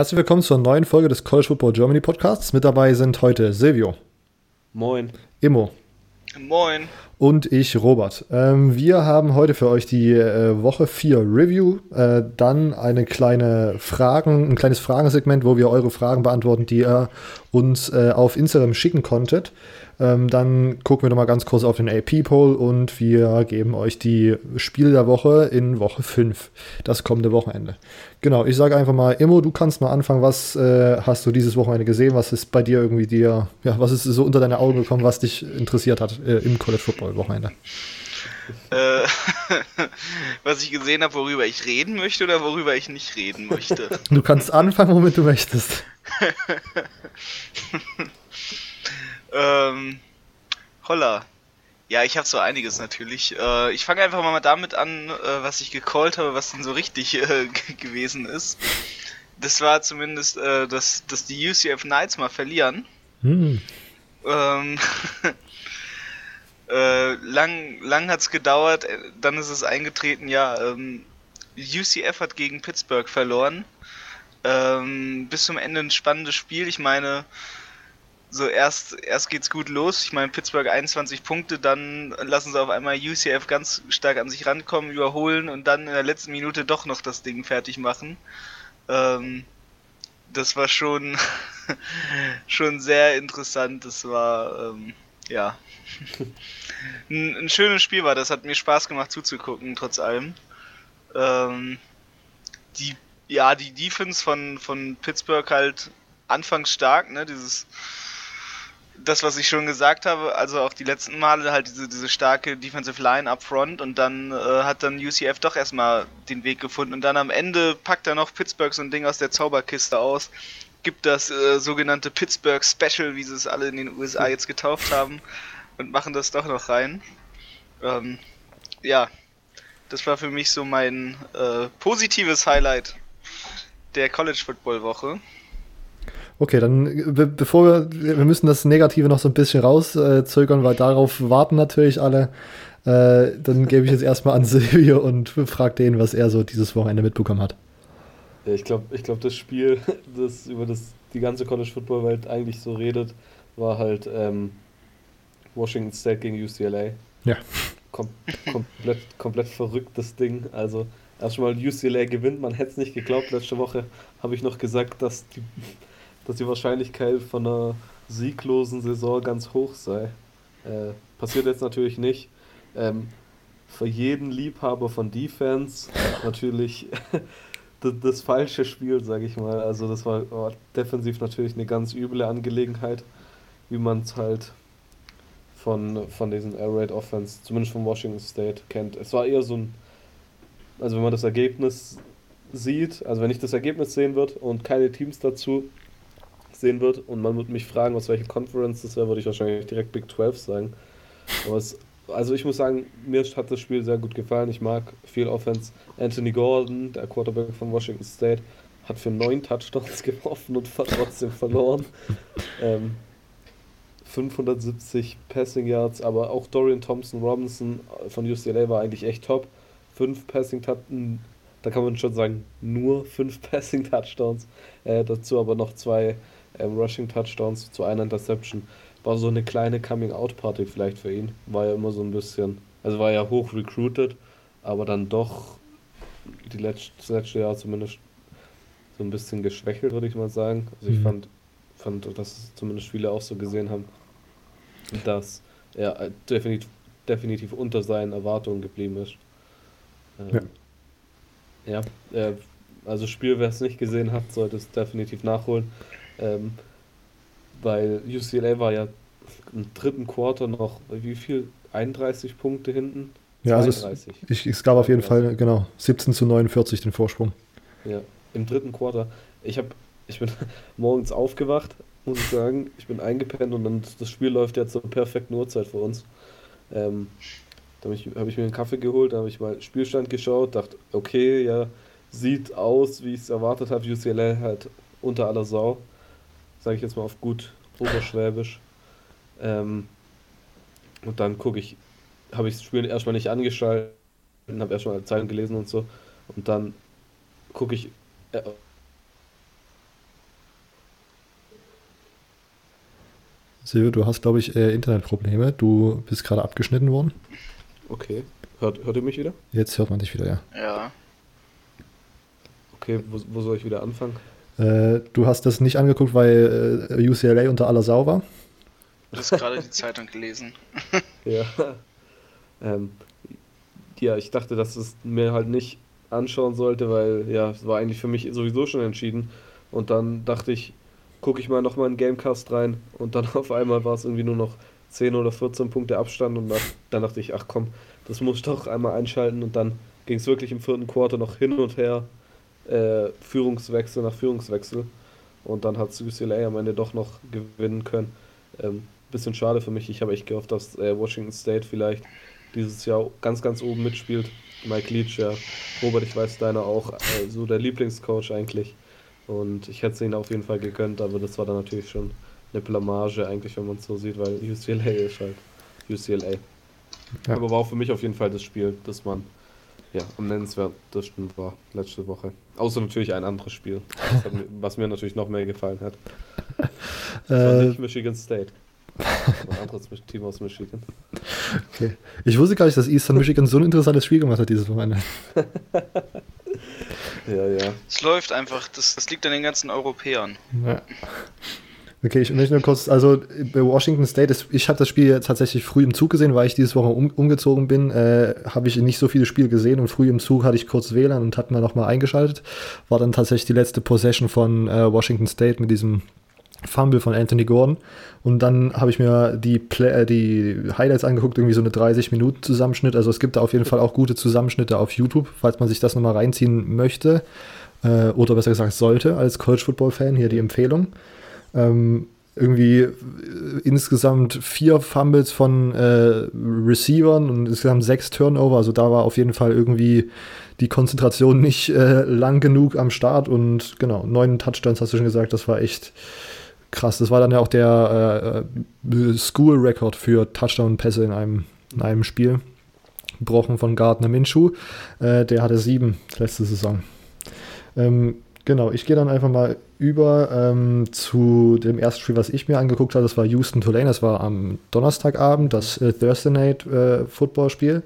Herzlich willkommen zur neuen Folge des College Football Germany Podcasts. Mit dabei sind heute Silvio. Moin. Immo. Moin. Und ich, Robert. Ähm, wir haben heute für euch die äh, Woche 4 Review, äh, dann eine kleine Fragen, ein kleines Fragensegment, wo wir eure Fragen beantworten, die ihr uns äh, auf Instagram schicken konntet. Ähm, dann gucken wir nochmal ganz kurz auf den AP-Poll und wir geben euch die Spiele der Woche in Woche 5, das kommende Wochenende. Genau, ich sage einfach mal, Immo, du kannst mal anfangen. Was äh, hast du dieses Wochenende gesehen? Was ist bei dir irgendwie dir, ja, was ist so unter deine Augen gekommen, was dich interessiert hat äh, im College Football Wochenende? Äh, was ich gesehen habe, worüber ich reden möchte oder worüber ich nicht reden möchte. Du kannst anfangen, womit du möchtest. ähm, holla. Ja, ich habe so einiges natürlich. Äh, ich fange einfach mal damit an, äh, was ich gecallt habe, was denn so richtig äh, gewesen ist. Das war zumindest, äh, dass, dass die UCF Knights mal verlieren. Hm. Ähm, äh, lang lang hat es gedauert, äh, dann ist es eingetreten, ja, ähm, UCF hat gegen Pittsburgh verloren. Ähm, bis zum Ende ein spannendes Spiel. Ich meine, so erst, erst geht's gut los. Ich meine, Pittsburgh 21 Punkte, dann lassen sie auf einmal UCF ganz stark an sich rankommen, überholen und dann in der letzten Minute doch noch das Ding fertig machen. Ähm, das war schon, schon sehr interessant. Das war, ähm, ja, ein, ein, schönes Spiel war das. Hat mir Spaß gemacht zuzugucken, trotz allem. Ähm, die, ja, die Defense von, von Pittsburgh halt anfangs stark, ne, dieses das, was ich schon gesagt habe, also auch die letzten Male halt diese, diese starke Defensive Line up front und dann äh, hat dann UCF doch erstmal den Weg gefunden und dann am Ende packt er noch Pittsburgh so ein Ding aus der Zauberkiste aus, gibt das äh, sogenannte Pittsburgh Special, wie sie es alle in den USA jetzt getauft haben und machen das doch noch rein. Ähm, ja, das war für mich so mein äh, positives Highlight der College Football Woche. Okay, dann be bevor wir, wir müssen das Negative noch so ein bisschen rauszögern, äh, weil darauf warten natürlich alle. Äh, dann gebe ich jetzt erstmal an Silvio und frage den, was er so dieses Wochenende mitbekommen hat. Ja, ich glaube, ich glaub, das Spiel, das über das die ganze College Football Welt eigentlich so redet, war halt ähm, Washington State gegen UCLA. Ja. Kom komplett, komplett verrücktes Ding. Also erstmal UCLA gewinnt, man hätte es nicht geglaubt. Letzte Woche habe ich noch gesagt, dass die dass die Wahrscheinlichkeit von einer sieglosen Saison ganz hoch sei. Äh, passiert jetzt natürlich nicht. Ähm, für jeden Liebhaber von Defense natürlich das, falsche Spiel, sage ich mal. Also das war oh, defensiv natürlich eine ganz üble Angelegenheit, wie man es halt von, von diesen Air Raid Offense, zumindest von Washington State, kennt. Es war eher so ein, also wenn man das Ergebnis sieht, also wenn ich das Ergebnis sehen würde und keine Teams dazu, sehen wird und man würde mich fragen, aus welcher Conference das wäre, würde ich wahrscheinlich direkt Big 12 sagen. Aber es, also ich muss sagen, mir hat das Spiel sehr gut gefallen. Ich mag viel Offense. Anthony Gordon, der Quarterback von Washington State, hat für neun Touchdowns geworfen und hat trotzdem verloren. Ähm, 570 Passing Yards, aber auch Dorian Thompson Robinson von UCLA war eigentlich echt top. Fünf Passing Touchdowns, da kann man schon sagen, nur fünf Passing Touchdowns. Äh, dazu aber noch zwei ähm, Rushing Touchdowns zu einer Interception. War so eine kleine Coming-out-Party vielleicht für ihn. War ja immer so ein bisschen, also war ja hoch recruited, aber dann doch die letzte, das letzte Jahr zumindest so ein bisschen geschwächelt, würde ich mal sagen. Also ich mhm. fand, fand, dass zumindest viele auch so gesehen haben, dass er definitiv, definitiv unter seinen Erwartungen geblieben ist. Ähm, ja. ja äh, also Spiel, wer es nicht gesehen hat, sollte es definitiv nachholen. Ähm, weil UCLA war ja im dritten Quarter noch, wie viel? 31 Punkte hinten? Ja, also es, ich, es gab auf jeden Fall, genau, 17 zu 49 den Vorsprung. Ja, im dritten Quarter. Ich, hab, ich bin morgens aufgewacht, muss ich sagen. Ich bin eingepennt und dann das Spiel läuft ja zur perfekten Uhrzeit für uns. Ähm, da habe ich, hab ich mir einen Kaffee geholt, da habe ich mal Spielstand geschaut, dachte, okay, ja, sieht aus, wie ich es erwartet habe. UCLA halt unter aller Sau sage ich jetzt mal auf gut Oberschwäbisch. Ähm, und dann gucke ich, habe ich das Spiel erstmal nicht angeschaltet, habe erstmal Zeilen gelesen und so. Und dann gucke ich. Äh, Silvio, du hast, glaube ich, äh, Internetprobleme. Du bist gerade abgeschnitten worden. Okay. Hört, hört ihr mich wieder? Jetzt hört man dich wieder, ja. Ja. Okay, wo, wo soll ich wieder anfangen? Äh, du hast das nicht angeguckt, weil äh, UCLA unter aller Sau war. Du hast gerade die Zeitung gelesen. Ja. Ähm, ja, ich dachte, dass es mir halt nicht anschauen sollte, weil ja, es war eigentlich für mich sowieso schon entschieden. Und dann dachte ich, gucke ich mal nochmal in Gamecast rein und dann auf einmal war es irgendwie nur noch 10 oder 14 Punkte Abstand und dann, dann dachte ich, ach komm, das muss ich doch einmal einschalten und dann ging es wirklich im vierten Quarter noch hin und her, äh, Führungswechsel nach Führungswechsel und dann hat UCLA am Ende doch noch gewinnen können. Ähm, bisschen schade für mich, ich habe echt gehofft, dass äh, Washington State vielleicht dieses Jahr ganz, ganz oben mitspielt. Mike Leach, ja. Robert, ich weiß deiner auch, äh, so der Lieblingscoach eigentlich. Und ich hätte es ihnen auf jeden Fall gegönnt, aber das war dann natürlich schon eine Blamage eigentlich, wenn man es so sieht, weil UCLA ist halt UCLA. Ja. Aber war auch für mich auf jeden Fall das Spiel, das man ja, am nennenswertesten war letzte Woche. Außer natürlich ein anderes Spiel, das mir, was mir natürlich noch mehr gefallen hat. Das war Äh, nicht Michigan State. Ein anderes Team aus Michigan. okay. Ich wusste gar nicht, dass Eastern Michigan so ein interessantes Spiel gemacht hat dieses Wochenende. Ja, ja. Es läuft einfach, das, das liegt an den ganzen Europäern. Ja. Okay, ich möchte nur kurz, also bei Washington State, ist, ich habe das Spiel tatsächlich früh im Zug gesehen, weil ich dieses Woche um, umgezogen bin, äh, habe ich nicht so viele Spiele gesehen und früh im Zug hatte ich kurz WLAN und hat mir nochmal eingeschaltet. War dann tatsächlich die letzte Possession von äh, Washington State mit diesem Fumble von Anthony Gordon. Und dann habe ich mir die, Play äh, die Highlights angeguckt, irgendwie so eine 30-Minuten-Zusammenschnitt. Also es gibt da auf jeden Fall auch gute Zusammenschnitte auf YouTube, falls man sich das nochmal reinziehen möchte. Äh, oder besser gesagt sollte, als College-Football-Fan. Hier die Empfehlung. Ähm, irgendwie äh, insgesamt vier Fumbles von äh, Receivern und insgesamt sechs Turnover. Also da war auf jeden Fall irgendwie die Konzentration nicht äh, lang genug am Start und genau, neun Touchdowns hast du schon gesagt, das war echt krass. Das war dann ja auch der äh, School-Record für Touchdown-Pässe in einem, in einem Spiel. Gebrochen von Gardner Minshew. Äh, der hatte sieben letzte Saison. Ähm, genau, ich gehe dann einfach mal über ähm, zu dem ersten Spiel, was ich mir angeguckt habe. Das war Houston Tulane. Das war am Donnerstagabend, das äh, Thursday Night äh, Football-Spiel.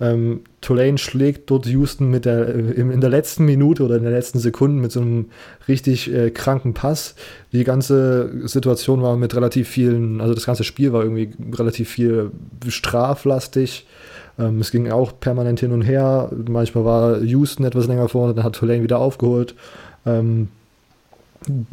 Ähm, Tulane schlägt dort Houston mit der, äh, in in der letzten Minute oder in der letzten Sekunde mit so einem richtig äh, kranken Pass. Die ganze Situation war mit relativ vielen, also das ganze Spiel war irgendwie relativ viel straflastig. Ähm, es ging auch permanent hin und her. Manchmal war Houston etwas länger vorne, dann hat Tulane wieder aufgeholt. Ähm,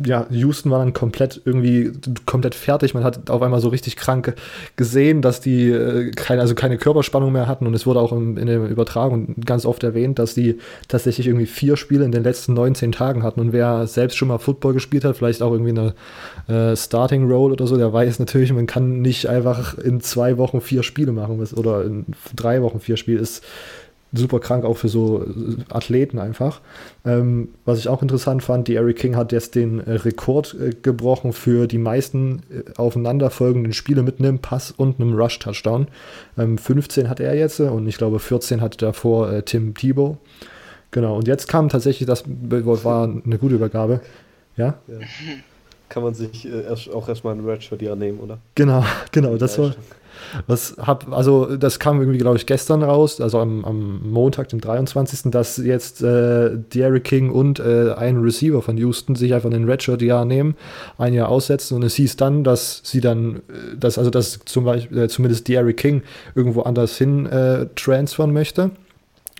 ja, Houston war dann komplett irgendwie komplett fertig. Man hat auf einmal so richtig krank gesehen, dass die äh, keine, also keine Körperspannung mehr hatten. Und es wurde auch in, in der Übertragung ganz oft erwähnt, dass die tatsächlich irgendwie vier Spiele in den letzten 19 Tagen hatten. Und wer selbst schon mal Football gespielt hat, vielleicht auch irgendwie eine äh, Starting Role oder so, der weiß natürlich, man kann nicht einfach in zwei Wochen vier Spiele machen oder in drei Wochen vier Spiele. Ist super krank auch für so äh, Athleten einfach. Ähm, was ich auch interessant fand, die Eric King hat jetzt den äh, Rekord äh, gebrochen für die meisten äh, aufeinanderfolgenden Spiele mit einem Pass und einem Rush-Touchdown. Ähm, 15 hat er jetzt äh, und ich glaube 14 hatte davor äh, Tim Tebow. Genau, und jetzt kam tatsächlich, das war eine gute Übergabe. Ja, Kann man sich äh, erst, auch erstmal ein Redshirt ja nehmen, oder? genau, genau, das war, Was hab, also das kam irgendwie, glaube ich, gestern raus, also am, am Montag, den 23., dass jetzt äh, Derrick King und äh, ein Receiver von Houston sich einfach ein Redshirt-Jahr nehmen, ein Jahr aussetzen und es hieß dann, dass sie dann, äh, dass, also dass zum Beispiel, äh, zumindest Derrick King irgendwo anders hin äh, transfern möchte.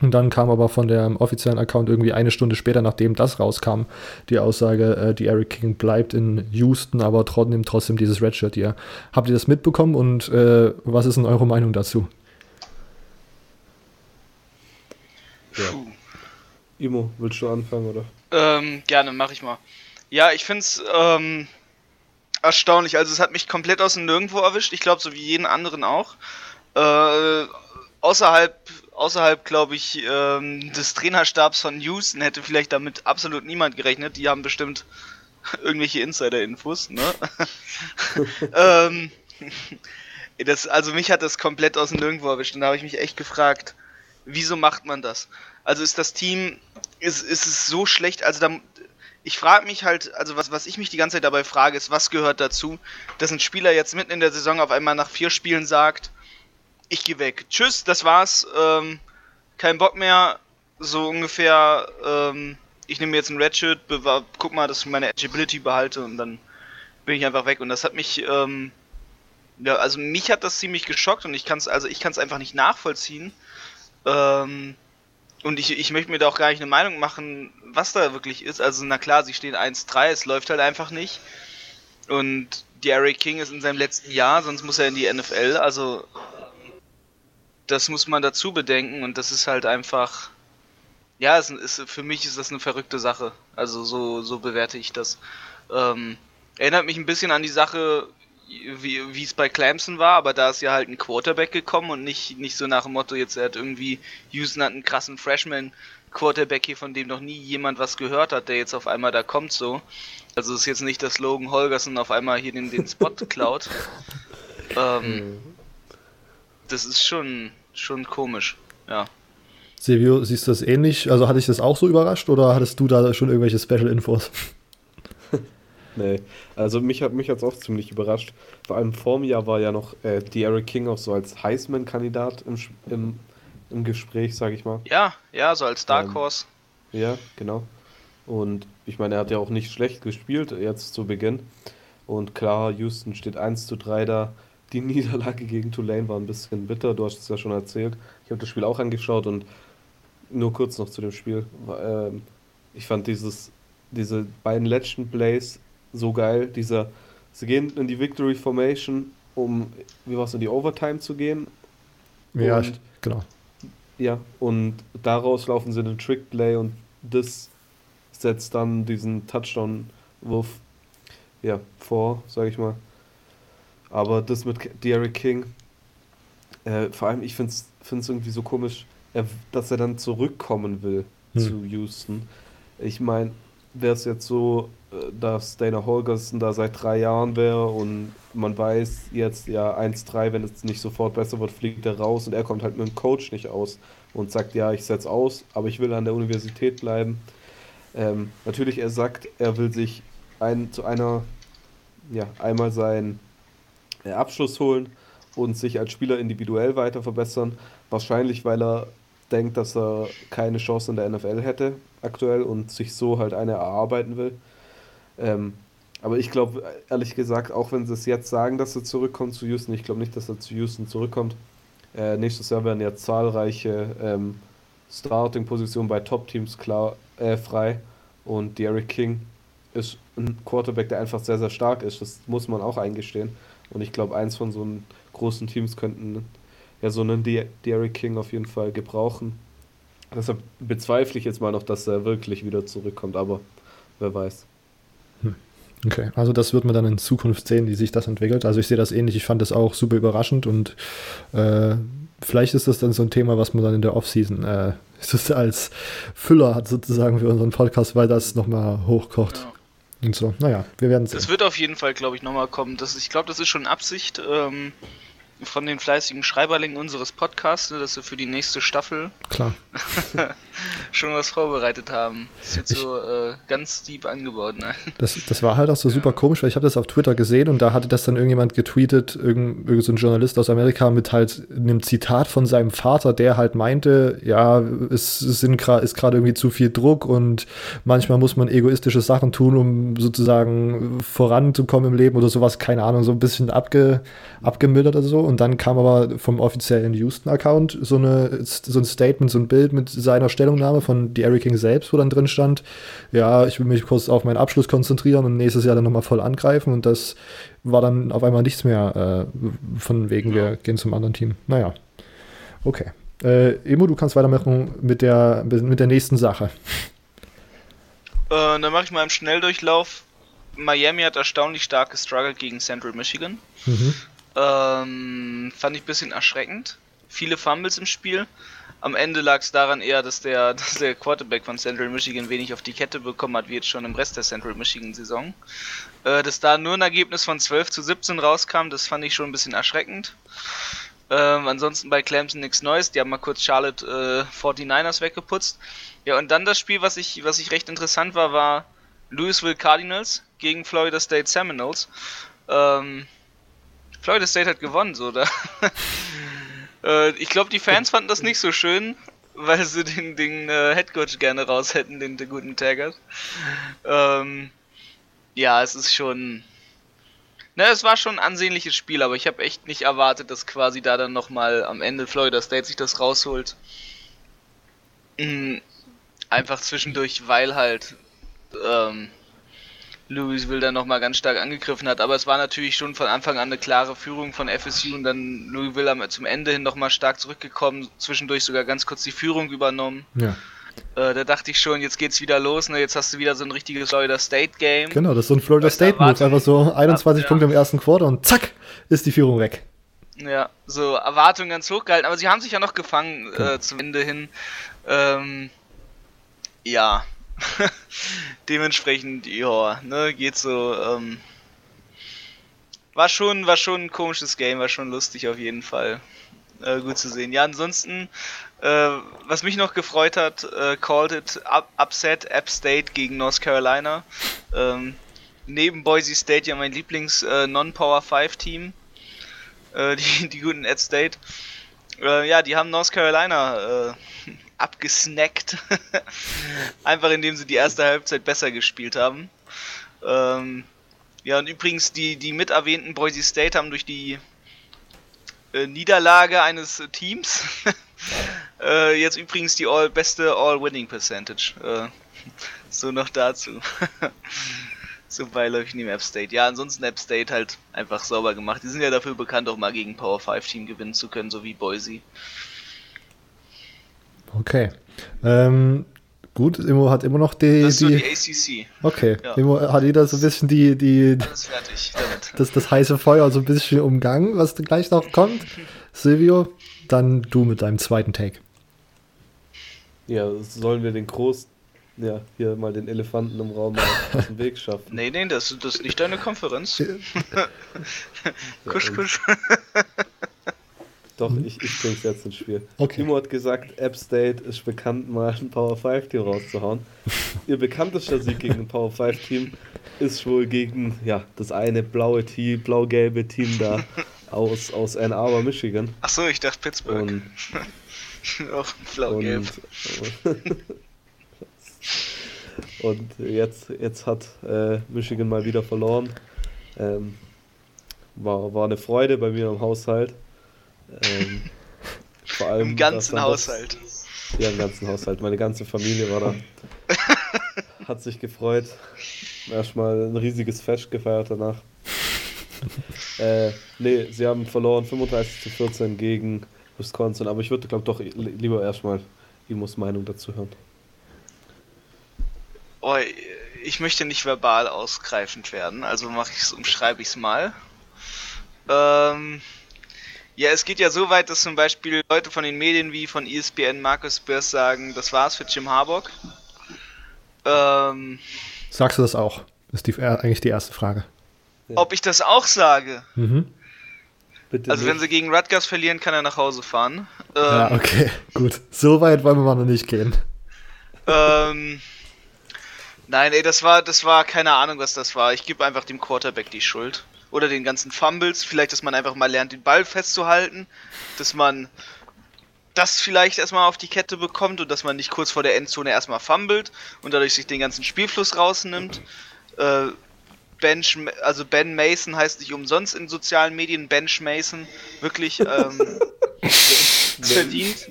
Und dann kam aber von dem offiziellen Account irgendwie eine Stunde später, nachdem das rauskam, die Aussage, äh, die Eric King bleibt in Houston, aber trotzdem, trotzdem dieses Redshirt hier. Habt ihr das mitbekommen und äh, was ist denn eure Meinung dazu? Ja. Imo, willst du anfangen, oder? Ähm, gerne, mach ich mal. Ja, ich find's ähm, erstaunlich. Also es hat mich komplett aus dem Nirgendwo erwischt. Ich glaube, so wie jeden anderen auch. Äh, außerhalb, außerhalb, glaube ich, ähm, des Trainerstabs von Houston hätte vielleicht damit absolut niemand gerechnet. Die haben bestimmt irgendwelche Insider-Infos, ne? ähm, das, also mich hat das komplett aus dem Nirgendwo erwischt und da habe ich mich echt gefragt, wieso macht man das? Also ist das Team, ist, ist es so schlecht, also da, ich frage mich halt, also was, was ich mich die ganze Zeit dabei frage, ist, was gehört dazu, dass ein Spieler jetzt mitten in der Saison auf einmal nach vier Spielen sagt, ich gehe weg. Tschüss, das war's. Ähm, kein Bock mehr. So ungefähr, ähm, ich nehme jetzt ein Redshirt, guck mal, dass ich meine Agility behalte und dann bin ich einfach weg. Und das hat mich, ähm, ja, also mich hat das ziemlich geschockt und ich kann es, also ich kann es einfach nicht nachvollziehen. Ähm, und ich, ich möchte mir da auch gar nicht eine Meinung machen, was da wirklich ist. Also, na klar, sie stehen 1-3, es läuft halt einfach nicht. Und Derek King ist in seinem letzten Jahr, sonst muss er in die NFL. Also, das muss man dazu bedenken und das ist halt einfach. Ja, es ist, für mich ist das eine verrückte Sache. Also, so, so bewerte ich das. Ähm, erinnert mich ein bisschen an die Sache, wie, es bei Clemson war, aber da ist ja halt ein Quarterback gekommen und nicht, nicht so nach dem Motto, jetzt er hat irgendwie, Houston hat einen krassen Freshman Quarterback hier, von dem noch nie jemand was gehört hat, der jetzt auf einmal da kommt so. Also ist jetzt nicht, dass Logan Holgerson auf einmal hier den, den Spot klaut. ähm, mhm. Das ist schon, schon komisch, ja. Silvio, siehst du das ähnlich? Also hatte ich das auch so überrascht oder hattest du da schon irgendwelche Special Infos? Nee, also mich hat mich auch ziemlich überrascht. Vor allem vor mir Jahr war ja noch äh, Eric King auch so als Heisman-Kandidat im, im, im Gespräch, sag ich mal. Ja, ja, so als Dark ähm, Horse. Ähm, ja, genau. Und ich meine, er hat ja auch nicht schlecht gespielt jetzt zu Beginn. Und klar, Houston steht 1 zu 3 da. Die Niederlage gegen Tulane war ein bisschen bitter, du hast es ja schon erzählt. Ich habe das Spiel auch angeschaut und nur kurz noch zu dem Spiel. Ähm, ich fand dieses, diese beiden letzten Plays so geil. Dieser, sie gehen in die Victory Formation, um, wie war es, in die Overtime zu gehen. Ja, und, genau. Ja, und daraus laufen sie in den Trick-Play und das setzt dann diesen Touchdown-Wurf ja, vor, sage ich mal. Aber das mit Derek King, äh, vor allem, ich finde es irgendwie so komisch, er, dass er dann zurückkommen will hm. zu Houston. Ich meine, wäre es jetzt so, äh, dass Dana Holgerson da seit drei Jahren wäre und man weiß jetzt ja 1-3, wenn es nicht sofort besser wird, fliegt er raus und er kommt halt mit dem Coach nicht aus und sagt, ja, ich setze aus, aber ich will an der Universität bleiben. Ähm, natürlich, er sagt, er will sich ein, zu einer, ja, einmal seinen äh, Abschluss holen und sich als Spieler individuell weiter verbessern. Wahrscheinlich, weil er denkt, dass er keine Chance in der NFL hätte aktuell und sich so halt eine erarbeiten will. Ähm, aber ich glaube, ehrlich gesagt, auch wenn sie es jetzt sagen, dass er zurückkommt zu Houston, ich glaube nicht, dass er zu Houston zurückkommt. Äh, nächstes Jahr werden ja zahlreiche ähm, Starting-Positionen bei Top-Teams äh, frei und Derek King ist ein Quarterback, der einfach sehr, sehr stark ist. Das muss man auch eingestehen. Und ich glaube, eins von so einen großen Teams könnten ja so einen Derek King auf jeden Fall gebrauchen. Deshalb bezweifle ich jetzt mal noch, dass er wirklich wieder zurückkommt, aber wer weiß. Hm. Okay, also das wird man dann in Zukunft sehen, wie sich das entwickelt. Also ich sehe das ähnlich, ich fand das auch super überraschend und äh, vielleicht ist das dann so ein Thema, was man dann in der Offseason äh, als Füller hat sozusagen für unseren Podcast, weil das nochmal hochkocht. Ja. Und so, naja, wir werden sehen. Das wird auf jeden Fall, glaube ich, nochmal kommen. Das, ich glaube, das ist schon Absicht. Ähm von den fleißigen Schreiberlingen unseres Podcasts, ne, dass wir für die nächste Staffel Klar. schon was vorbereitet haben. Das wird so äh, ganz deep angebaut. Ne? Das, das war halt auch so super ja. komisch, weil ich habe das auf Twitter gesehen und da hatte das dann irgendjemand getweetet, irgend, irgend so ein Journalist aus Amerika mit halt einem Zitat von seinem Vater, der halt meinte, ja, es sind ist gerade irgendwie zu viel Druck und manchmal muss man egoistische Sachen tun, um sozusagen voranzukommen im Leben oder sowas, keine Ahnung, so ein bisschen abge, abgemildert oder so. Und dann kam aber vom offiziellen Houston-Account so, so ein Statement, so ein Bild mit seiner Stellungnahme von Derek King selbst, wo dann drin stand, ja, ich will mich kurz auf meinen Abschluss konzentrieren und nächstes Jahr dann nochmal voll angreifen. Und das war dann auf einmal nichts mehr äh, von wegen, wir gehen zum anderen Team. Naja, okay. Äh, Emo, du kannst weitermachen mit der, mit der nächsten Sache. Äh, dann mache ich mal im Schnelldurchlauf. Miami hat erstaunlich stark gestruggelt gegen Central Michigan. Mhm. Ähm, fand ich ein bisschen erschreckend. Viele Fumbles im Spiel. Am Ende lag es daran eher, dass der, dass der Quarterback von Central Michigan wenig auf die Kette bekommen hat, wie jetzt schon im Rest der Central Michigan Saison. Äh, dass da nur ein Ergebnis von 12 zu 17 rauskam, das fand ich schon ein bisschen erschreckend. Ähm, ansonsten bei Clemson nichts Neues. Die haben mal kurz Charlotte äh, 49ers weggeputzt. Ja, und dann das Spiel, was ich, was ich recht interessant war, war Louisville Cardinals gegen Florida State Seminoles. Ähm, Florida State hat gewonnen, so da. äh, ich glaube, die Fans fanden das nicht so schön, weil sie den, den äh, Headcoach gerne raus hätten, den, den guten Taggart. Ähm, ja, es ist schon. Ne, es war schon ein ansehnliches Spiel, aber ich habe echt nicht erwartet, dass quasi da dann nochmal am Ende Florida State sich das rausholt. Mhm. Einfach zwischendurch, weil halt ähm, Louisville dann nochmal ganz stark angegriffen hat. Aber es war natürlich schon von Anfang an eine klare Führung von FSU und dann Louisville zum Ende hin nochmal stark zurückgekommen, zwischendurch sogar ganz kurz die Führung übernommen. Ja. Äh, da dachte ich schon, jetzt geht's wieder los, ne? jetzt hast du wieder so ein richtiges Florida State Game. Genau, das ist so ein Florida State Move, einfach so 21 ja. Punkte im ersten Quarter und zack, ist die Führung weg. Ja, so Erwartungen ganz hoch gehalten, aber sie haben sich ja noch gefangen äh, zum Ende hin. Ähm, ja, dementsprechend, ja, ne, geht so. Ähm, war schon, war schon ein komisches Game, war schon lustig auf jeden Fall. Äh, gut zu sehen. Ja, ansonsten, äh, was mich noch gefreut hat, äh, called it up, Upset App State gegen North Carolina. Ähm, neben Boise State ja mein Lieblings äh, Non-Power 5 Team. Äh, die, die guten App State. Äh, ja, die haben North Carolina abgesnackt. Einfach indem sie die erste Halbzeit besser gespielt haben. Ähm, ja, und übrigens, die, die mit erwähnten Boise State haben durch die äh, Niederlage eines Teams äh, jetzt übrigens die all, beste All-Winning Percentage. Äh, so noch dazu. so beiläufig neben App State. Ja, ansonsten App State halt einfach sauber gemacht. Die sind ja dafür bekannt, auch mal gegen Power 5 Team gewinnen zu können, so wie Boise. Okay. Ähm, gut, Immo hat immer noch die. Das ist die, die ACC. Okay, Ja. Immo hat jeder so ein bisschen die, die, Alles fertig damit. das, das heiße Feuer so ein bisschen umgangen, was gleich noch kommt. Silvio, dann du mit deinem zweiten Take. Ja, sollen wir den groß, ja, hier mal den Elefanten im Raum mal aus dem Weg schaffen. Nee, nee, das, das ist nicht deine Konferenz. kusch, kusch. Doch, ich, ich bring's jetzt ins Spiel. Okay. Timo hat gesagt, App State ist bekannt, mal ein Power 5 Team rauszuhauen. Ihr bekanntester Sieg gegen ein Power 5 Team ist wohl gegen, ja, das eine blaue Team, blau-gelbe Team da aus, aus Ann Arbor, Michigan. Achso, ich dachte Pittsburgh. Und, Auch blau-gelb. und, und jetzt, jetzt hat äh, Michigan mal wieder verloren. Ähm, war, war eine Freude bei mir im Haushalt. Ähm, vor allem, Im ganzen dann das- Haushalt. Ja, im ganzen Haushalt. Meine ganze Familie war da. Hat sich gefreut. Erstmal ein riesiges Fest gefeiert danach. äh, nee, sie haben verloren 35 zu 14 gegen Wisconsin, aber ich würde, glaube doch li- lieber erstmal Imos Meinung dazu hören. Oh, ich möchte nicht verbal ausgreifend werden, also mache ich's, umschreibe ich es mal. Ähm, ja, es geht ja so weit, dass zum Beispiel Leute von den Medien wie von ESPN, Marcus Spears sagen, das war's für Jim Harbaugh. Ähm, Sagst du das auch? Ist die, äh, eigentlich die erste Frage. Ja. ob ich das auch sage? Mhm. Bitte Also wenn nicht. sie gegen Rutgers verlieren, kann er nach Hause fahren. Ähm, Ja, okay, gut. So weit wollen wir mal noch nicht gehen. Ähm, nein, ey, das war, das war keine Ahnung, was das war. Ich gebe einfach dem Quarterback die Schuld. Oder den ganzen Fumbles. Vielleicht, dass man einfach mal lernt, den Ball festzuhalten. Dass man das vielleicht erstmal auf die Kette bekommt und dass man nicht kurz vor der Endzone erstmal fummelt und dadurch sich den ganzen Spielfluss rausnimmt. Äh, Bench, also Ben Mason heißt nicht umsonst in sozialen Medien Bench Mason. Wirklich, ähm, verdient.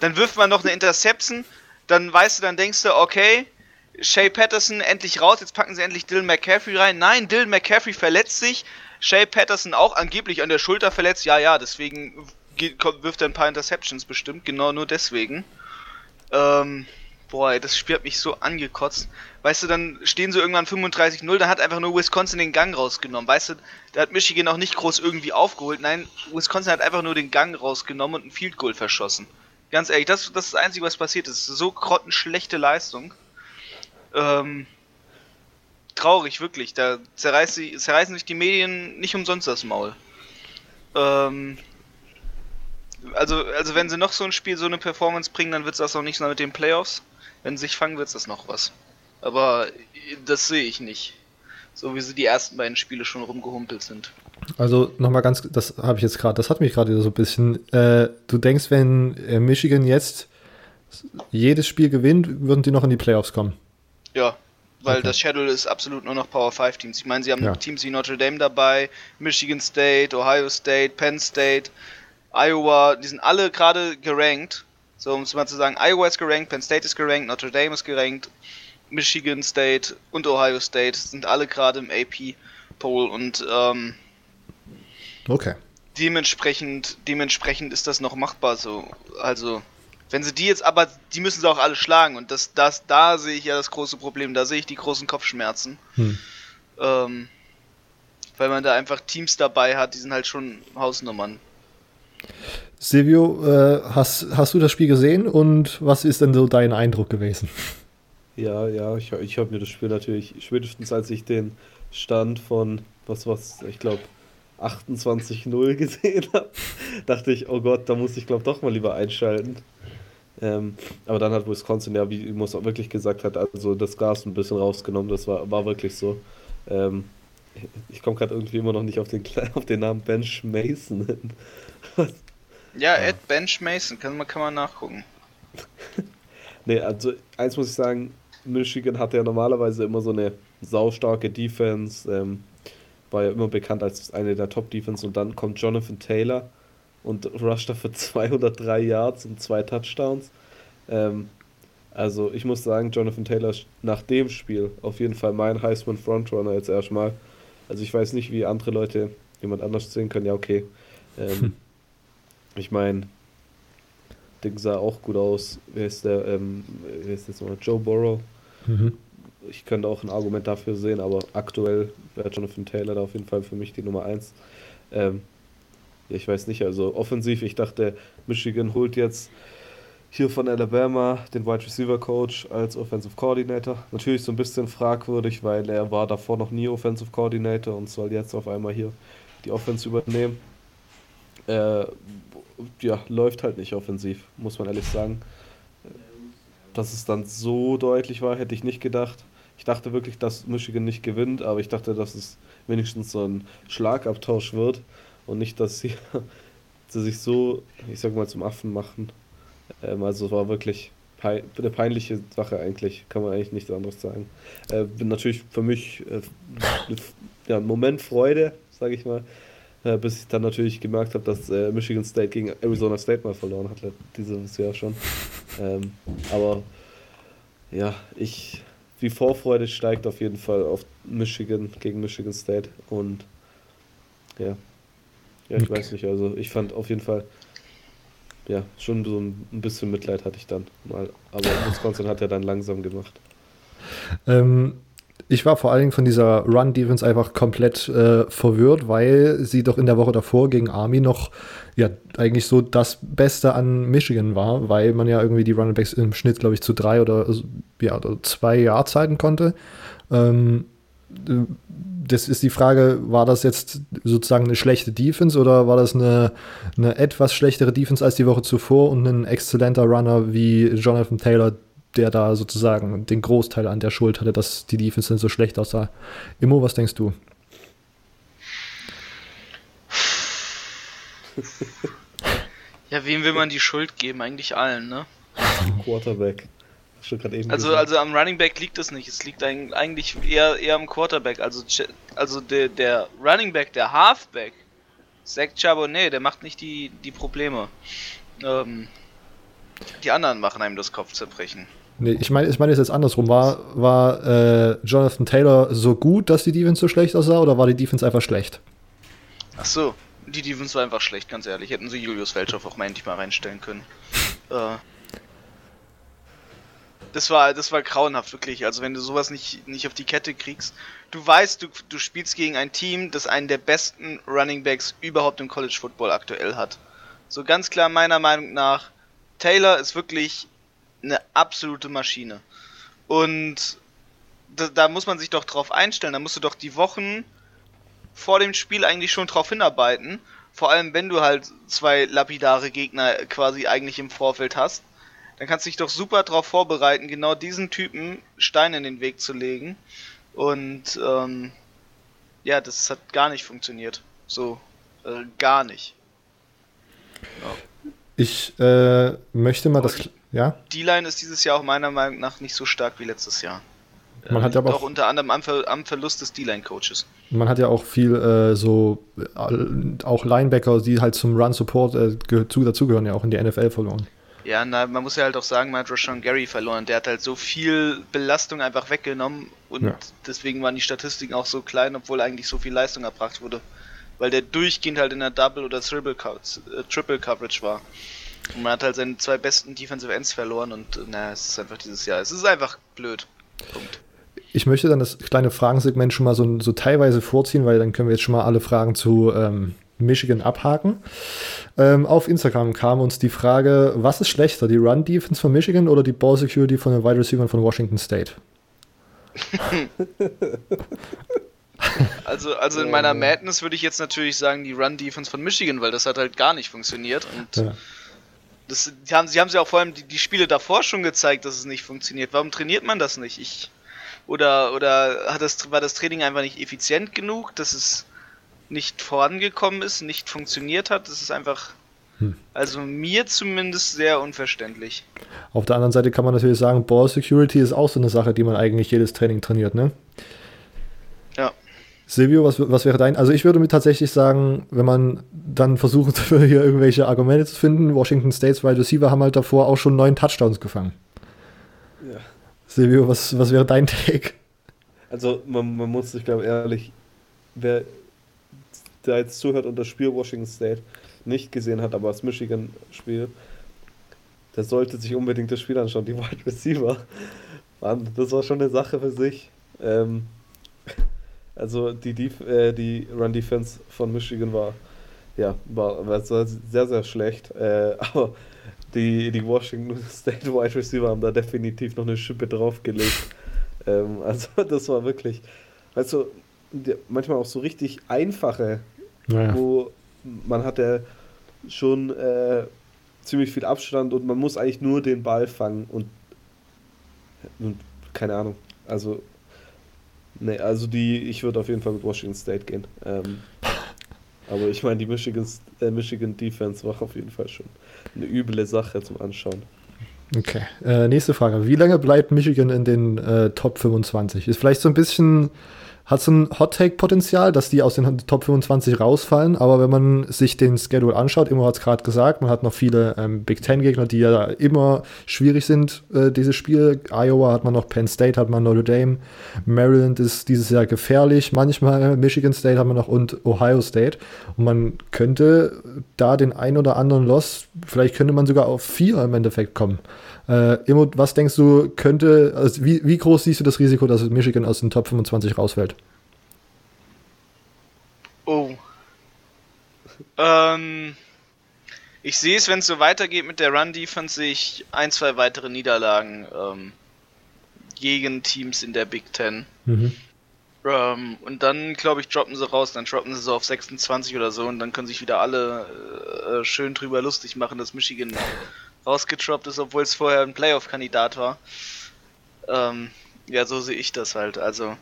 Dann wirft man noch eine Interception, dann weißt du, dann denkst du, okay, Shay Patterson endlich raus, jetzt packen sie endlich Dylan McCaffrey rein. Nein, Dylan McCaffrey verletzt sich, Shay Patterson auch angeblich an der Schulter verletzt. Ja, ja, deswegen wirft er ein paar Interceptions bestimmt, genau nur deswegen. Ähm, boah, das Spiel hat mich so angekotzt. Weißt du, dann stehen sie irgendwann 35-0, dann hat einfach nur Wisconsin den Gang rausgenommen. Weißt du, da hat Michigan auch nicht groß irgendwie aufgeholt. Nein, Wisconsin hat einfach nur den Gang rausgenommen und ein Field Goal verschossen. Ganz ehrlich, das, das ist das Einzige, was passiert ist. So grottenschlechte Leistung. Ähm, traurig, wirklich. Da zerreißt sie, zerreißen sich die Medien nicht umsonst das Maul. Ähm, also, also wenn sie noch so ein Spiel, so eine Performance bringen, dann wird es das auch nicht mehr mit den Playoffs. Wenn sie sich fangen, wird es das noch was. Aber das sehe ich nicht. So wie sie die ersten beiden Spiele schon rumgehumpelt sind. Also nochmal ganz, das habe ich jetzt gerade, das hat mich gerade so ein bisschen. Äh, du denkst, wenn äh, Michigan jetzt jedes Spiel gewinnt, würden die noch in die Playoffs kommen? Ja, weil okay. das Schedule ist absolut nur noch Power 5 Teams. Ich meine, sie haben ja. Teams wie Notre Dame dabei, Michigan State, Ohio State, Penn State, Iowa, die sind alle gerade gerankt. So, um es mal zu sagen, Iowa ist gerankt, Penn State ist gerankt, Notre Dame ist gerankt, Michigan State und Ohio State sind alle gerade im AP-Poll und ähm, okay. dementsprechend, dementsprechend ist das noch machbar so. Also, wenn sie die jetzt, aber die müssen sie auch alle schlagen und das, das, da sehe ich ja das große Problem, da sehe ich die großen Kopfschmerzen. Hm. Ähm, weil man da einfach Teams dabei hat, die sind halt schon Hausnummern. Silvio, äh, hast, hast du das Spiel gesehen und was ist denn so dein Eindruck gewesen? Ja, ja, ich, ich habe mir das Spiel natürlich, spätestens als ich den Stand von, was was, ich glaube, 28-0 gesehen habe, dachte ich, oh Gott, da muss ich glaube doch mal lieber einschalten. Ähm, aber dann hat Wisconsin ja, wie Muss auch wirklich gesagt hat, also das Gas ein bisschen rausgenommen, das war, war wirklich so. Ähm, ich komme gerade irgendwie immer noch nicht auf den, auf den Namen Bench Mason hin. ja, Ed Bench Mason, kann man, kann man nachgucken. nee, also eins muss ich sagen, Michigan hat ja normalerweise immer so eine saustarke Defense, ähm, war ja immer bekannt als eine der Top-Defense und dann kommt Jonathan Taylor und rusht da für 203 Yards und zwei Touchdowns. Ähm, also ich muss sagen, Jonathan Taylor nach dem Spiel auf jeden Fall mein Heisman Frontrunner jetzt erstmal. Also ich weiß nicht, wie andere Leute jemand anders sehen können. Ja, okay. Ähm, hm. Ich meine, Ding sah auch gut aus. Wer ist der? Ähm, wer ist jetzt mal? Joe Burrow. Mhm. Ich könnte auch ein Argument dafür sehen, aber aktuell wäre Jonathan Taylor da auf jeden Fall für mich die Nummer 1. Ähm, ich weiß nicht, also offensiv, ich dachte, Michigan holt jetzt hier von Alabama den Wide Receiver Coach als Offensive Coordinator. Natürlich so ein bisschen fragwürdig, weil er war davor noch nie Offensive Coordinator und soll jetzt auf einmal hier die Offense übernehmen. Äh, ja, läuft halt nicht offensiv, muss man ehrlich sagen. Dass es dann so deutlich war, hätte ich nicht gedacht. Ich dachte wirklich, dass Michigan nicht gewinnt, aber ich dachte, dass es wenigstens so ein Schlagabtausch wird und nicht, dass sie, sie sich so, ich sag mal, zum Affen machen. Ähm, also es war wirklich pei eine peinliche Sache eigentlich, kann man eigentlich nichts anderes sagen. Äh, natürlich für mich äh, ja, ein Moment Freude, sage ich mal, äh, bis ich dann natürlich gemerkt habe, dass äh, Michigan State gegen Arizona State mal verloren hat dieses Jahr schon. Ähm, aber ja, ich die Vorfreude steigt auf jeden Fall auf Michigan gegen Michigan State und ja, ja, ich okay. weiß nicht, also ich fand auf jeden Fall ja, schon so ein bisschen Mitleid hatte ich dann mal. Aber Wisconsin hat ja dann langsam gemacht. Ähm, ich war vor allen Dingen von dieser Run-Defense einfach komplett äh, verwirrt, weil sie doch in der Woche davor gegen Army noch ja eigentlich so das Beste an Michigan war, weil man ja irgendwie die Runningbacks im Schnitt, glaube ich, zu drei oder ja, oder zwei Jahrzeiten konnte. Ähm, das ist die Frage, war das jetzt sozusagen eine schlechte Defense oder war das eine, eine etwas schlechtere Defense als die Woche zuvor und ein exzellenter Runner wie Jonathan Taylor, der da sozusagen den Großteil an der Schuld hatte, dass die Defense dann so schlecht aussah. Immo, was denkst du? Ja, wem will man die Schuld geben? Eigentlich allen, ne? Quarterback also, also am Running Back liegt es nicht. Es liegt eigentlich eher, eher am Quarterback. Also, also der, der Running Back, der Halfback, Zach Charbonnet, der macht nicht die, die Probleme. Ähm, die anderen machen einem das Kopfzerbrechen. Nee, ich meine, ich meine es jetzt andersrum. War, war äh, Jonathan Taylor so gut, dass die Defense so schlecht aussah, oder war die Defense einfach schlecht? Ach so, die Defense war einfach schlecht, ganz ehrlich. Hätten sie Julius Welchow auch mal endlich mal reinstellen können. äh, das war, das war grauenhaft, wirklich. Also wenn du sowas nicht, nicht auf die Kette kriegst. Du weißt, du, du spielst gegen ein Team, das einen der besten Running Backs überhaupt im College Football aktuell hat. So ganz klar meiner Meinung nach, Taylor ist wirklich eine absolute Maschine. Und da, da muss man sich doch drauf einstellen. Da musst du doch die Wochen vor dem Spiel eigentlich schon drauf hinarbeiten. Vor allem, wenn du halt zwei lapidare Gegner quasi eigentlich im Vorfeld hast dann kannst du dich doch super darauf vorbereiten, genau diesen Typen Stein in den Weg zu legen. Und ähm, ja, das hat gar nicht funktioniert. So, äh, gar nicht. Ja. Ich äh, möchte mal Aber das. Ja? Die Line ist dieses Jahr auch meiner Meinung nach nicht so stark wie letztes Jahr. Man hat ja aber auch, auch unter anderem am, Ver am Verlust des D-Line-Coaches. Man hat ja auch viel äh, so, äh, auch Linebacker, die halt zum Run-Support äh, dazugehören, ja auch in die NFL verloren. Ja, na, man muss ja halt auch sagen, man hat Rashawn Gary verloren. Der hat halt so viel Belastung einfach weggenommen und ja. deswegen waren die Statistiken auch so klein, obwohl eigentlich so viel Leistung erbracht wurde. Weil der durchgehend halt in der Double- oder Triple, äh, Triple Coverage war. Und man hat halt seine zwei besten Defensive Ends verloren und na, es ist einfach dieses Jahr. Es ist einfach blöd. Punkt. Ich möchte dann das kleine Fragensegment schon mal so, so teilweise vorziehen, weil dann können wir jetzt schon mal alle Fragen zu ähm, Michigan abhaken. Ähm, auf Instagram kam uns die Frage, was ist schlechter, die Run-Defense von Michigan oder die Ball-Security von den Wide Receivers von Washington State? also, also in meiner Madness würde ich jetzt natürlich sagen, die Run-Defense von Michigan, weil das hat halt gar nicht funktioniert. Und ja. das, die haben, sie haben ja auch vor allem die, die Spiele davor schon gezeigt, dass es nicht funktioniert. Warum trainiert man das nicht? Ich, oder oder hat das, war das Training einfach nicht effizient genug, dass es nicht vorangekommen ist, nicht funktioniert hat. Das ist einfach, hm. also mir zumindest sehr unverständlich. Auf der anderen Seite kann man natürlich sagen, Ball Security ist auch so eine Sache, die man eigentlich jedes Training trainiert, ne? Ja. Silvio, was, was wäre dein? Also ich würde mir tatsächlich sagen, wenn man dann versucht, hier irgendwelche Argumente zu finden, Washington States Wide Receiver haben halt davor auch schon neun Touchdowns gefangen. Ja. Silvio, was, was wäre dein Take? Also man, man muss sich, glaube ehrlich, wer der jetzt zuhört und das Spiel Washington State nicht gesehen hat, aber das Michigan-Spiel, der sollte sich unbedingt das Spiel anschauen. Die Wide Receiver, Mann, das war schon eine Sache für sich. Ähm, also die, Def äh, die Run-Defense von Michigan war, ja, war, war sehr, sehr schlecht. Äh, aber die, die Washington State Wide Receiver haben da definitiv noch eine Schippe draufgelegt. ähm, also das war wirklich, also manchmal auch so richtig einfache naja. wo man hat ja schon äh, ziemlich viel Abstand und man muss eigentlich nur den Ball fangen und, und keine Ahnung. Also, ne, also die, ich würde auf jeden Fall mit Washington State gehen. Ähm, aber ich meine, die Michigan, äh, Michigan Defense war auf jeden Fall schon eine üble Sache zum Anschauen. Okay, äh, nächste Frage. Wie lange bleibt Michigan in den äh, Top 25? Ist vielleicht so ein bisschen hat so ein Hot-Take-Potenzial, dass die aus den Top 25 rausfallen. Aber wenn man sich den Schedule anschaut, Immo hat es gerade gesagt, man hat noch viele ähm, Big Ten-Gegner, die ja immer schwierig sind, äh, dieses Spiel. Iowa hat man noch, Penn State hat man Notre Dame, Maryland ist dieses Jahr gefährlich, manchmal Michigan State hat man noch und Ohio State. Und man könnte da den ein oder anderen Loss, vielleicht könnte man sogar auf vier im Endeffekt kommen. Äh, Immo, was denkst du, könnte, also wie, wie groß siehst du das Risiko, dass Michigan aus den Top 25 rausfällt? Oh. ähm, ich sehe es, wenn es so weitergeht mit der Run-Defense, sehe ich ein, zwei weitere Niederlagen ähm, gegen Teams in der Big Ten. Mhm. Ähm, und dann, glaube ich, droppen sie raus, dann droppen sie so auf 26 oder so und dann können sich wieder alle äh, schön drüber lustig machen, dass Michigan rausgetroppt ist, obwohl es vorher ein Playoff-Kandidat war. Ähm, ja, so sehe ich das halt. Also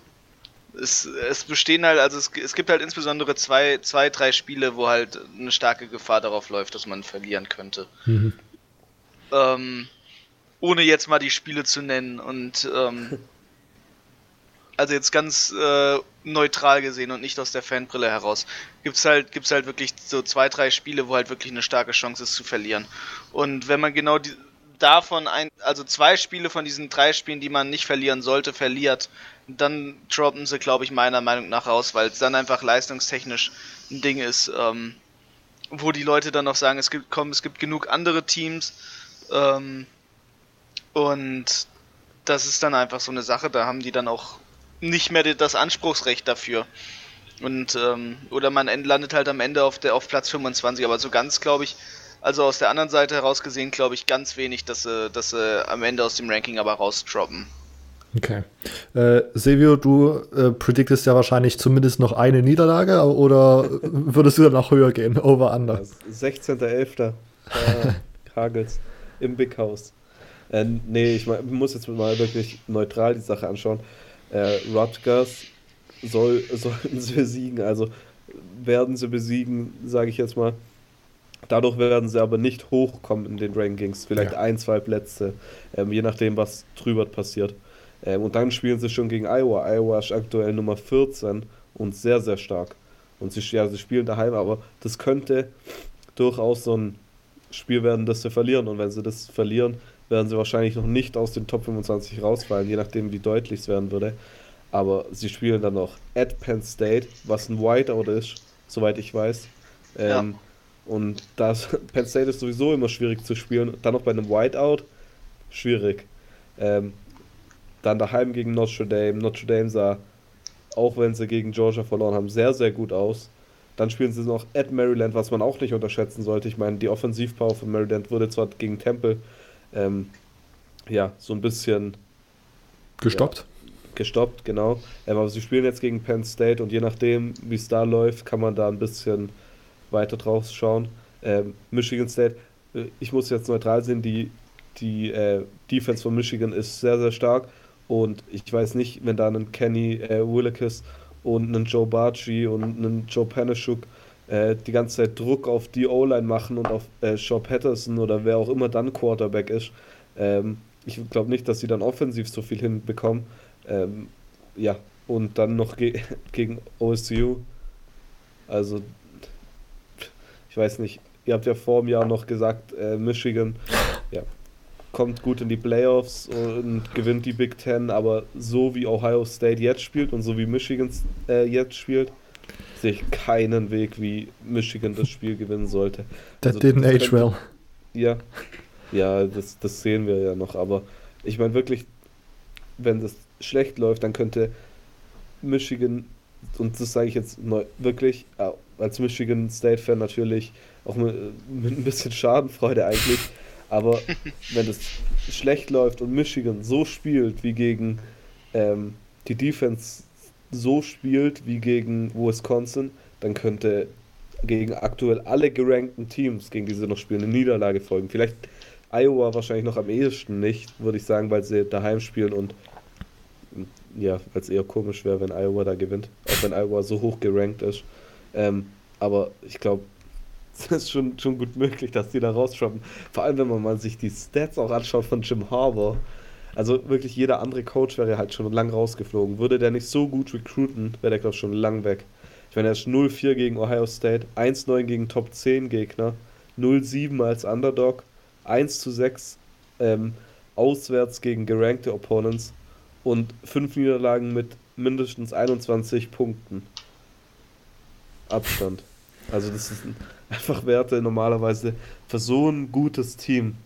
es, es bestehen halt, also es, es gibt halt insbesondere zwei, zwei, drei Spiele, wo halt eine starke Gefahr darauf läuft, dass man verlieren könnte. Mhm. Ähm, ohne jetzt mal die Spiele zu nennen und ähm, also jetzt ganz äh, neutral gesehen und nicht aus der Fanbrille heraus, gibt's halt, gibt's halt wirklich so zwei, drei Spiele, wo halt wirklich eine starke Chance ist zu verlieren. Und wenn man genau die, davon ein, also zwei Spiele von diesen drei Spielen, die man nicht verlieren sollte, verliert, dann droppen sie, glaube ich, meiner Meinung nach raus, weil es dann einfach leistungstechnisch ein Ding ist, ähm, wo die Leute dann noch sagen, es gibt, komm, es gibt genug andere Teams, ähm, und das ist dann einfach so eine Sache, da haben die dann auch nicht mehr das Anspruchsrecht dafür. Und, ähm, oder man landet halt am Ende auf, der, auf Platz 25, aber so ganz, glaube ich, also aus der anderen Seite heraus gesehen, glaube ich ganz wenig, dass sie, dass sie am Ende aus dem Ranking aber rausdroppen. Okay. Äh, Silvio, du äh, prediktest ja wahrscheinlich zumindest noch eine Niederlage oder würdest du dann noch höher gehen? Over, under? 16.11. Äh, Hagels im Big House. Äh, nee, ich mein, muss jetzt mal wirklich neutral die Sache anschauen. Äh, Rutgers soll, sollten sie besiegen, also werden sie besiegen, sage ich jetzt mal. Dadurch werden sie aber nicht hochkommen in den Rankings, vielleicht ja. ein, zwei Plätze, ähm, je nachdem, was drüber passiert. Ähm, und dann spielen sie schon gegen Iowa. Iowa ist aktuell Nummer 14 und sehr, sehr stark. Und sie, ja, sie spielen daheim, aber das könnte durchaus so ein Spiel werden, das sie verlieren. Und wenn sie das verlieren, werden sie wahrscheinlich noch nicht aus den Top 25 rausfallen, je nachdem, wie deutlich es werden würde. Aber sie spielen dann noch at Penn State, was ein Whiteout ist, soweit ich weiß. Ähm, ja. Und das, Penn State ist sowieso immer schwierig zu spielen. Dann noch bei einem Whiteout, schwierig. Ähm, dann daheim gegen Notre Dame. Notre Dame sah, auch wenn sie gegen Georgia verloren haben, sehr, sehr gut aus. Dann spielen sie noch at Maryland, was man auch nicht unterschätzen sollte. Ich meine, die Offensivpower von Maryland wurde zwar gegen Temple ähm, ja, so ein bisschen gestoppt. Ja, gestoppt, genau. Ähm, aber sie spielen jetzt gegen Penn State und je nachdem, wie es da läuft, kann man da ein bisschen weiter drauf schauen. Ähm, Michigan State, äh, ich muss jetzt neutral sehen, die, die äh, Defense von Michigan ist sehr, sehr stark und ich weiß nicht, wenn da ein Kenny äh, Willekes und ein Joe Barchi und ein Joe Panashuk äh, die ganze Zeit Druck auf die O-Line machen und auf äh, Shaw Patterson oder wer auch immer dann Quarterback ist. Ähm, ich glaube nicht, dass sie dann offensiv so viel hinbekommen. Ähm, ja, und dann noch ge gegen OSU. Also, ich weiß nicht, ihr habt ja vor dem Jahr noch gesagt, äh, Michigan ja, kommt gut in die Playoffs und gewinnt die Big Ten, aber so wie Ohio State jetzt spielt und so wie Michigan äh, jetzt spielt, sehe ich keinen Weg, wie Michigan das Spiel gewinnen sollte. That also, didn't das age well. Ja, ja das, das sehen wir ja noch, aber ich meine wirklich, wenn das schlecht läuft, dann könnte Michigan, und das sage ich jetzt neu, wirklich äh, als Michigan State-Fan natürlich auch mit, mit ein bisschen Schadenfreude eigentlich, aber wenn es schlecht läuft und Michigan so spielt wie gegen ähm, die Defense so spielt wie gegen Wisconsin, dann könnte gegen aktuell alle gerankten Teams, gegen die sie noch spielen, eine Niederlage folgen. Vielleicht Iowa wahrscheinlich noch am ehesten nicht, würde ich sagen, weil sie daheim spielen und ja, weil es eher komisch wäre, wenn Iowa da gewinnt, auch wenn Iowa so hoch gerankt ist. Ähm, aber ich glaube, es ist schon, schon gut möglich, dass die da rausschaffen. Vor allem, wenn man sich die Stats auch anschaut von Jim Harbour. Also wirklich jeder andere Coach wäre halt schon lang rausgeflogen. Würde der nicht so gut recruiten, wäre der, glaube ich, schon lang weg. Ich meine, er ist 0-4 gegen Ohio State, 1-9 gegen Top 10 Gegner, 0-7 als Underdog, 1-6 ähm, auswärts gegen gerankte Opponents und 5 Niederlagen mit mindestens 21 Punkten. Abstand. Also das sind einfach Werte normalerweise für so ein gutes Team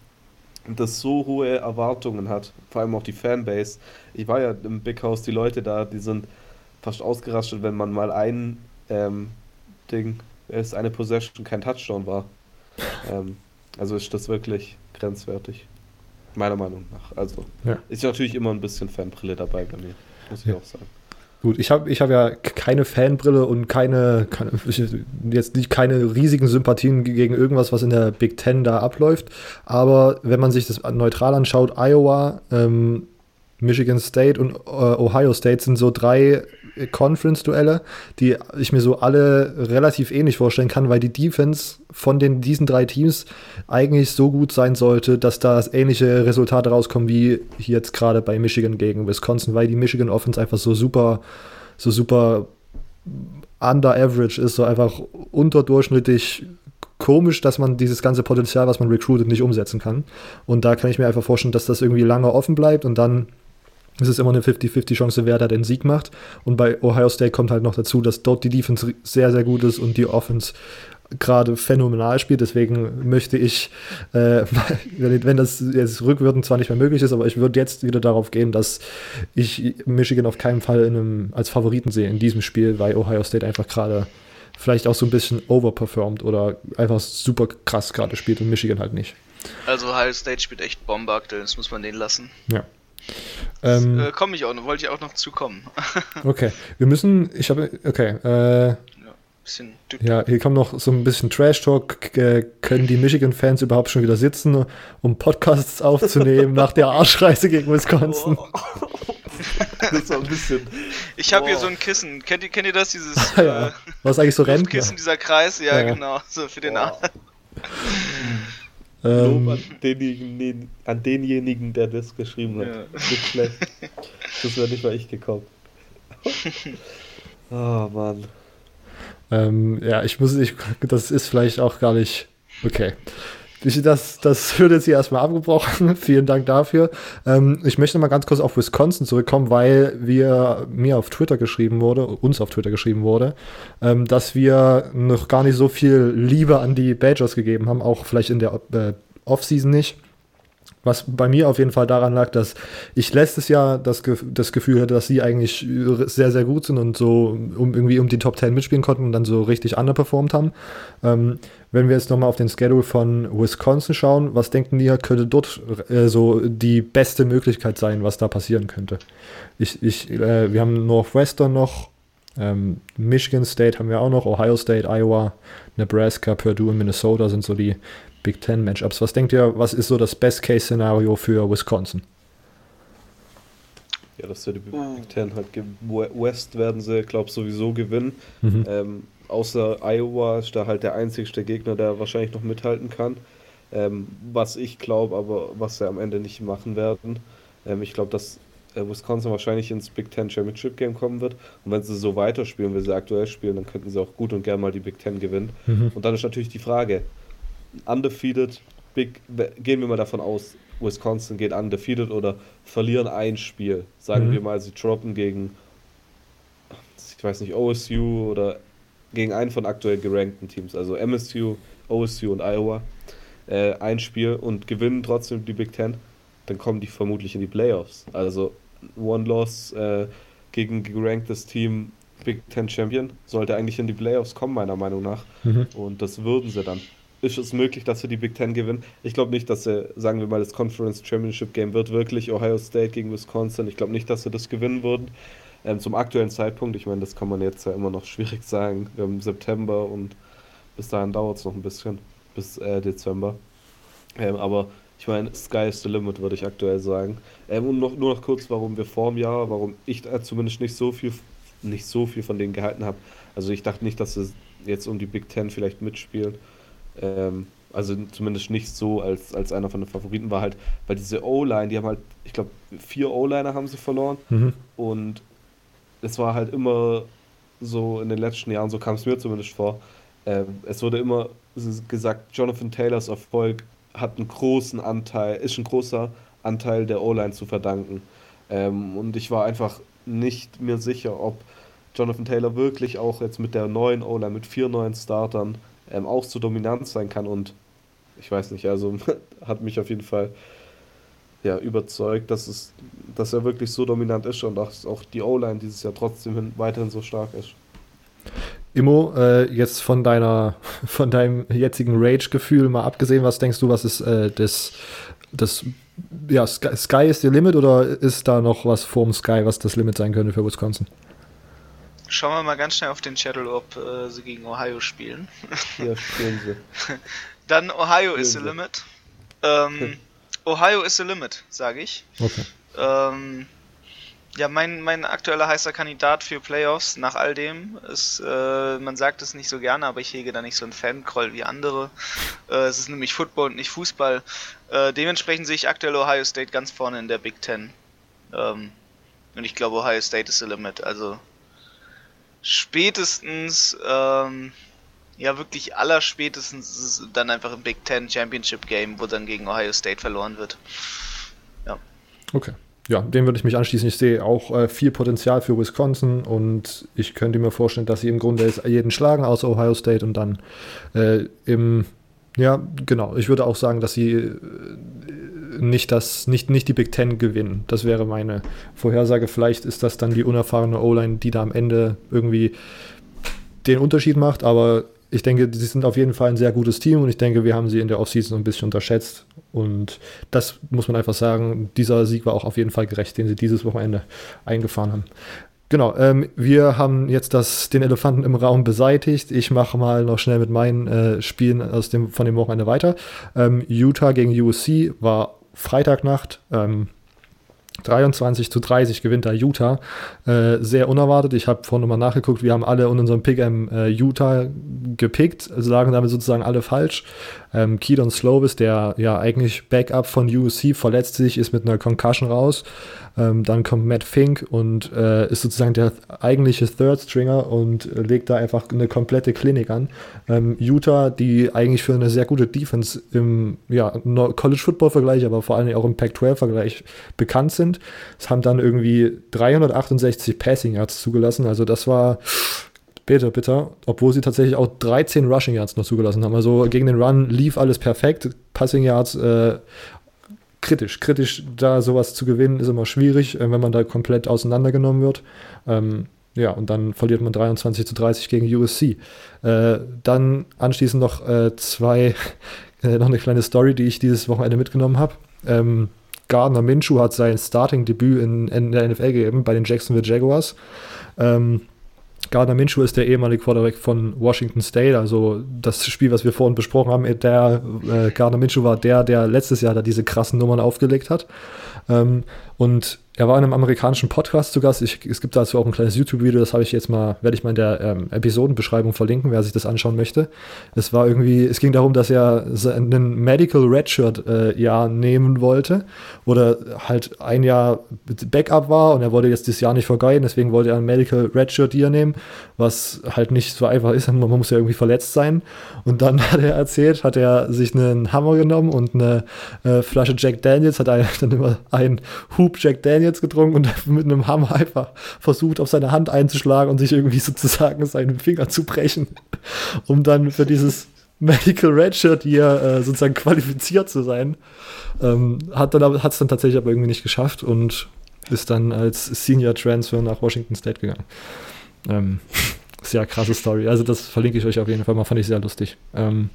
das so hohe Erwartungen hat, vor allem auch die Fanbase. Ich war ja im Big House, die Leute da, die sind fast ausgerastet, wenn man mal ein ähm, Ding, es eine Possession, kein Touchdown war. ähm, also ist das wirklich grenzwertig. Meiner Meinung nach. Also ja. ist natürlich immer ein bisschen Fanbrille dabei bei mir, muss ich ja. auch sagen. Gut, ich habe ich hab ja keine Fanbrille und keine, keine, jetzt nicht keine riesigen Sympathien gegen irgendwas, was in der Big Ten da abläuft. Aber wenn man sich das neutral anschaut, Iowa, ähm, Michigan State und äh, Ohio State sind so drei Conference-Duelle, die ich mir so alle relativ ähnlich vorstellen kann, weil die Defense von den, diesen drei Teams eigentlich so gut sein sollte, dass da ähnliche Resultate rauskommen wie jetzt gerade bei Michigan gegen Wisconsin, weil die Michigan Offense einfach so super, so super under average ist, so einfach unterdurchschnittlich komisch, dass man dieses ganze Potenzial, was man recruitet, nicht umsetzen kann. Und da kann ich mir einfach vorstellen, dass das irgendwie lange offen bleibt und dann es ist immer eine 50-50 Chance, wer da den Sieg macht. Und bei Ohio State kommt halt noch dazu, dass dort die Defense sehr, sehr gut ist und die Offense gerade phänomenal spielt. Deswegen möchte ich, äh, wenn das jetzt rückwirkend zwar nicht mehr möglich ist, aber ich würde jetzt wieder darauf gehen, dass ich Michigan auf keinen Fall einem, als Favoriten sehe in diesem Spiel, weil Ohio State einfach gerade vielleicht auch so ein bisschen overperformed oder einfach super krass gerade spielt und Michigan halt nicht. Also Ohio State spielt echt Bombe aktuell, das muss man denen lassen. Ja. Ähm, äh, komme ich auch noch, wollte ich auch noch zukommen. okay, wir müssen, ich habe, okay, äh, ja. bisschen. Ja, hier kommt noch so ein bisschen Trash-Talk. Äh, können die Michigan-Fans überhaupt schon wieder sitzen, um Podcasts aufzunehmen nach der Arschreise gegen Wisconsin? das war ein bisschen. Ich habe hier so ein Kissen. Kennt ihr, kennt ihr das? Dieses Ah, ja. äh, Was eigentlich so rennt? Kissen, dieser Kreis? Ja, Ja, ja. genau. So für den Boah. Arm. Lob Ähm, an denjenigen, an denjenigen, der das geschrieben hat. Ja. Nicht schlecht. Das wäre nicht mal ich gekommen. Oh Mann. ähm, ja, ich muss, ich, das ist vielleicht auch gar nicht okay. Das, das wird jetzt hier erstmal abgebrochen. Vielen Dank dafür. Ähm, ich möchte mal ganz kurz auf Wisconsin zurückkommen, weil wir mir auf Twitter geschrieben wurde, uns auf Twitter geschrieben wurde, ähm, dass wir noch gar nicht so viel Liebe an die Badgers gegeben haben, auch vielleicht in der äh, Offseason nicht. Was bei mir auf jeden Fall daran lag, dass ich letztes Jahr das, Ge das Gefühl hatte, dass sie eigentlich sehr, sehr gut sind und so um, irgendwie um die Top 10 mitspielen konnten und dann so richtig underperformed haben. Ähm, wenn wir jetzt nochmal auf den Schedule von Wisconsin schauen, was denken ihr, könnte dort äh, so die beste Möglichkeit sein, was da passieren könnte? Ich, ich, äh, wir haben Northwestern noch, ähm, Michigan State haben wir auch noch, Ohio State, Iowa, Nebraska, Purdue und Minnesota sind so die Big Ten Matchups. Was denkt ihr, was ist so das Best-Case-Szenario für Wisconsin? Ja, dass wir die Big Uh. Ten halt West werden sie, glaube sowieso gewinnen. Mhm. Ähm, außer Iowa ist da halt der einzigste Gegner, der wahrscheinlich noch mithalten kann. Ähm, was ich glaube, aber was sie am Ende nicht machen werden. Ähm, ich glaube, dass äh, Wisconsin wahrscheinlich ins Big Ten Championship Game kommen wird. Und wenn sie so weiterspielen, wie sie aktuell spielen, dann könnten sie auch gut und gern mal die Big Ten gewinnen. Mhm. Und dann ist natürlich die Frage, undefeated, Big, gehen wir mal davon aus, Wisconsin geht undefeated oder verlieren ein Spiel. Sagen Mhm. wir mal, sie droppen gegen, ich weiß nicht, OSU oder gegen einen von aktuell gerankten Teams, also MSU, OSU und Iowa, äh, ein Spiel und gewinnen trotzdem die Big Ten, dann kommen die vermutlich in die Playoffs. Also One Loss äh, gegen geranktes Team, Big Ten Champion, sollte eigentlich in die Playoffs kommen, meiner Meinung nach. Mhm. Und das würden sie dann. Ist es möglich, dass sie die Big Ten gewinnen? Ich glaube nicht, dass sie, sagen wir mal, das Conference Championship Game wird wirklich Ohio State gegen Wisconsin. Ich glaube nicht, dass sie das gewinnen würden. Ähm, zum aktuellen Zeitpunkt, ich meine, das kann man jetzt ja immer noch schwierig sagen. Wir haben September und bis dahin dauert es noch ein bisschen, bis äh, Dezember. Ähm, aber ich meine, Sky is the limit, würde ich aktuell sagen. Ähm, und noch, nur noch kurz, warum wir vor dem Jahr, warum ich äh, zumindest nicht so viel, nicht so viel von denen gehalten habe. Also ich dachte nicht, dass sie jetzt um die Big Ten vielleicht mitspielen. Ähm, also zumindest nicht so als, als einer von den Favoriten war halt, weil diese O-Line, die haben halt, ich glaube, vier O-Liner haben sie verloren Mhm. und es war halt immer so in den letzten Jahren, so kam es mir zumindest vor, ähm, es wurde immer gesagt, Jonathan Taylors Erfolg hat einen großen Anteil, ist ein großer Anteil der O-Line zu verdanken. Ähm, und ich war einfach nicht mir sicher, ob Jonathan Taylor wirklich auch jetzt mit der neuen O-Line, mit vier neuen Startern, ähm, auch so dominant sein kann. Und ich weiß nicht, also hat mich auf jeden Fall ja, überzeugt, dass, es, dass er wirklich so dominant ist und dass auch die O-Line dieses Jahr trotzdem hin, weiterhin so stark ist. Immo, äh, jetzt von deiner, von deinem jetzigen Rage-Gefühl mal abgesehen, was denkst du, was ist äh, das, das, ja, Sky, Sky ist der Limit oder ist da noch was vorm Sky, was das Limit sein könnte für Wisconsin? Schauen wir mal ganz schnell auf den Schedule, ob äh, sie gegen Ohio spielen. Hier spielen sie. Dann Ohio is the limit. Ähm, Ohio is the limit, sage ich. Okay. Ähm, ja, mein, mein aktueller heißer Kandidat für Playoffs nach all dem ist, äh, man sagt es nicht so gerne, aber ich hege da nicht so einen Fankroll wie andere. Äh, es ist nämlich Football und nicht Fußball. Äh, dementsprechend sehe ich aktuell Ohio State ganz vorne in der Big Ten. Ähm, und ich glaube, Ohio State ist the limit. Also spätestens, ähm, ja wirklich allerspätestens ist es dann einfach im Big Ten Championship Game, wo dann gegen Ohio State verloren wird. Okay. Ja, dem würde ich mich anschließen. Ich sehe auch äh, viel Potenzial für Wisconsin und ich könnte mir vorstellen, dass sie im Grunde jeden schlagen, außer Ohio State und dann äh, im, ja, genau. Ich würde auch sagen, dass sie äh, nicht, das, nicht, nicht die Big Ten gewinnen. Das wäre meine Vorhersage. Vielleicht ist das dann die unerfahrene O-Line, die da am Ende irgendwie den Unterschied macht, aber ich denke, sie sind auf jeden Fall ein sehr gutes Team und ich denke, wir haben sie in der Offseason ein bisschen unterschätzt. Und das muss man einfach sagen, dieser Sieg war auch auf jeden Fall gerecht, den sie dieses Wochenende eingefahren haben. Genau, ähm, wir haben jetzt das, den Elefanten im Raum beseitigt. Ich mache mal noch schnell mit meinen äh, Spielen aus dem, von dem Wochenende weiter. Ähm, Utah gegen USC war Freitagnacht. Ähm, 23 zu 30 gewinnt da Utah. Äh, sehr unerwartet. Ich habe vorhin nochmal nachgeguckt. Wir haben alle in unserem Pick'em äh, Utah gepickt, also lagen damit sozusagen alle falsch. Ähm, Keaton Slovis, der ja eigentlich Backup von USC, verletzt sich, ist mit einer Concussion raus. Ähm, dann kommt Matt Fink und äh, ist sozusagen der eigentliche Third Stringer und äh, legt da einfach eine komplette Klinik an. Ähm, Utah, die eigentlich für eine sehr gute Defense im ja, College Football Vergleich, aber vor allem auch im Pac-12 Vergleich bekannt sind, es haben dann irgendwie 368 Passing Yards zugelassen. Also das war bitter, bitter, obwohl sie tatsächlich auch 13 Rushing Yards noch zugelassen haben. Also gegen den Run lief alles perfekt. Passing Yards äh, kritisch. Kritisch, da sowas zu gewinnen, ist immer schwierig, äh, wenn man da komplett auseinandergenommen wird. Ähm, ja, und dann verliert man 23 zu 30 gegen USC. Äh, dann anschließend noch äh, zwei, äh, noch eine kleine Story, die ich dieses Wochenende mitgenommen habe. Ähm, Gardner Minshew hat sein Starting-Debüt in, in, der NFL gegeben bei den Jacksonville Jaguars. Ähm, Gardner Minshew ist der ehemalige Quarterback von Washington State, also das Spiel, was wir vorhin besprochen haben, der äh, Gardner Minshew war der, der letztes Jahr da diese krassen Nummern aufgelegt hat. Ähm, und er war in einem amerikanischen Podcast zu Gast. Ich, es gibt dazu auch ein kleines YouTube-Video, das habe ich jetzt mal, werde ich mal in der ähm, Episodenbeschreibung verlinken, wer sich das anschauen möchte. Es war irgendwie, es ging darum, dass er einen Medical Redshirt äh, Jahr nehmen wollte oder halt ein Jahr Backup war und er wollte jetzt das Jahr nicht vergeuden, deswegen wollte er ein Medical Redshirt Year nehmen, was halt nicht so einfach ist, man muss ja irgendwie verletzt sein. Und dann hat er erzählt, hat er sich einen Hammer genommen und eine äh, Flasche Jack Daniels, hat er dann immer einen Hub Jack Daniels jetzt getrunken und mit einem Hammer einfach versucht, auf seine Hand einzuschlagen und sich irgendwie sozusagen seinen Finger zu brechen, um dann für dieses Medical Redshirt hier äh, sozusagen qualifiziert zu sein. Ähm, hat dann es dann tatsächlich aber irgendwie nicht geschafft und ist dann als Senior Transfer nach Washington State gegangen. Ähm, sehr krasse Story. Also das verlinke ich euch auf jeden Fall mal, fand ich sehr lustig. Ähm,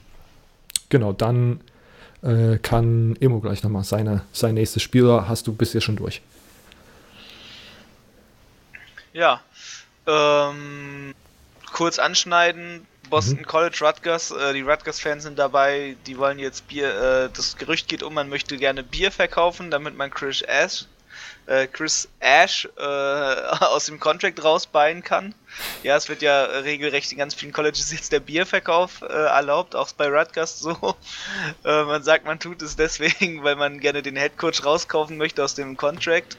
genau, dann äh, kann Emo gleich nochmal seine, sein nächstes Spiel, hast du bisher schon durch. Ja. Ähm, kurz anschneiden. Boston mhm. College Rutgers, äh, die Rutgers-Fans sind dabei, die wollen jetzt Bier, äh, das Gerücht geht um, man möchte gerne Bier verkaufen, damit man Chris Ash, äh, Chris Ash äh, aus dem Contract rausbeien kann. Ja, es wird ja regelrecht in ganz vielen Colleges jetzt der Bierverkauf äh, erlaubt, auch bei Rutgers so. Äh, man sagt, man tut es deswegen, weil man gerne den Headcoach rauskaufen möchte aus dem Contract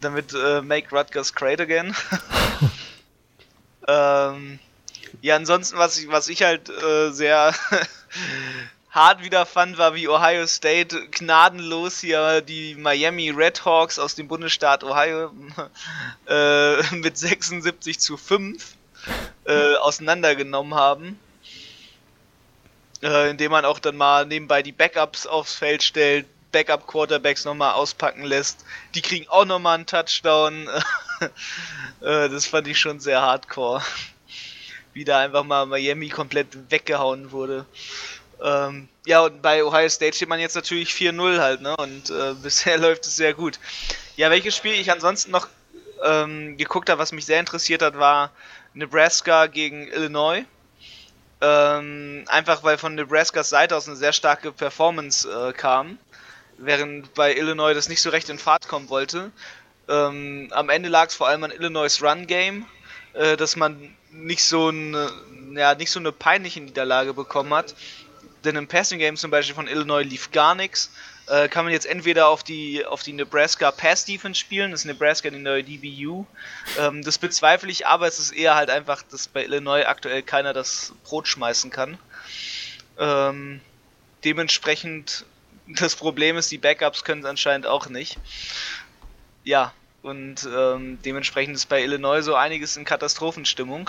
damit äh, Make Rutgers Great Again. ähm, ja, ansonsten, was ich, was ich halt äh, sehr hart wieder fand, war wie Ohio State gnadenlos hier die Miami Redhawks aus dem Bundesstaat Ohio äh, mit 76 zu 5 äh, auseinandergenommen haben. Äh, indem man auch dann mal nebenbei die Backups aufs Feld stellt, Backup-Quarterbacks nochmal auspacken lässt. Die kriegen auch nochmal einen Touchdown. Äh, das fand ich schon sehr hardcore. Wie da einfach mal Miami komplett weggehauen wurde. Ähm, ja, und bei Ohio State steht man jetzt natürlich 4-0 halt, ne? Und äh, bisher läuft es sehr gut. Ja, welches Spiel ich ansonsten noch ähm, geguckt habe, was mich sehr interessiert hat, war Nebraska gegen Illinois. Ähm, einfach weil von Nebraskas Seite aus eine sehr starke Performance äh, kam während bei Illinois das nicht so recht in Fahrt kommen wollte. Ähm, am Ende lag es vor allem an Illinois Run Game, äh, dass man nicht so eine, ja, nicht so eine peinliche Niederlage bekommen hat. Denn im Passing Game zum Beispiel von Illinois lief gar nichts. Äh, kann man jetzt entweder auf die, auf die Nebraska Pass Defense spielen, das ist Nebraska die neue DBU. Ähm, das bezweifle ich, aber es ist eher halt einfach, dass bei Illinois aktuell keiner das Brot schmeißen kann. Ähm, dementsprechend das Problem ist, die Backups können es anscheinend auch nicht. Ja, und ähm, dementsprechend ist bei Illinois so einiges in Katastrophenstimmung.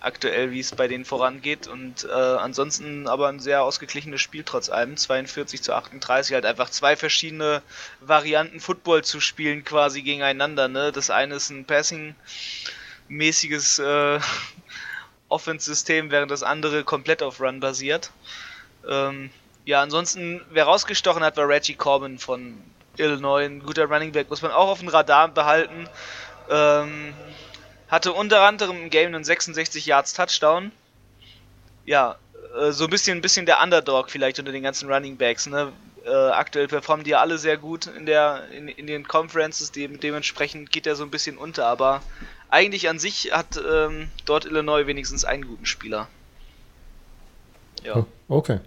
Aktuell, wie es bei denen vorangeht. Und äh, ansonsten aber ein sehr ausgeglichenes Spiel trotz allem. 42 zu 38, halt einfach zwei verschiedene Varianten Football zu spielen quasi gegeneinander. Ne? Das eine ist ein Passing-mäßiges äh, Offense-System, während das andere komplett auf Run basiert. Ähm, ja, ansonsten, wer rausgestochen hat, war Reggie Corbin von Illinois. Ein guter Running Back, muss man auch auf dem Radar behalten. Ähm, hatte unter anderem im Game einen 66 Yards Touchdown. Ja, äh, so ein bisschen, ein bisschen der Underdog vielleicht unter den ganzen Running Backs. Ne? Äh, aktuell performen die ja alle sehr gut in, der, in, in den Conferences, de dementsprechend geht er so ein bisschen unter, aber eigentlich an sich hat ähm, dort Illinois wenigstens einen guten Spieler. Ja. Hm, okay.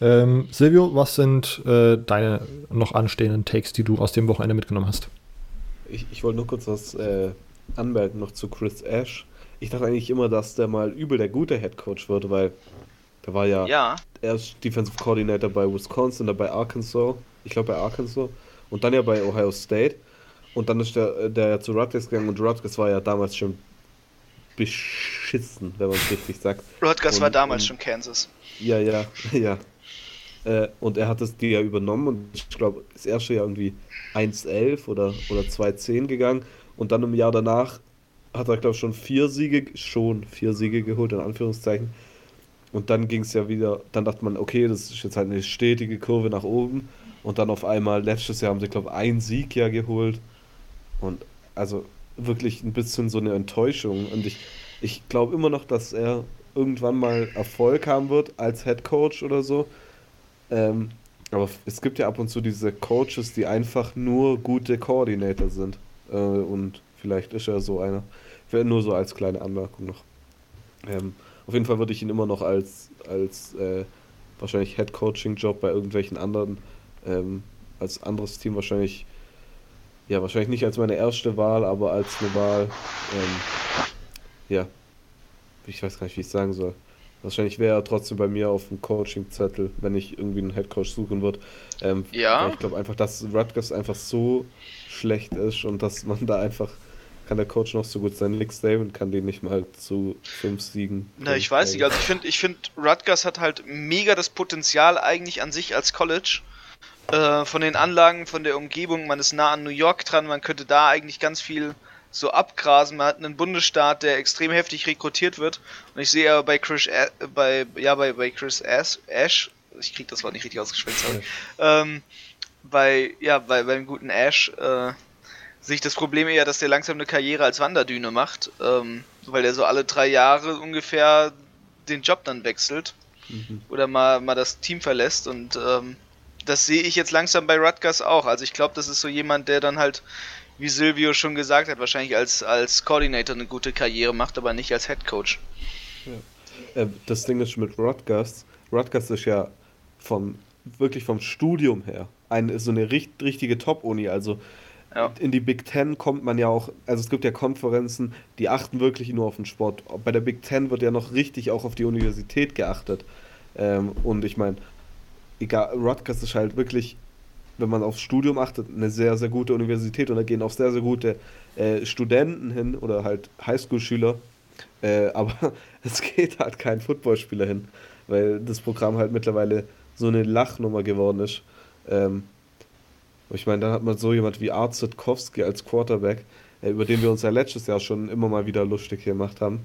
Ähm, Silvio, was sind äh, deine noch anstehenden Takes, die du aus dem Wochenende mitgenommen hast? Ich, ich wollte nur kurz was äh, anmerken noch zu Chris Ash. Ich dachte eigentlich immer, dass der mal übel der gute Head Coach wird, weil der war ja, ja. erst Defensive Coordinator bei Wisconsin, dann bei Arkansas, ich glaube bei Arkansas und dann ja bei Ohio State. Und dann ist der, der zu Rutgers gegangen und Rutgers war ja damals schon beschissen, wenn man es richtig sagt. Rutgers und, war damals und, schon Kansas. Ja, ja, ja. Äh, und er hat das die ja übernommen und ich glaube, das erste Jahr irgendwie 1-11 oder, oder 2-10 gegangen. Und dann im Jahr danach hat er, glaube ich, schon vier Siege, schon vier Siege geholt, in Anführungszeichen. Und dann ging es ja wieder, dann dachte man, okay, das ist jetzt halt eine stetige Kurve nach oben. Und dann auf einmal, letztes Jahr haben sie, glaube ich, einen Sieg ja geholt. Und also wirklich ein bisschen so eine Enttäuschung. Und ich, ich glaube immer noch, dass er irgendwann mal Erfolg haben wird als Head Coach oder so. Ähm, aber es gibt ja ab und zu diese Coaches, die einfach nur gute Koordinator sind. Äh, und vielleicht ist er so einer. Nur so als kleine Anmerkung noch. Ähm, auf jeden Fall würde ich ihn immer noch als, als äh, wahrscheinlich Head-Coaching-Job bei irgendwelchen anderen, ähm, als anderes Team wahrscheinlich, ja, wahrscheinlich nicht als meine erste Wahl, aber als eine Wahl, ähm, ja, ich weiß gar nicht, wie ich sagen soll. Wahrscheinlich wäre er trotzdem bei mir auf dem Coaching-Zettel, wenn ich irgendwie einen Headcoach suchen würde. Ähm, ja. Ich glaube einfach, dass Rutgers einfach so schlecht ist und dass man da einfach kann der Coach noch so gut sein. Nick Saban kann den nicht mal zu fünf Siegen. Na, ich weiß nicht. Also ich finde, ich find, Rutgers hat halt mega das Potenzial eigentlich an sich als College. Äh, von den Anlagen, von der Umgebung, man ist nah an New York dran, man könnte da eigentlich ganz viel so abgrasen. Man hat einen Bundesstaat, der extrem heftig rekrutiert wird. Und ich sehe ja bei Chris, äh, bei, ja, bei, bei Chris Ash, Ash, ich krieg das Wort nicht richtig ausgesprochen, sorry. Ähm, bei, ja, bei, beim guten Ash, äh, sehe ich das Problem eher, dass der langsam eine Karriere als Wanderdüne macht, ähm, weil der so alle drei Jahre ungefähr den Job dann wechselt mhm. oder mal, mal das Team verlässt und ähm, das sehe ich jetzt langsam bei Rutgers auch. Also ich glaube, das ist so jemand, der dann halt, wie Silvio schon gesagt hat, wahrscheinlich als, als Coordinator eine gute Karriere macht, aber nicht als Head Coach. Ja. Äh, das Ding ist mit Rutgers, Rutgers ist ja vom, wirklich vom Studium her eine, so eine richt, richtige Top-Uni, also ja. In die Big Ten kommt man ja auch, also es gibt ja Konferenzen, die achten wirklich nur auf den Sport. Bei der Big Ten wird ja noch richtig auch auf die Universität geachtet. Ähm, und ich meine, egal, Rutgers ist halt wirklich, wenn man aufs Studium achtet, eine sehr, sehr gute Universität und da gehen auch sehr, sehr gute äh, Studenten hin oder halt Highschool-Schüler. Äh, aber es geht halt kein Footballspieler hin, weil das Programm halt mittlerweile so eine Lachnummer geworden ist. Ähm, ich meine, dann hat man so jemand wie Art Zitkowski als Quarterback, äh, über den wir uns ja letztes Jahr schon immer mal wieder lustig gemacht haben.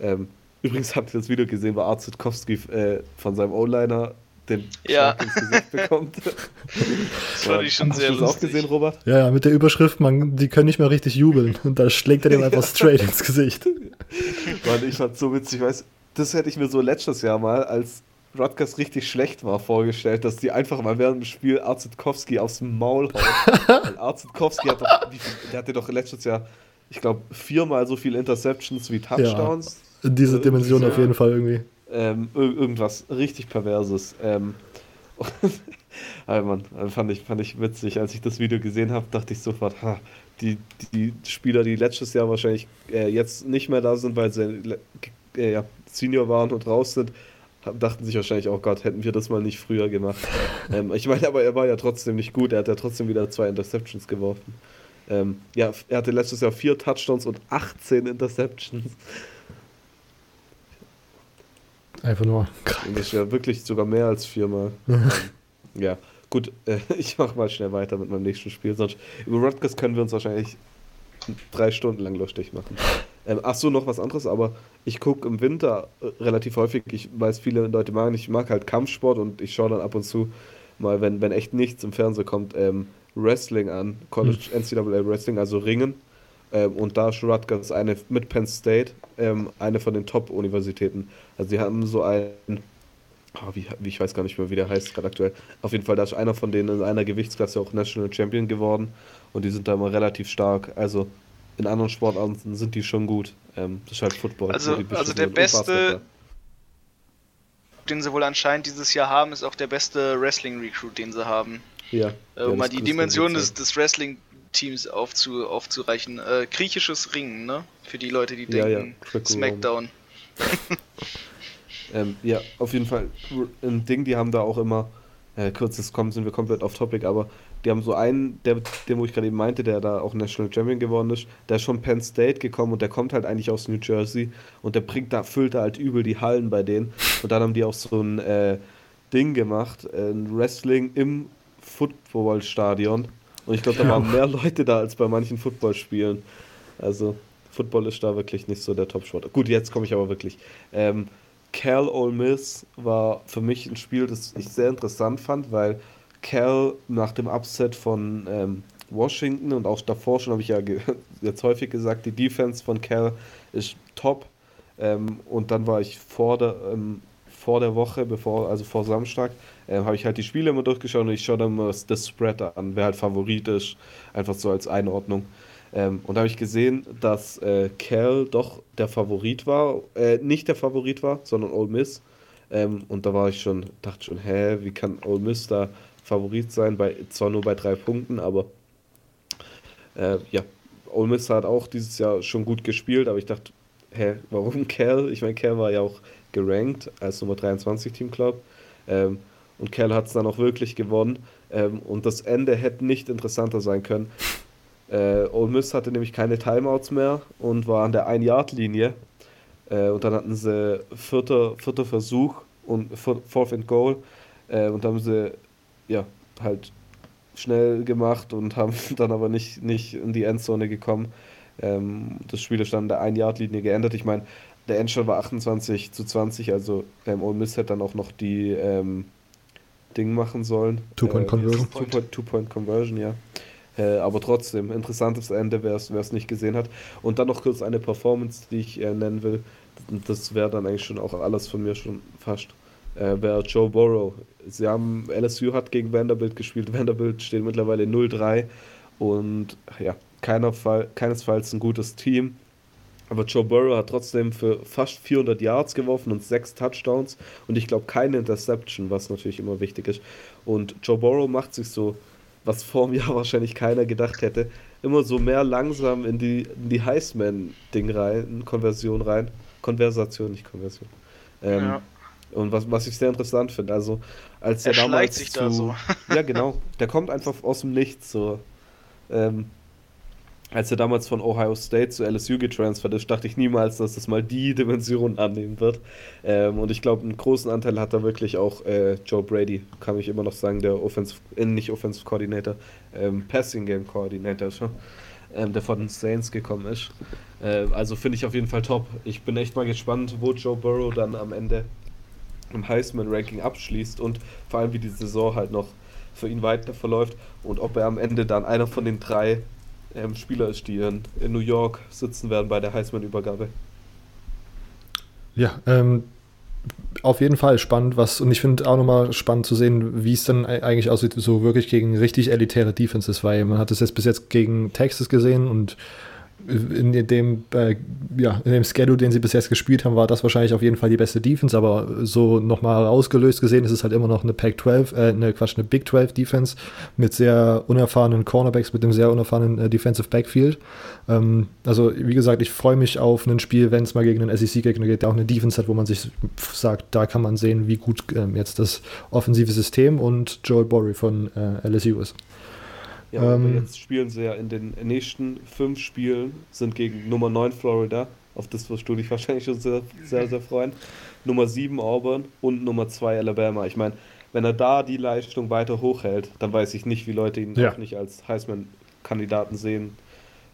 Ähm, übrigens habt ihr das Video gesehen, wo Art Zitkowski äh, von seinem O-Liner den ja. ins Gesicht bekommt. das fand ich schon Hast sehr lustig. Hast du das auch gesehen, Robert? Ja, ja, mit der Überschrift, man, die können nicht mehr richtig jubeln. Und da schlägt er dem einfach straight ins Gesicht. Mann, ich fand so witzig, weiß, das hätte ich mir so letztes Jahr mal als Rutgers richtig schlecht war, vorgestellt, dass die einfach mal während dem Spiel Arzitkowski aufs Maul hauen. Arzitkowski hat doch, der hatte doch letztes Jahr, ich glaube, viermal so viele Interceptions wie Touchdowns. Ja, in dieser Dimension auf jeden Fall irgendwie. Ähm, irgendwas richtig Perverses. Ähm, also man, fand ich, fand ich witzig. Als ich das Video gesehen habe, dachte ich sofort, ha, die, die Spieler, die letztes Jahr wahrscheinlich äh, jetzt nicht mehr da sind, weil sie äh, ja, Senior waren und raus sind, dachten sich wahrscheinlich auch, Gott, hätten wir das mal nicht früher gemacht. ähm, ich meine, aber er war ja trotzdem nicht gut. Er hat ja trotzdem wieder zwei Interceptions geworfen. Ähm, ja, er hatte letztes Jahr vier Touchdowns und 18 Interceptions. Einfach nur krank. Und das ist ja wirklich sogar mehr als viermal. ja, gut, äh, ich mache mal schnell weiter mit meinem nächsten Spiel. Sonst über Rutgers können wir uns wahrscheinlich drei Stunden lang lustig machen. Ähm, ach so, noch was anderes, aber ich gucke im Winter äh, relativ häufig, ich weiß, viele Leute machen, ich mag halt Kampfsport und ich schaue dann ab und zu mal, wenn, wenn echt nichts im Fernsehen kommt, ähm, Wrestling an, College hm. NCAA Wrestling, also Ringen. Ähm, und da ist Rutgers eine mit Penn State ähm, eine von den Top-Universitäten. Also sie haben so ein, oh, wie, wie, ich weiß gar nicht mehr, wie der heißt gerade aktuell. Auf jeden Fall, da ist einer von denen in einer Gewichtsklasse auch National Champion geworden und die sind da immer relativ stark. Also in anderen Sportarten sind die schon gut. Ähm, das ist halt Football. Also, also der beste, den sie wohl anscheinend dieses Jahr haben, ist auch der beste Wrestling-Recruit, den sie haben. Ja. Äh, um mal die Dimension des, des Wrestling-Teams aufzu, aufzureichen. Äh, griechisches Ringen, ne? Für die Leute, die denken, ja. Smackdown. ähm, ja, auf jeden Fall ein Ding, die haben da auch immer, äh, kurz, jetzt kommen, sind wir komplett off topic, aber die haben so einen, der, den, wo ich gerade eben meinte, der da auch National Champion geworden ist, der ist schon Penn State gekommen und der kommt halt eigentlich aus New Jersey und der bringt da, füllt da halt übel die Hallen bei denen. Und dann haben die auch so ein äh, Ding gemacht, ein Wrestling im Footballstadion. Und ich glaube, da waren mehr Leute da als bei manchen Footballspielen. Also, Football ist da wirklich nicht so der Top-Sport. Gut, jetzt komme ich aber wirklich. Ähm, Cal Ole Miss war für mich ein Spiel, das ich sehr interessant fand, weil Cal nach dem Upset von ähm, Washington und auch davor schon habe ich ja jetzt häufig gesagt, die Defense von Cal ist top. Ähm, und dann war ich vor der, ähm, vor der Woche, bevor, also vor Samstag, ähm, habe ich halt die Spiele immer durchgeschaut und ich schaue dann mal das Spread an, wer halt Favorit ist, einfach so als Einordnung. Ähm, und da habe ich gesehen, dass äh, Cal doch der Favorit war, äh, nicht der Favorit war, sondern Ole Miss. Ähm, und da war ich schon, dachte schon, hä, wie kann Ole Miss da Favorit sein, bei, zwar nur bei drei Punkten, aber äh, ja, Ole Miss hat auch dieses Jahr schon gut gespielt, aber ich dachte, hä, warum Cal? Ich meine, Cal war ja auch gerankt als Nummer 23 Team Club ähm, und Cal hat es dann auch wirklich gewonnen ähm, und das Ende hätte nicht interessanter sein können. Äh, Ole Miss hatte nämlich keine Timeouts mehr und war an der 1-Yard-Linie äh, und dann hatten sie vierter, vierter Versuch und Fourth and Goal äh, und haben sie ja, halt schnell gemacht und haben dann aber nicht, nicht in die Endzone gekommen. Ähm, das Spiel ist dann der Ein-Yard-Linie geändert. Ich meine, der Endstand war 28 zu 20, also ähm, Ole Miss hätte dann auch noch die ähm, Ding machen sollen. Two-Point-Conversion. Äh, Two-Point-Conversion, ja. Äh, aber trotzdem, interessantes Ende, wer es nicht gesehen hat. Und dann noch kurz eine Performance, die ich äh, nennen will. Das wäre dann eigentlich schon auch alles von mir schon fast äh, wäre Joe Burrow. Sie haben, LSU hat gegen Vanderbilt gespielt. Vanderbilt steht mittlerweile 0-3 und ja, keiner Fall, keinesfalls ein gutes Team. Aber Joe Burrow hat trotzdem für fast 400 Yards geworfen und sechs Touchdowns und ich glaube keine Interception, was natürlich immer wichtig ist. Und Joe Burrow macht sich so, was vor mir wahrscheinlich keiner gedacht hätte, immer so mehr langsam in die, in die Heisman-Ding rein, Konversion rein. Konversation, nicht Konversion. Ähm, ja. Und was, was ich sehr interessant finde, also als er, er damals sich zu, da so. ja genau, der kommt einfach aus dem Nichts so. Ähm, als er damals von Ohio State zu LSU getransfert ist, dachte ich niemals, dass das mal die Dimension annehmen wird. Ähm, und ich glaube, einen großen Anteil hat da wirklich auch äh, Joe Brady, kann ich immer noch sagen, der Offensive, äh, nicht Offensive Coordinator, ähm, Passing Game Coordinator schon, ähm, der von den Saints gekommen ist. Äh, also finde ich auf jeden Fall top. Ich bin echt mal gespannt, wo Joe Burrow dann am Ende im Heisman-Ranking abschließt und vor allem wie die Saison halt noch für ihn weiter verläuft und ob er am Ende dann einer von den drei ähm, Spieler ist, die in, in, New York sitzen werden bei der Heisman-Übergabe. Ja, ähm, auf jeden Fall spannend, was und ich finde auch nochmal spannend zu sehen, wie es dann eigentlich aussieht, so wirklich gegen richtig elitäre Defenses, weil man hat es jetzt bis jetzt gegen Texas gesehen und in dem, äh, ja, in dem Schedule, den sie bis jetzt gespielt haben, war das wahrscheinlich auf jeden Fall die beste Defense, aber so nochmal rausgelöst gesehen ist es halt immer noch eine Pac-12, äh, eine Quatsch, eine Big 12 Defense mit sehr unerfahrenen Cornerbacks, mit einem sehr unerfahrenen äh, Defensive Backfield. Ähm, also, wie gesagt, ich freue mich auf ein Spiel, wenn es mal gegen einen SEC-Gegner geht, der auch eine Defense hat, wo man sich sagt, da kann man sehen, wie gut ähm, jetzt das offensive System und Joel Borry von äh, LSU ist. Ja, ähm, aber jetzt spielen sie ja in den nächsten fünf Spielen, sind gegen Nummer 9 Florida, auf das wirst du dich wahrscheinlich schon sehr, sehr, sehr freuen, Nummer 7 Auburn und Nummer 2 Alabama. Ich meine, wenn er da die Leistung weiter hochhält, dann weiß ich nicht, wie Leute ihn ja. auch nicht als Heisman-Kandidaten sehen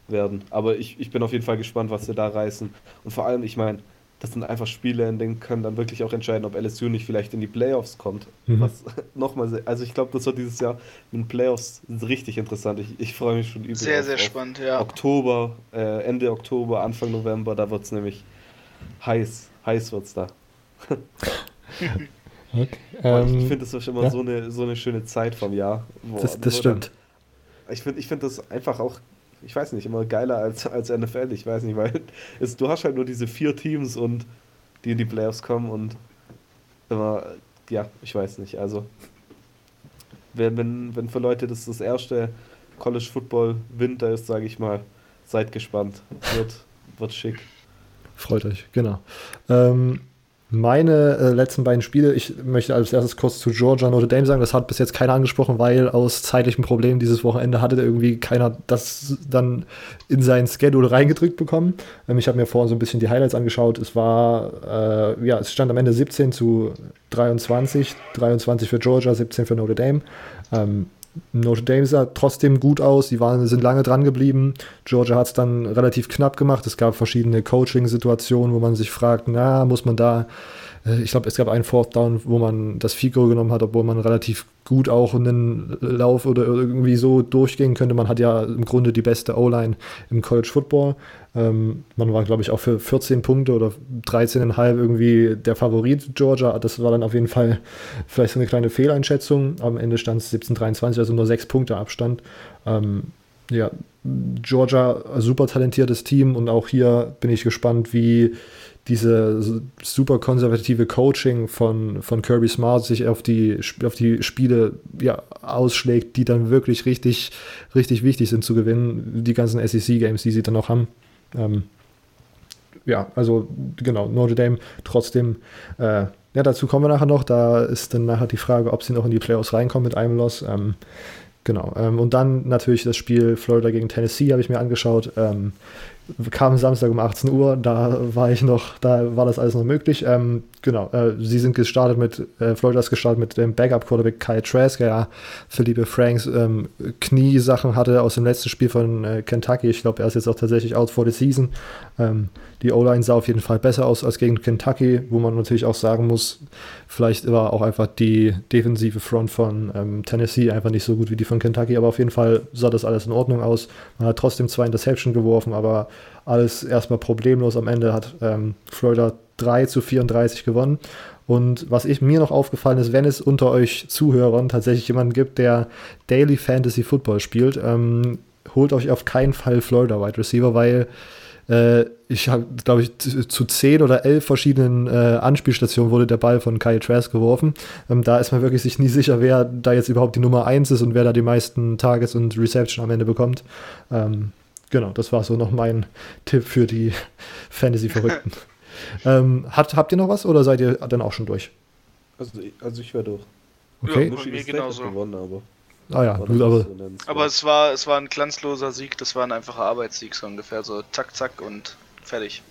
werden. Aber ich, ich bin auf jeden Fall gespannt, was sie da reißen. Und vor allem, ich meine, das sind einfach Spiele, in denen können dann wirklich auch entscheiden, ob LSU nicht vielleicht in die Playoffs kommt. Mhm. Was nochmal, also ich glaube, das wird dieses Jahr mit den Playoffs richtig interessant. Ich, ich freue mich schon über Sehr, sehr spannend, ja. Oktober, äh, Ende Oktober, Anfang November, da wird es nämlich heiß. Heiß wird es da. okay. ähm, ich finde, das ist immer ja. so, eine, so eine schöne Zeit vom Jahr. Wo, das das stimmt. Dann, ich finde ich find das einfach auch ich weiß nicht, immer geiler als, als NFL. Ich weiß nicht, weil es, du hast halt nur diese vier Teams und die in die Playoffs kommen und immer, ja, ich weiß nicht. Also, wenn, wenn, für Leute das das erste College Football Winter ist, sage ich mal, seid gespannt. Wird, wird schick. Freut euch, genau. Ähm, meine äh, letzten beiden Spiele, ich möchte als erstes kurz zu Georgia Notre Dame sagen, das hat bis jetzt keiner angesprochen, weil aus zeitlichen Problemen dieses Wochenende hatte irgendwie keiner das dann in sein Schedule reingedrückt bekommen. Ähm, ich habe mir vorher so ein bisschen die Highlights angeschaut. Es war, äh, ja, es stand am Ende 17 zu 23, 23 für Georgia, 17 für Notre Dame. Ähm, Notre Dame sah trotzdem gut aus, die waren, sind lange dran geblieben. Georgia hat es dann relativ knapp gemacht. Es gab verschiedene Coaching-Situationen, wo man sich fragt, na, muss man da, ich glaube, es gab einen Fourth Down, wo man das Fico genommen hat, obwohl man relativ gut auch einen Lauf oder irgendwie so durchgehen könnte. Man hat ja im Grunde die beste O-Line im College Football. Ähm, man war, glaube ich, auch für 14 Punkte oder 13,5 irgendwie der Favorit Georgia. Das war dann auf jeden Fall vielleicht so eine kleine Fehleinschätzung. Am Ende stand es 17,23, also nur 6 Punkte Abstand. Ähm, ja, Georgia, super talentiertes Team und auch hier bin ich gespannt, wie diese super konservative Coaching von, von Kirby Smart sich auf die, auf die Spiele ja, ausschlägt, die dann wirklich richtig, richtig wichtig sind zu gewinnen. Die ganzen SEC-Games, die sie dann noch haben. Ähm, ja, also genau, Notre Dame trotzdem, äh, ja, dazu kommen wir nachher noch. Da ist dann nachher die Frage, ob sie noch in die Playoffs reinkommen mit einem Loss. Ähm, genau. Ähm, und dann natürlich das Spiel Florida gegen Tennessee habe ich mir angeschaut. Ähm, kam Samstag um 18 Uhr, da war ich noch, da war das alles noch möglich. Ähm, genau, äh, sie sind gestartet mit, äh, Florida ist gestartet mit dem Backup-Quarterback Kyle Trask, der ja Philippe Franks ähm, Kniesachen hatte aus dem letzten Spiel von äh, Kentucky. Ich glaube, er ist jetzt auch tatsächlich out for the season. Ähm, die O-Line sah auf jeden Fall besser aus als gegen Kentucky, wo man natürlich auch sagen muss, vielleicht war auch einfach die defensive Front von ähm, Tennessee einfach nicht so gut wie die von Kentucky, aber auf jeden Fall sah das alles in Ordnung aus. Man hat trotzdem zwei Interception geworfen, aber alles erstmal problemlos. Am Ende hat ähm, Florida 3 zu 34 gewonnen. Und was ich, mir noch aufgefallen ist, wenn es unter euch Zuhörern tatsächlich jemanden gibt, der Daily Fantasy Football spielt, ähm, holt euch auf keinen Fall Florida Wide Receiver, weil äh, ich habe, glaube ich, zu zehn oder elf verschiedenen äh, Anspielstationen wurde der Ball von Kyle Trask geworfen. Ähm, da ist man wirklich sich nie sicher, wer da jetzt überhaupt die Nummer eins ist und wer da die meisten Targets und Reception am Ende bekommt. Ähm, genau, das war so noch mein Tipp für die Fantasy-Verrückten. Ähm, hat, habt ihr noch was oder seid ihr dann auch schon durch? Also, also ich wäre durch. Okay. Ja, mir genauso. Gewonnen, aber. Ah ja, gut, aber. Aber es war, es war ein glanzloser Sieg, das war ein einfacher Arbeitssieg, so ungefähr. So zack, zack und fertig.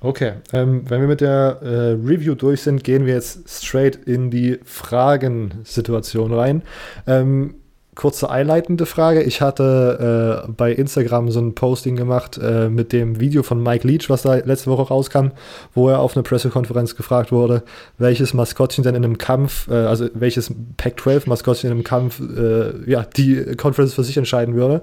Okay, ähm, wenn wir mit der äh, Review durch sind, gehen wir jetzt straight in die Fragensituation rein. Ähm, kurze einleitende Frage. Ich hatte äh, bei Instagram so ein Posting gemacht äh, mit dem Video von Mike Leach, was da letzte Woche rauskam, wo er auf einer Pressekonferenz gefragt wurde, welches Maskottchen denn in einem Kampf, äh, also welches Pac-12-Maskottchen in einem Kampf, äh, ja, die Conference für sich entscheiden würde.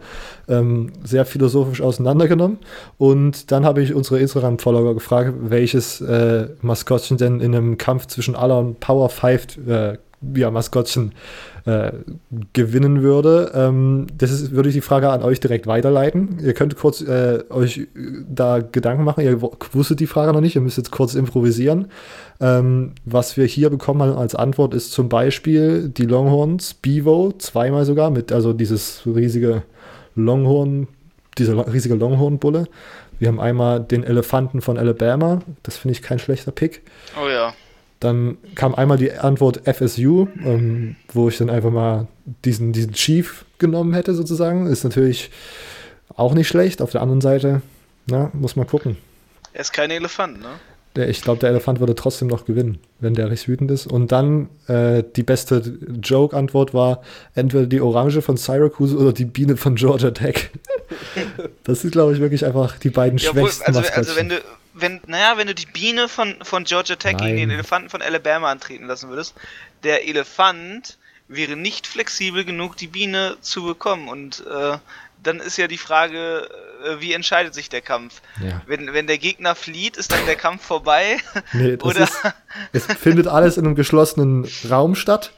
Ähm, sehr philosophisch auseinandergenommen. Und dann habe ich unsere Instagram-Follower gefragt, welches äh, Maskottchen denn in einem Kampf zwischen aller und Power 5 äh, ja, Maskottchen äh, gewinnen würde. Ähm, das ist, würde ich die Frage an euch direkt weiterleiten. Ihr könnt kurz äh, euch da Gedanken machen. Ihr wusstet die Frage noch nicht, ihr müsst jetzt kurz improvisieren. Ähm, was wir hier bekommen als Antwort ist zum Beispiel die Longhorns, Bevo, zweimal sogar, mit also dieses riesige Longhorn, dieser riesige Longhorn-Bulle. Wir haben einmal den Elefanten von Alabama, das finde ich kein schlechter Pick. Oh ja. Dann kam einmal die Antwort FSU, ähm, wo ich dann einfach mal diesen, diesen Chief genommen hätte, sozusagen. Ist natürlich auch nicht schlecht. Auf der anderen Seite, na, muss man gucken. Er ist kein Elefant, ne? Der, ich glaube, der Elefant würde trotzdem noch gewinnen, wenn der richtig wütend ist. Und dann äh, die beste Joke-Antwort war entweder die Orange von Syracuse oder die Biene von Georgia Tech. das ist, glaube ich, wirklich einfach die beiden ja, schwächsten also, also wenn du wenn, naja, wenn du die Biene von, von Georgia Tech Nein. gegen den Elefanten von Alabama antreten lassen würdest, der Elefant wäre nicht flexibel genug, die Biene zu bekommen. Und äh, dann ist ja die Frage, äh, wie entscheidet sich der Kampf? Ja. Wenn, wenn der Gegner flieht, ist dann der Kampf vorbei? Nee, das Oder ist, es findet alles in einem geschlossenen Raum statt.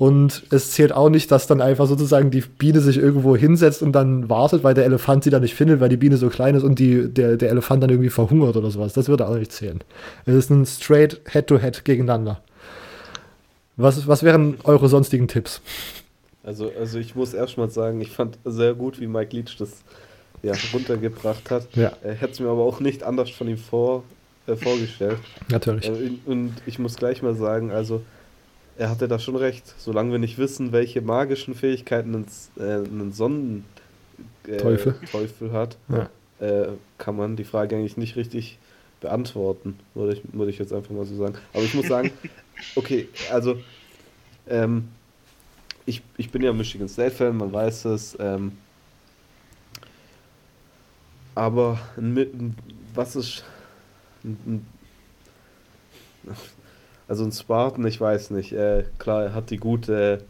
Und es zählt auch nicht, dass dann einfach sozusagen die Biene sich irgendwo hinsetzt und dann wartet, weil der Elefant sie dann nicht findet, weil die Biene so klein ist und die, der, der Elefant dann irgendwie verhungert oder sowas. Das würde auch nicht zählen. Es ist ein straight Head-to-Head gegeneinander. Was, was wären eure sonstigen Tipps? Also, also ich muss erstmal sagen, ich fand sehr gut, wie Mike Leach das ja, runtergebracht hat. Ja. Er hätte es mir aber auch nicht anders von ihm vor, äh, vorgestellt. Natürlich. Äh, und ich muss gleich mal sagen, also er hatte da schon recht. Solange wir nicht wissen, welche magischen Fähigkeiten ein, äh, ein Sonnen äh, hat, Ja. äh, kann man die Frage eigentlich nicht richtig beantworten, würde ich, würde ich jetzt einfach mal so sagen. Aber ich muss sagen, okay, also ähm, ich, ich bin ja Michigan State-Fan, man weiß es. Ähm, aber ein, ein, was ist. Ein, ein, also ein Spartan, ich weiß nicht. Äh, klar, er hat die gute,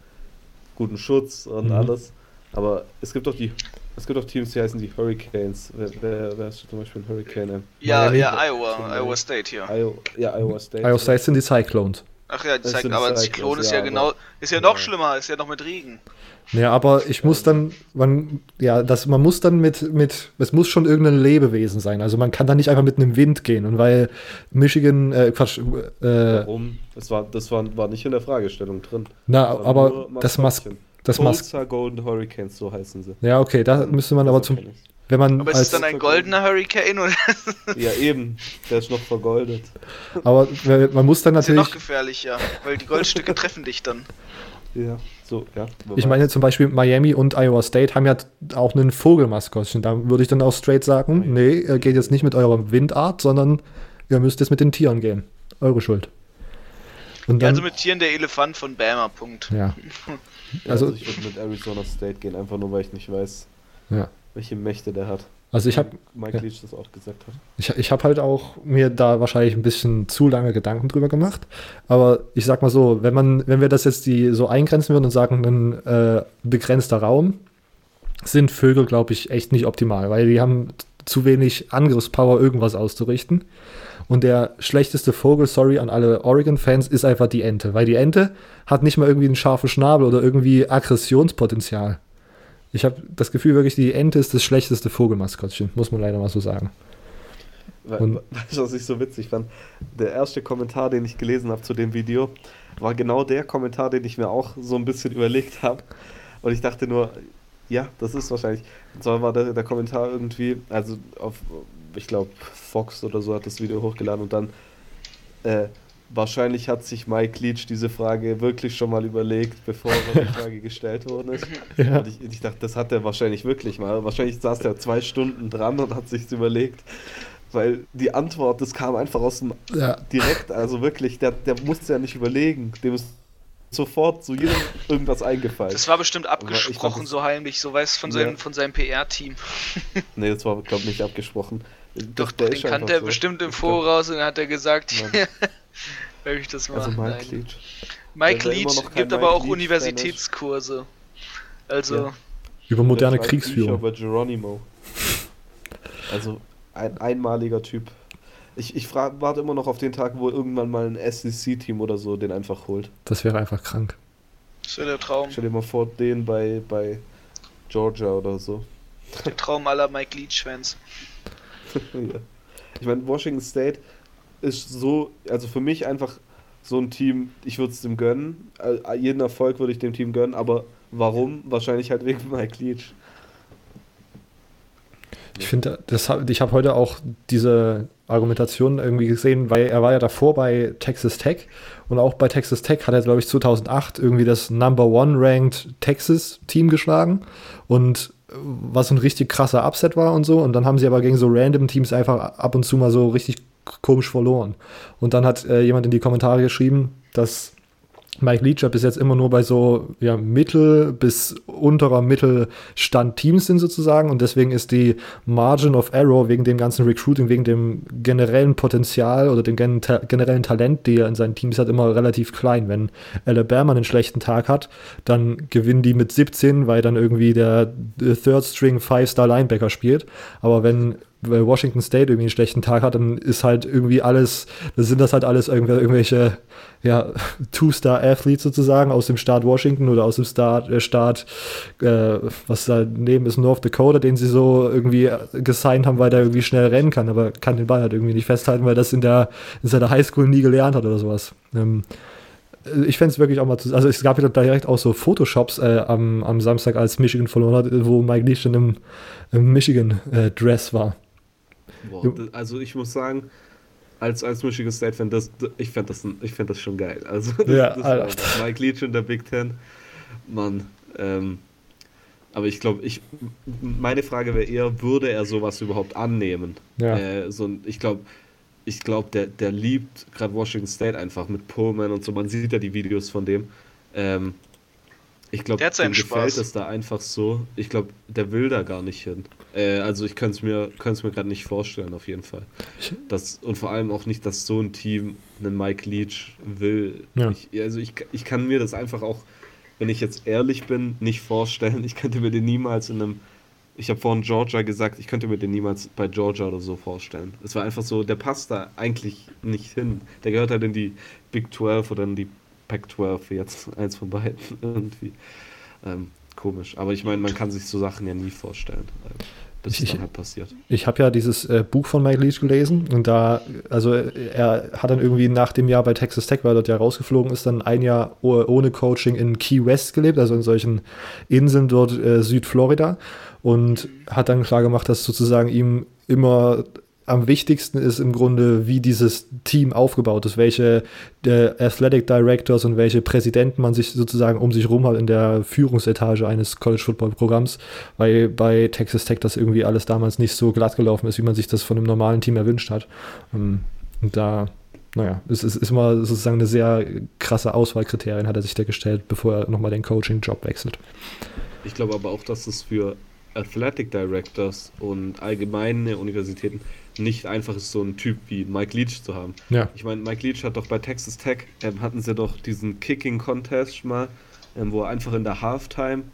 guten Schutz und Mhm. alles. Aber es gibt doch die. Es gibt auch Teams, die heißen die Hurricanes. Wer, wer, wer ist zum Beispiel ein Hurricane? Ja, Miami. ja, Iowa, Iowa State hier. Io, ja, Iowa State. Iowa State sind die Cyclones. Ach ja, die Das Cy- sind aber ein Cyclones, Zyklon ist ja, ja genau, ist ja noch Ja. schlimmer, ist ja noch mit Regen. Ja, aber ich muss dann, man, ja, das, man muss dann mit, mit, es muss schon irgendein Lebewesen sein. Also man kann da nicht einfach mit einem Wind gehen. Und weil Michigan, äh, Quatsch, äh, Warum? Das war, das war, war nicht in der Fragestellung drin. na, Das war aber das Mas Maskottchen. das Mas Tulsa Golden Hurricanes, so heißen sie. ja, okay, da müsste man aber Das zum, wenn man Aber ist es dann ein goldener Hurricane oder Ja, eben. Der ist noch vergoldet. aber man muss dann ist ja natürlich, noch gefährlicher, weil die Goldstücke treffen dich dann. Ja. So, ja. ich meine zum Beispiel Miami und Iowa State haben ja auch einen Vogelmaskottchen. Da würde ich dann auch straight sagen, nee, ihr geht jetzt nicht mit eurer Windart, sondern ihr müsst jetzt mit den Tieren gehen. Eure Schuld. Und Ja, dann, also mit Tieren der Elefant von Bama, Punkt. ja, Ja, also- also, ich würde mit Arizona State gehen, einfach nur, weil ich nicht weiß, ja. welche Mächte der hat. Also ich habe Mike ja. Leach das auch gesagt hat. Ich, ich habe halt auch mir da wahrscheinlich ein bisschen zu lange Gedanken drüber gemacht. Aber ich sag mal so, wenn man, wenn wir das jetzt die so eingrenzen würden und sagen, ein äh, begrenzter Raum, sind Vögel, glaube ich, echt nicht optimal, weil die haben zu wenig Angriffspower, irgendwas auszurichten. Und der schlechteste Vogel, sorry an alle Oregon-Fans, ist einfach die Ente, weil die Ente hat nicht mal irgendwie einen scharfen Schnabel oder irgendwie Aggressionspotenzial. Ich habe das Gefühl wirklich, die Ente ist das schlechteste Vogelmaskottchen, muss man leider mal so sagen. Und- we- Weißt du, was ich so witzig fand? Der erste Kommentar, den ich gelesen habe zu dem Video, war genau der Kommentar, den ich mir auch so ein bisschen überlegt habe. Und ich dachte nur, ja, das ist wahrscheinlich. Und zwar war der, der Kommentar irgendwie, also auf, ich glaube, Fox oder so hat das Video hochgeladen und dann, äh, wahrscheinlich hat sich Mike Leach diese Frage wirklich schon mal überlegt, bevor die Frage gestellt worden ist. Ja. Und ich, ich dachte, das hat er wahrscheinlich wirklich mal. Wahrscheinlich saß der zwei Stunden dran und hat sich's überlegt. Weil die Antwort, das kam einfach aus dem Ja, direkt, also wirklich, der, der musste ja nicht überlegen. Dem ist sofort zu jedem irgendwas eingefallen. Das war bestimmt abgesprochen, das- so heimlich, so weiß von Ja. seinem, von seinem PR-Team. nee, das war, glaube ich, nicht abgesprochen. Doch, Der den ist kannte er so. bestimmt im Voraus und dann hat er gesagt, wenn ich das mal. Also Mike Nein. Leach. Mike Leach gibt aber Mike auch Leach-Fan Universitätskurse. Also, Ja. über moderne Kriegsführung. über Geronimo. Also ein einmaliger Typ. Ich, ich frag, warte immer noch auf den Tag, wo irgendwann mal ein SEC-Team oder so den einfach holt. Das wäre einfach krank. das wäre der Traum. Stell dir mal vor, den bei, bei Georgia oder so. Der Traum aller Mike Leach-Fans. ja. Ich meine, Washington State ist so, also für mich einfach so ein Team, ich würde es dem gönnen. Äh, Jeden Erfolg würde ich dem Team gönnen, aber warum? Wahrscheinlich halt wegen Mike Leach. Ich finde, das ich habe heute auch diese Argumentation irgendwie gesehen, weil er war ja davor bei Texas Tech und auch bei Texas Tech hat er, glaube ich, 2008 irgendwie das Number One Ranked Texas Team geschlagen und was ein richtig krasser Upset war und so. Und dann haben sie aber gegen so random Teams einfach ab und zu mal so richtig komisch verloren. Und dann hat äh, jemand in die Kommentare geschrieben, dass Mike Leach bis jetzt immer nur bei so ja, Mittel- bis unterer Mittelstand-Teams sind sozusagen und deswegen ist die Margin of Error wegen dem ganzen Recruiting, wegen dem generellen Potenzial oder dem generellen Talent, die er in seinen Teams hat, immer relativ klein. Wenn Alabama einen schlechten Tag hat, dann gewinnen die mit 17, weil dann irgendwie der Third String Five-Star Linebacker spielt. Aber wenn Washington State irgendwie einen schlechten Tag hat, dann ist halt irgendwie alles, dann sind das halt alles irgendwelche ja, Two-Star-Athletes sozusagen aus dem Staat Washington oder aus dem Staat, äh, Staat äh, was daneben ist, North Dakota, den sie so irgendwie gesigned haben, weil der irgendwie schnell rennen kann, aber kann den Ball halt irgendwie nicht festhalten, weil das in der in seiner Highschool nie gelernt hat oder sowas. Ähm, ich fände es wirklich auch mal zu. Also, es gab ja direkt auch so Photoshops äh, am, am Samstag, als Michigan verloren hat, wo Mike Leach in einem, einem Michigan-Dress äh, war. Boah, also ich muss sagen, als, als Michigan State Fan, das, ich fände das, find das schon geil. Also das, ja, das Mike Leach in der Big Ten. Mann, ähm, aber ich glaube, ich, meine Frage wäre eher, würde er sowas überhaupt annehmen? Ja. Äh, so, ich glaube, ich glaube, der, der liebt gerade Washington State einfach mit Pullman und so. Man sieht ja die Videos von dem. Ähm, ich glaube, dem gefällt es da einfach so. Ich glaube, der will da gar nicht hin. Äh, also ich könnte es mir, mir gerade nicht vorstellen, auf jeden Fall. Das, und vor allem auch nicht, dass so ein Team einen Mike Leach will. Ja. Ich, also ich, ich kann mir das einfach auch, wenn ich jetzt ehrlich bin, nicht vorstellen. Ich könnte mir den niemals in einem. Ich habe vorhin Georgia gesagt, ich könnte mir den niemals bei Georgia oder so vorstellen. Es war einfach so, der passt da eigentlich nicht hin. Der gehört halt in die Big 12 oder in die Pac-12 jetzt, eins von beiden irgendwie. Ähm, komisch. Aber ich meine, man kann sich so Sachen ja nie vorstellen. Äh, bis ich, dann halt passiert. Ich habe ja dieses äh, Buch von Mike Leach gelesen und da, also er hat dann irgendwie nach dem Jahr bei Texas Tech, weil er dort ja rausgeflogen ist, dann ein Jahr ohne Coaching in Key West gelebt, also in solchen Inseln dort äh, Südflorida und hat dann klar gemacht, dass sozusagen ihm immer am wichtigsten ist im Grunde, wie dieses Team aufgebaut ist, welche äh, Athletic Directors und welche Präsidenten man sich sozusagen um sich rum hat in der Führungsetage eines College Football Programms, weil bei Texas Tech das irgendwie alles damals nicht so glatt gelaufen ist, wie man sich das von einem normalen Team erwünscht hat. Ähm, und da, naja, es ist, ist immer sozusagen eine sehr krasse Auswahlkriterien hat er sich da gestellt, bevor er nochmal den Coaching-Job wechselt. Ich glaube aber auch, dass es für Athletic Directors und allgemeine Universitäten nicht einfach ist, so einen Typ wie Mike Leach zu haben. Ja. Ich meine, Mike Leach hat doch bei Texas Tech, ähm, hatten sie doch diesen Kicking Contest mal, ähm, wo er einfach in der Halftime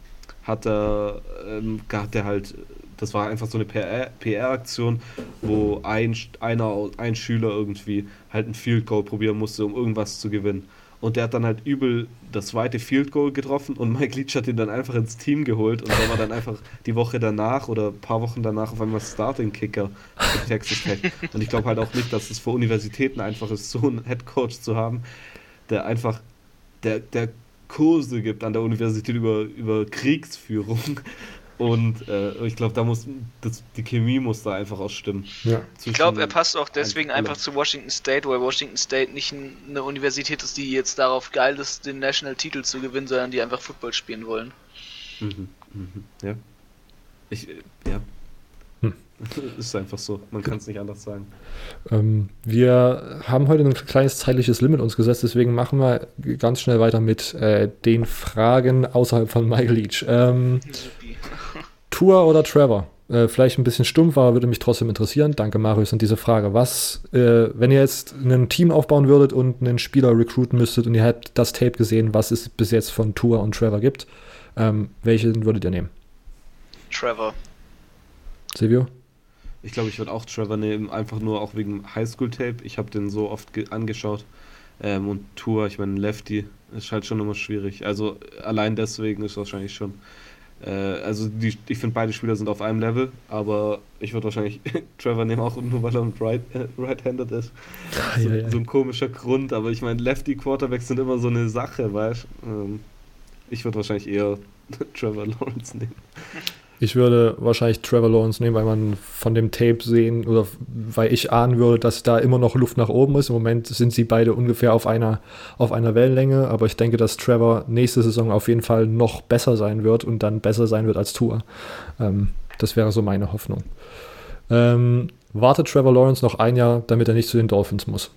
hat er, ähm, hat er halt, das war einfach so eine PR-Aktion, wo ein, einer, ein Schüler irgendwie halt ein Field Goal probieren musste, um irgendwas zu gewinnen. Und der hat dann halt übel das zweite Field Goal getroffen und Mike Leach hat ihn dann einfach ins Team geholt und der war dann einfach die Woche danach oder ein paar Wochen danach auf einmal Starting Kicker für Texas Tech. Und ich glaube halt auch nicht, dass es für Universitäten einfach ist, so einen Head Coach zu haben, der einfach, der, der Kurse gibt an der Universität über, über Kriegsführung und äh, ich glaube, da muss das, die Chemie muss da einfach auch stimmen. Ja. Ich glaube, er passt auch deswegen ein, einfach zu Washington State, weil Washington State nicht eine Universität ist, die jetzt darauf geil ist, den National-Titel zu gewinnen, sondern die einfach Football spielen wollen. Mhm, mhm, ja. Ich, äh, ja. Hm. ist einfach so. Man kann es nicht anders sagen. Ähm, wir haben heute ein kleines zeitliches Limit uns gesetzt, deswegen machen wir ganz schnell weiter mit äh, den Fragen außerhalb von Michael Leach. Ähm, Tour oder Trevor? Äh, vielleicht ein bisschen stumpf, aber würde mich trotzdem interessieren. Danke, Marius, an diese Frage. Was, äh, wenn ihr jetzt ein Team aufbauen würdet und einen Spieler recruiten müsstet und ihr hättet das Tape gesehen, was es bis jetzt von Tour und Trevor gibt, ähm, welchen würdet ihr nehmen? Trevor. Silvio? Ich glaube, ich würde auch Trevor nehmen, einfach nur auch wegen Highschool-Tape. Ich habe den so oft angeschaut. Ähm, und Tour, ich meine, Lefty ist halt schon immer schwierig. Also allein deswegen ist wahrscheinlich schon äh, also die, ich finde beide Spieler sind auf einem Level, aber ich würde wahrscheinlich Trevor nehmen, auch nur weil er right, äh, right-handed ist. Ah, so, ja, ja. so, ein komischer Grund, aber ich meine, Lefty Quarterbacks sind immer so eine Sache, weißt ähm, Ich würde wahrscheinlich eher Trevor Lawrence nehmen. Ich würde wahrscheinlich Trevor Lawrence nehmen, weil man von dem Tape sehen oder weil ich ahnen würde, dass da immer noch Luft nach oben ist. Im Moment sind sie beide ungefähr auf einer, auf einer Wellenlänge, aber ich denke, dass Trevor nächste Saison auf jeden Fall noch besser sein wird und dann besser sein wird als Tour. Ähm, das wäre so meine Hoffnung. Ähm, wartet Trevor Lawrence noch ein Jahr, damit er nicht zu den Dolphins muss?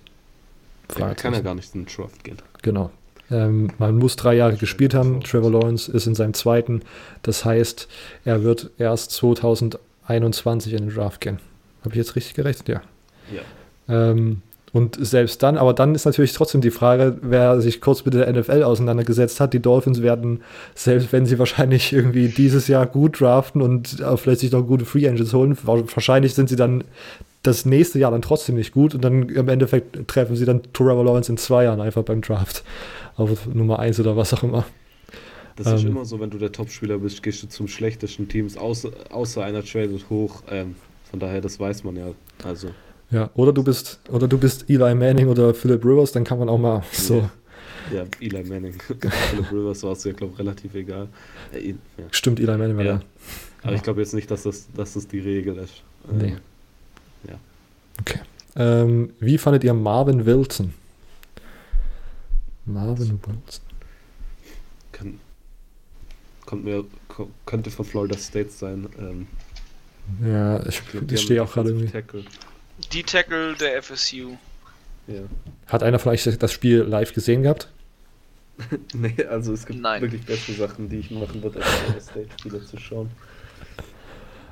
Frage kann er gar nicht in den Draft gehen. Genau. Ähm, man muss drei Jahre gespielt haben. Trevor Lawrence ist in seinem zweiten. Das heißt, er wird erst 2021 in den Draft gehen. Habe ich jetzt richtig gerechnet? Ja. Ja. Ähm, und selbst dann, aber dann ist natürlich trotzdem die Frage, wer sich kurz mit der NFL auseinandergesetzt hat. Die Dolphins werden, selbst wenn sie wahrscheinlich irgendwie dieses Jahr gut draften und vielleicht sich noch gute Free Agents holen, wahrscheinlich sind sie dann das nächste Jahr dann trotzdem nicht gut und dann im Endeffekt treffen sie dann Trevor Lawrence in zwei Jahren einfach beim Draft auf Nummer 1 oder was auch immer. Das ist Ähm. immer so, wenn du der Topspieler bist, gehst du zum schlechtesten Teams, außer, außer einer tradet hoch. Ähm, von daher, das weiß man ja. Also, Ja, oder du bist, oder du bist Eli Manning oder Philip Rivers, dann kann man auch mal so. ja, Eli Manning. Philip Rivers war es ja, glaube ich, relativ egal. Äh, ja. Stimmt, Eli Manning war Ja. ja. Aber ich glaube jetzt nicht, dass das, dass das die Regel ist. Ähm, Nee. Ja. Okay. Ähm, wie fandet ihr Marvin Wilson? Marvin Wilson. Kann, kommt mir, könnte von Florida State sein. Ähm, Ja, ich, ich stehe auch gerade irgendwie. Tackle. Die Tackle der FSU. Ja. Hat einer von euch das Spiel live gesehen gehabt? Nee, also es gibt Nein. wirklich bessere Sachen, die ich machen würde, als Florida State-Spiele zu schauen.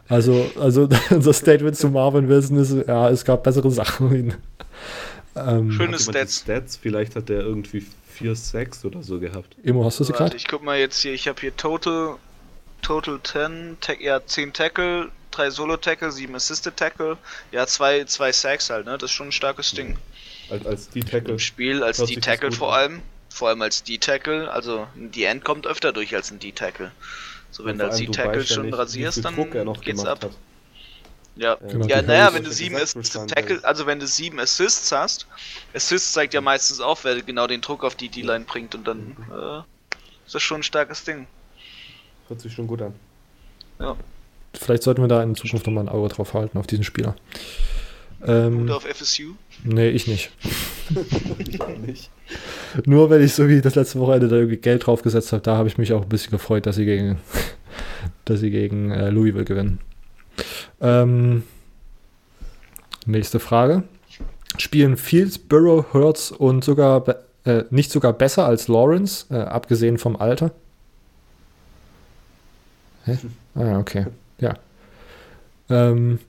Also, also unser Statement zu Marvin Wilson ist, ja, es gab bessere Sachen. ähm, Schöne die Stats. Stats. Vielleicht hat der irgendwie 4 Sacks oder so gehabt. Immo, hast du sie gerade? ich guck mal jetzt hier, ich habe hier Total Total 10, Tack, ja 10 Tackle, 3 Solo Tackle, 7 Assisted Tackle, ja 2 zwei Sacks halt, ne? Das ist schon ein starkes Ding. Als, als die Tackle. Im Spiel als D-Tackle gut vor allem, vor allem als D-Tackle, also ein D-End kommt öfter durch als ein D-Tackle. So wenn du ja schon rasierst, dann geht's ab. hat. Ja. Genau, Ja, naja, wenn du ja sieben gesagt, Ass- Bestand Tackle, also wenn du sieben Assists hast, Assists zeigt ja meistens auch, wer genau den Druck auf die D-Line bringt und dann äh, ist das schon ein starkes Ding. Hört sich schon gut an. Vielleicht sollten wir da in Zukunft nochmal ein Auge drauf halten, auf diesen Spieler. Ähm, Gut auf FSU. nee, ich nicht. Ich auch nicht. Nur wenn ich so wie das letzte Wochenende da irgendwie Geld draufgesetzt habe, da habe ich mich auch ein bisschen gefreut, dass sie gegen, dass sie gegen äh, Louisville gewinnen. Ähm, nächste Frage. Spielen Fields, Burrow, Hurts und sogar äh, nicht sogar besser als Lawrence, äh, abgesehen vom Alter? Hä? Ah, okay. Ja. Ähm, äh,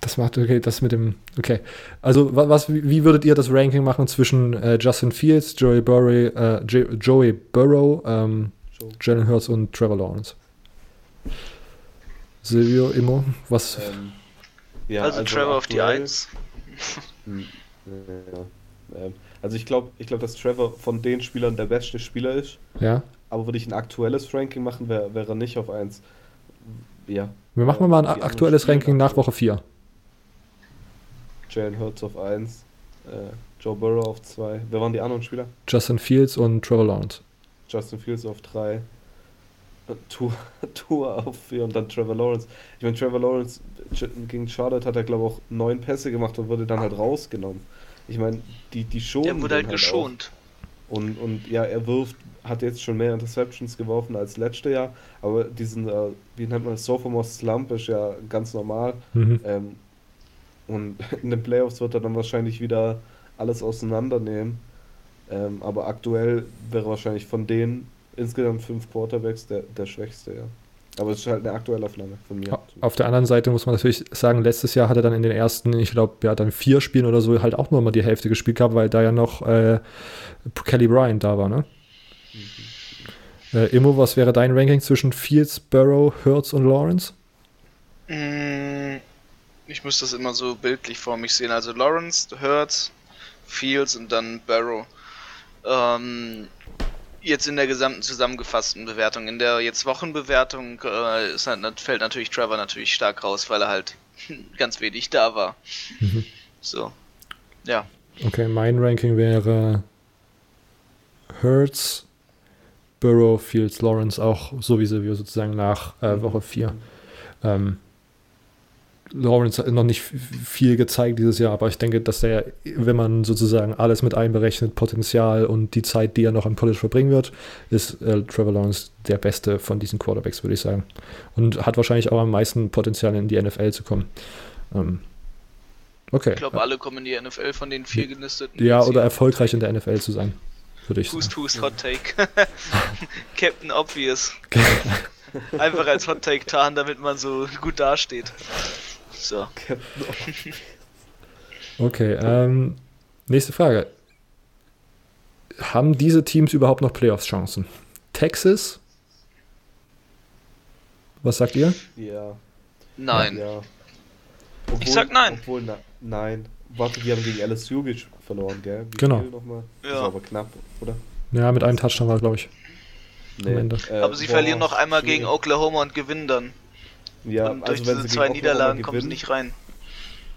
das macht, okay, das mit dem, okay. Also, wa- was, wie würdet ihr das Ranking machen zwischen äh, Justin Fields, Joey Burrow, äh, Jo- Joey Burrow, ähm, Joe. Jalen Hurts und Trevor Lawrence? Silvio, Immo, was? Ähm, ja, also, Trevor auf die aktuell- 1. Hm, ja, ähm, also ich glaube, ich glaub, dass Trevor von den Spielern der beste Spieler ist. Ja? Aber würde ich ein aktuelles Ranking machen, wäre wär er nicht auf 1. Ja, Wir machen mal Die ein anderen aktuelles Ranking nach. Woche 4. Jalen Hurts auf 1, äh, Joe Burrow auf 2. Wer waren die anderen Spieler? Justin Fields und Trevor Lawrence. Justin Fields auf 3. Tour, Tour auf 4 und dann Trevor Lawrence. Ich meine, Trevor Lawrence gegen Charlotte hat er, glaube ich, auch neun Pässe gemacht und wurde dann halt rausgenommen. Ich meine, die, die schonen Der wurde halt den geschont. Auch. Und, und ja, er wirft, hat jetzt schon mehr Interceptions geworfen als letztes Jahr, aber diesen, äh, wie nennt man das, Sophomore Slump ist ja ganz normal. Mhm. Ähm, und in den Playoffs wird er dann wahrscheinlich wieder alles auseinandernehmen. Ähm, aber aktuell wäre wahrscheinlich von den insgesamt fünf Quarterbacks der, der schwächste, ja. Aber es ist halt eine Aktuellaufnahme von mir. Auf der anderen Seite muss man natürlich sagen, letztes Jahr hat er dann in den ersten, ich glaube, ja, dann vier Spielen oder so halt auch nur mal die Hälfte gespielt gehabt, weil da ja noch äh, Kelly Bryant da war, ne? Äh, Immo, was wäre dein Ranking zwischen Fields, Burrow, Hurts und Lawrence? Mm, Ich muss das immer so bildlich vor mich sehen. Also Lawrence, Hurts, Fields und dann Barrow. Ähm, jetzt in der gesamten zusammengefassten Bewertung. In der jetzt Wochenbewertung äh, ist halt, fällt natürlich Trevor natürlich stark raus, weil er halt ganz wenig da war. Mhm. So. Ja. Okay, mein Ranking wäre Hurts, Burrow, Fields, Lawrence, auch so wie wir sozusagen nach äh, Woche 4. Ähm, Lawrence hat noch nicht viel gezeigt dieses Jahr, aber ich denke, dass er, wenn man sozusagen alles mit einberechnet, Potenzial und die Zeit, die er noch am College verbringen wird, ist äh, Trevor Lawrence der beste von diesen Quarterbacks, würde ich sagen. Und hat wahrscheinlich auch am meisten Potenzial in die NFL zu kommen. Ähm, Okay. Ich glaube, alle kommen in die NFL von den vier gelisteten. Ja, oder erfolgreich in der NFL zu sein. Würde ich Hust, sagen. Hust, Hot Take. Captain Obvious. Einfach als Hot Take tarnen, damit man so gut dasteht. So. Captain Okay, ähm, nächste Frage. Haben diese Teams überhaupt noch Playoffs-Chancen? Texas? Was sagt ihr? Ja. Nein. Ja. Ich sag nein. Obwohl, na, nein. Warte, die haben gegen LSU gesch- verloren, gell? Wie Genau. Ja. Das war aber knapp, oder? Ja, mit einem Touchdown war, glaube ich. Am Ende. Äh, Aber sie boah, verlieren noch einmal schwierig. gegen Oklahoma und gewinnen dann. Ja, und durch also wenn diese sie zwei Niederlagen kommen sie gewinnen, nicht rein.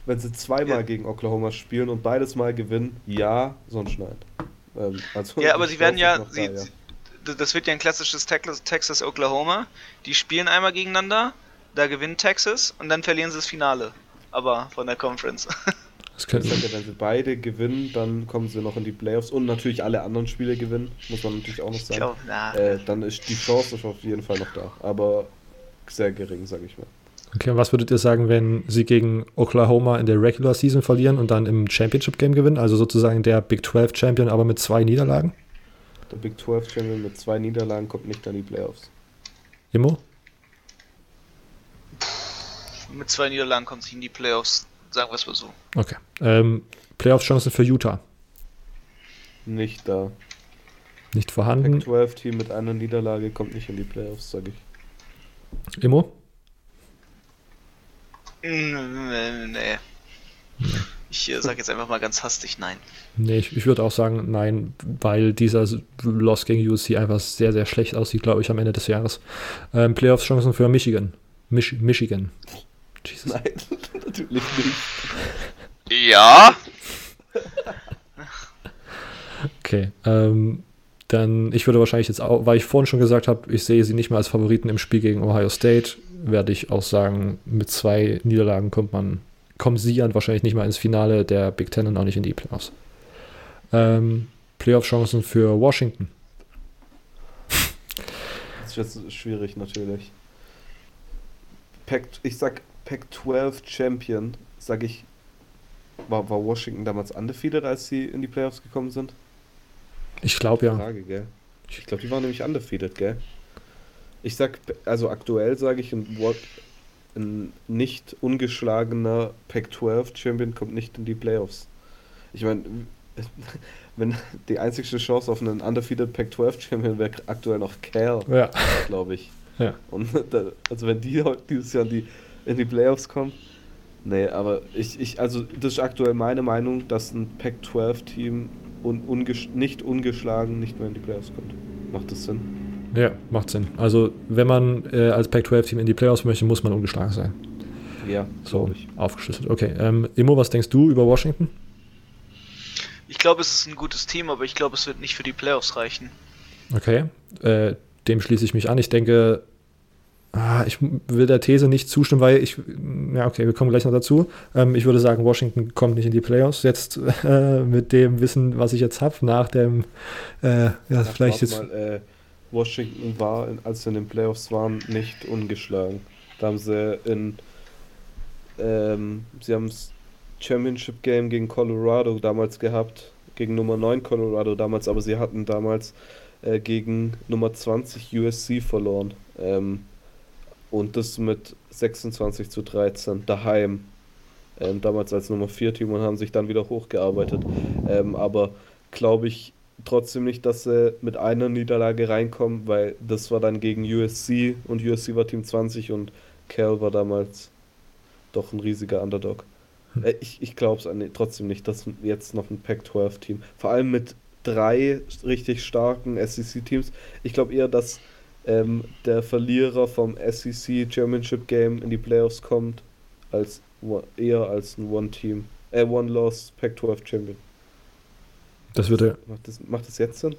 wenn sie zweimal Ja. gegen Oklahoma spielen und beides mal gewinnen, ja, sonst nein. Ähm, also Ja, aber sie werden ja, sie, da, ja. das wird ja ein klassisches Texas- Texas-Oklahoma. Die spielen einmal gegeneinander, da gewinnt Texas und dann verlieren sie das Finale. Aber von der Conference. Das Ich könnte, sag ja, wenn sie beide gewinnen, dann kommen sie noch in die Playoffs und natürlich alle anderen Spiele gewinnen, muss man natürlich auch noch sagen. glaube, na. Äh, dann ist die Chance auf jeden Fall noch da, aber sehr gering, sag ich mal. okay, und was würdet ihr sagen, wenn sie gegen Oklahoma in der Regular Season verlieren und dann im Championship Game gewinnen? Also sozusagen der Big 12 Champion, aber mit zwei Niederlagen? Der Big 12 Champion mit zwei Niederlagen kommt nicht an die Playoffs. Immo? Mit zwei Niederlagen kommt sie in die Playoffs, sagen wir es mal so. Okay. Ähm, Playoff-Chancen für Utah? Nicht da. Nicht vorhanden. 12 Team mit einer Niederlage kommt nicht in die Playoffs, sag ich. Immo? Nee. nee. Ich äh, sag jetzt einfach mal ganz hastig nein. Nee, ich, ich würde auch sagen, nein, weil dieser Loss gegen USC einfach sehr, sehr schlecht aussieht, glaube ich, am Ende des Jahres. Ähm, Playoffs-Chancen für Michigan. Mich Michigan. Jesus. Nein, natürlich nicht. Ja. Okay. Ähm, dann, ich würde wahrscheinlich jetzt auch, weil ich vorhin schon gesagt habe, ich sehe sie nicht mehr als Favoriten im Spiel gegen Ohio State, werde ich auch sagen, mit zwei Niederlagen kommt man, kommen sie dann wahrscheinlich nicht mal ins Finale der Big Ten und auch nicht in die Playoffs. Ähm, Playoff-Chancen für Washington. Das ist jetzt schwierig natürlich. Pac, ich sag Pac 12 Champion, sag ich. War, war Washington damals undefeated, als sie in die Playoffs gekommen sind? Ich glaube ja. Frage, gell? Ich glaube, die waren nämlich undefeated, gell? Ich sag, also aktuell sage ich, ein, ein nicht ungeschlagener Pac-12 Champion kommt nicht in die Playoffs. Ich meine, wenn die einzigste Chance auf einen undefeated Pac-12 Champion wäre aktuell noch Cal, Ja. glaube ich. Ja. Und also wenn die heute dieses Jahr in die, in die Playoffs kommen, nee, aber ich, ich, also das ist aktuell meine Meinung, dass ein Pac-12-Team un, unges nicht ungeschlagen nicht mehr in die Playoffs kommt. Macht das Sinn? Ja, macht Sinn. Also, wenn man äh, als Pac-12-Team in die Playoffs möchte, muss man ungeschlagen sein. Ja, So, ich. aufgeschlüsselt. Okay. Ähm, Immo, was denkst du über Washington? Ich glaube, es ist ein gutes Team, aber ich glaube, es wird nicht für die Playoffs reichen. Okay. Äh, dem schließe ich mich an. Ich denke, ah, ich will der These nicht zustimmen, weil ich, ja, okay, wir kommen gleich noch dazu. Ähm, ich würde sagen, Washington kommt nicht in die Playoffs. Jetzt äh, mit dem Wissen, was ich jetzt habe, nach dem, äh, ja, Ach, vielleicht jetzt. Mal, äh, Washington war, als sie in den Playoffs waren, nicht ungeschlagen. Da haben sie in ähm, sie haben das Championship Game gegen Colorado damals gehabt, gegen Nummer 9 Colorado damals, aber sie hatten damals äh, gegen Nummer 20 USC verloren. Ähm, und das mit 26 zu 13 daheim. Ähm, damals als Nummer 4 Team und haben sich dann wieder hochgearbeitet. Ähm, aber glaube ich trotzdem nicht, dass sie mit einer Niederlage reinkommen, weil das war dann gegen USC und USC war Team 20 und Cal war damals doch ein riesiger Underdog. Äh, ich ich glaube es trotzdem nicht, dass jetzt noch ein Pac-12-Team, vor allem mit drei richtig starken SEC-Teams, ich glaube eher, dass ähm, der Verlierer vom SEC Championship Game in die Playoffs kommt, als eher als ein One-Team, äh, One-Loss Pac-12 Champion. Das würde, Macht das, macht das jetzt Sinn?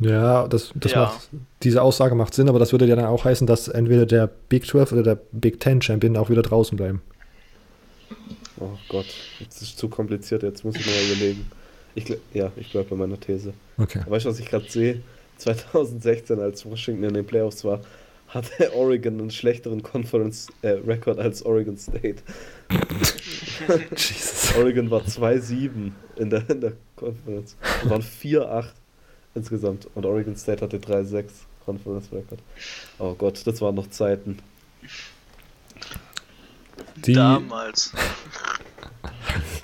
ja, das, das Ja. macht, diese Aussage macht Sinn, aber das würde ja dann auch heißen, dass entweder der Big 12 oder der Big 10 Champion auch wieder draußen bleiben. Oh Gott, jetzt ist es zu kompliziert, jetzt muss ich mal überlegen. Ich, ja, ich bleibe bei meiner These. Okay. Weißt du, was ich gerade sehe? 2016, als Washington in den Playoffs war, hatte Oregon einen schlechteren Conference-Record als Oregon State. Jesus. Oregon war 2-7 in der, in der Conference. Und waren 4-8 insgesamt. Und Oregon State hatte 3-6 Conference Record. Oh Gott, das waren noch Zeiten. Die, Damals.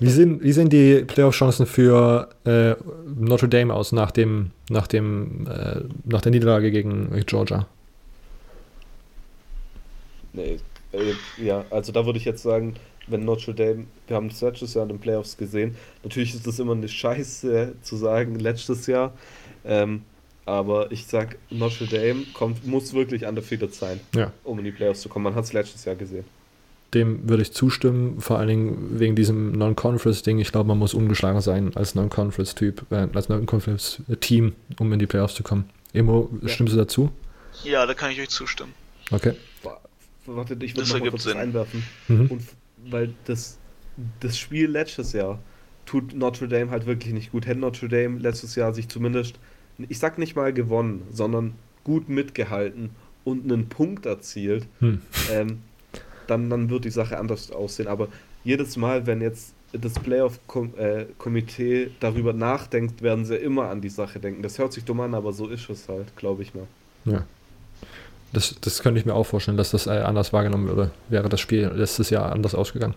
Wie sehen, wie sehen die Playoff-Chancen für äh, Notre Dame aus nach, dem, nach, dem, äh, nach der Niederlage gegen Georgia? Nee, äh, ja, also da würde ich jetzt sagen, wenn Notre Dame, wir haben das letztes Jahr in den Playoffs gesehen, natürlich ist das immer eine Scheiße zu sagen, letztes Jahr, ähm, aber ich sag, Notre Dame kommt, muss wirklich an der undefeated sein, ja. um in die Playoffs zu kommen. Man hat es letztes Jahr gesehen. Dem würde ich zustimmen, vor allen Dingen wegen diesem Non-Conference-Ding. Ich glaube, man muss ungeschlagen sein als Non-Conference-Typ, äh, als Non-Conference-Team, um in die Playoffs zu kommen. Emo, ja. stimmst du dazu? Ja, da kann ich euch zustimmen. Okay. Warte, ich würde noch mal kurz Sinn. einwerfen. Mhm. Und weil das, das Spiel letztes Jahr tut Notre Dame halt wirklich nicht gut. Hätte Notre Dame letztes Jahr sich zumindest, ich sag nicht mal gewonnen, sondern gut mitgehalten und einen Punkt erzielt, hm. ähm, dann, dann wird die Sache anders aussehen. Aber jedes Mal, wenn jetzt das Playoff-Komitee äh, darüber nachdenkt, werden sie immer an die Sache denken. Das hört sich dumm an, aber so ist es halt, glaube ich mal. Ja. Das, das könnte ich mir auch vorstellen, dass das äh, anders wahrgenommen würde. Wäre das Spiel letztes Jahr anders ausgegangen.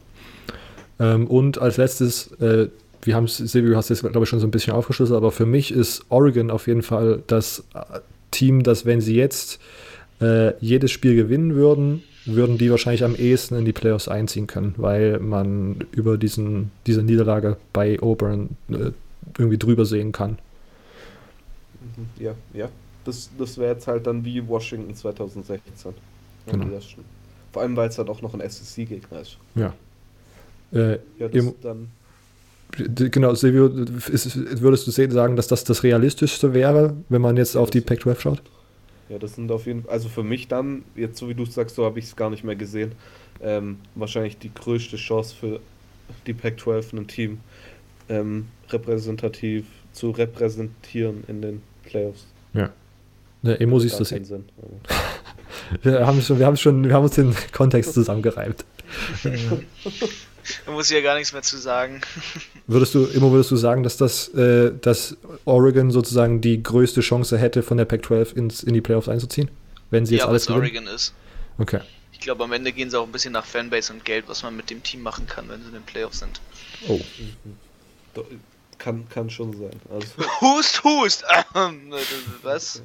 Ähm, und als letztes, äh, wir haben es, Silvio, hast es, glaube ich, schon so ein bisschen aufgeschlüsselt, aber für mich ist Oregon auf jeden Fall das äh, Team, das, wenn sie jetzt äh, jedes Spiel gewinnen würden, würden die wahrscheinlich am ehesten in die Playoffs einziehen können, weil man über diesen, diese Niederlage bei Auburn äh, irgendwie drüber sehen kann. Mhm. Ja, ja. Das, das wäre jetzt halt dann wie Washington 2016. Genau. Vor allem, weil es dann auch noch ein SEC-Gegner ist. Ja. Äh, ja, das dann genau, Silvio, würdest du sagen, dass das das Realistischste wäre, wenn man jetzt auf die Pac-12 schaut? Ja, das sind auf jeden Fall, also für mich dann, jetzt so wie du sagst, so habe ich es gar nicht mehr gesehen, ähm, wahrscheinlich die größte Chance für die Pac-12 ein Team ähm, repräsentativ zu repräsentieren in den Playoffs. Ja. Der Emo siehst du es wir, haben schon, wir, haben schon, wir haben uns den Kontext zusammengereimt. Da muss ich ja gar nichts mehr zu sagen. Würdest du, immer würdest du sagen, dass das, äh, dass Oregon sozusagen die größte Chance hätte, von der Pac-12 ins, in die Playoffs einzuziehen? Wenn sie jetzt ja, alles gewinnen? Oregon ist. Okay. Ich glaube, am Ende gehen sie auch ein bisschen nach Fanbase und Geld, was man mit dem Team machen kann, wenn sie in den Playoffs sind. Oh. Kann, kann schon sein. Also. Hust, hust! Ähm, was?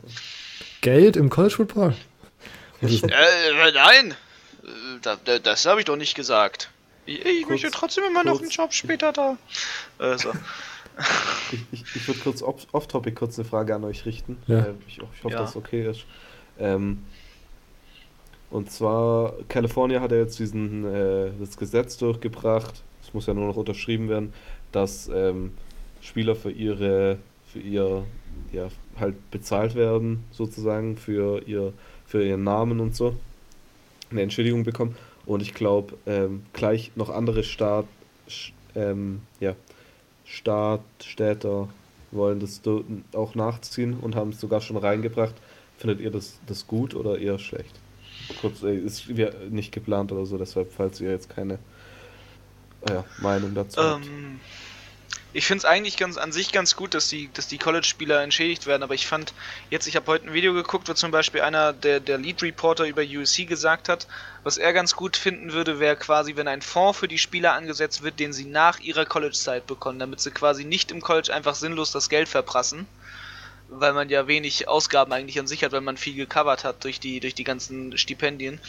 Geld im College Football? Äh, nein! Äh, das habe ich doch nicht gesagt. Ich, ich möchte trotzdem immer noch einen Job später da. Also. ich, ich, ich würde kurz off-topic kurz eine Frage an euch richten. Ja. Äh, ich, ich, hoffe, ja. dass okay ist. Ähm, und zwar, Kalifornien hat ja jetzt diesen, äh, das Gesetz durchgebracht, es muss ja nur noch unterschrieben werden, dass ähm, Spieler für ihre, für ihr, ja, halt bezahlt werden, sozusagen, für ihr, für ihren Namen und so, eine Entschädigung bekommen. Und ich glaube, ähm, gleich noch andere Staat, ähm, ja, Staat, Städter wollen das auch nachziehen und haben es sogar schon reingebracht. Findet ihr das, das gut oder eher schlecht? Kurz, äh, ist nicht geplant oder so, deshalb, falls ihr jetzt keine äh, Meinung dazu ähm, habt ich finde es eigentlich ganz an sich ganz gut, dass die, dass die College-Spieler entschädigt werden, aber ich fand jetzt, ich habe heute ein Video geguckt, wo zum Beispiel einer der, der Lead-Reporter über USC gesagt hat, was er ganz gut finden würde, wäre quasi, wenn ein Fonds für die Spieler angesetzt wird, den sie nach ihrer College-Zeit bekommen, damit sie quasi nicht im College einfach sinnlos das Geld verprassen weil man ja wenig Ausgaben eigentlich an sich hat, weil man viel gecovert hat durch die, durch die ganzen Stipendien.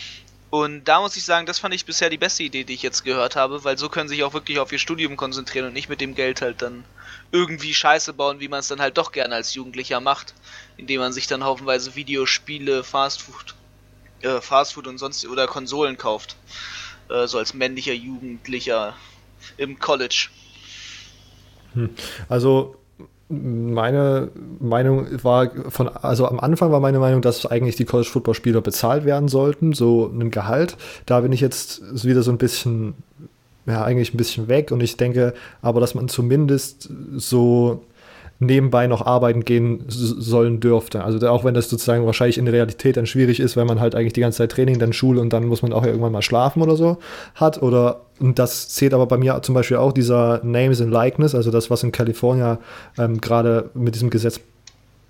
Und da muss ich sagen, das fand ich bisher die beste Idee, die ich jetzt gehört habe, weil so können sie sich auch wirklich auf ihr Studium konzentrieren und nicht mit dem Geld halt dann irgendwie Scheiße bauen, wie man es dann halt doch gerne als Jugendlicher macht, indem man sich dann haufenweise Videospiele, Fastfood, äh, Fastfood und sonst oder Konsolen kauft, äh, so als männlicher Jugendlicher im College. Hm. Also meine Meinung war von, also am Anfang war meine Meinung, dass eigentlich die College Football Spieler bezahlt werden sollten, so ein Gehalt. Da bin ich jetzt wieder so ein bisschen, ja, eigentlich ein bisschen weg und ich denke aber, dass man zumindest so nebenbei noch arbeiten gehen sollen dürfte. Also auch wenn das sozusagen wahrscheinlich in der Realität dann schwierig ist, weil man halt eigentlich die ganze Zeit Training, dann Schule und dann muss man auch irgendwann mal schlafen oder so hat. Oder und das zählt aber bei mir zum Beispiel auch dieser Names and Likeness, also das, was in Kalifornien ähm, gerade mit diesem Gesetz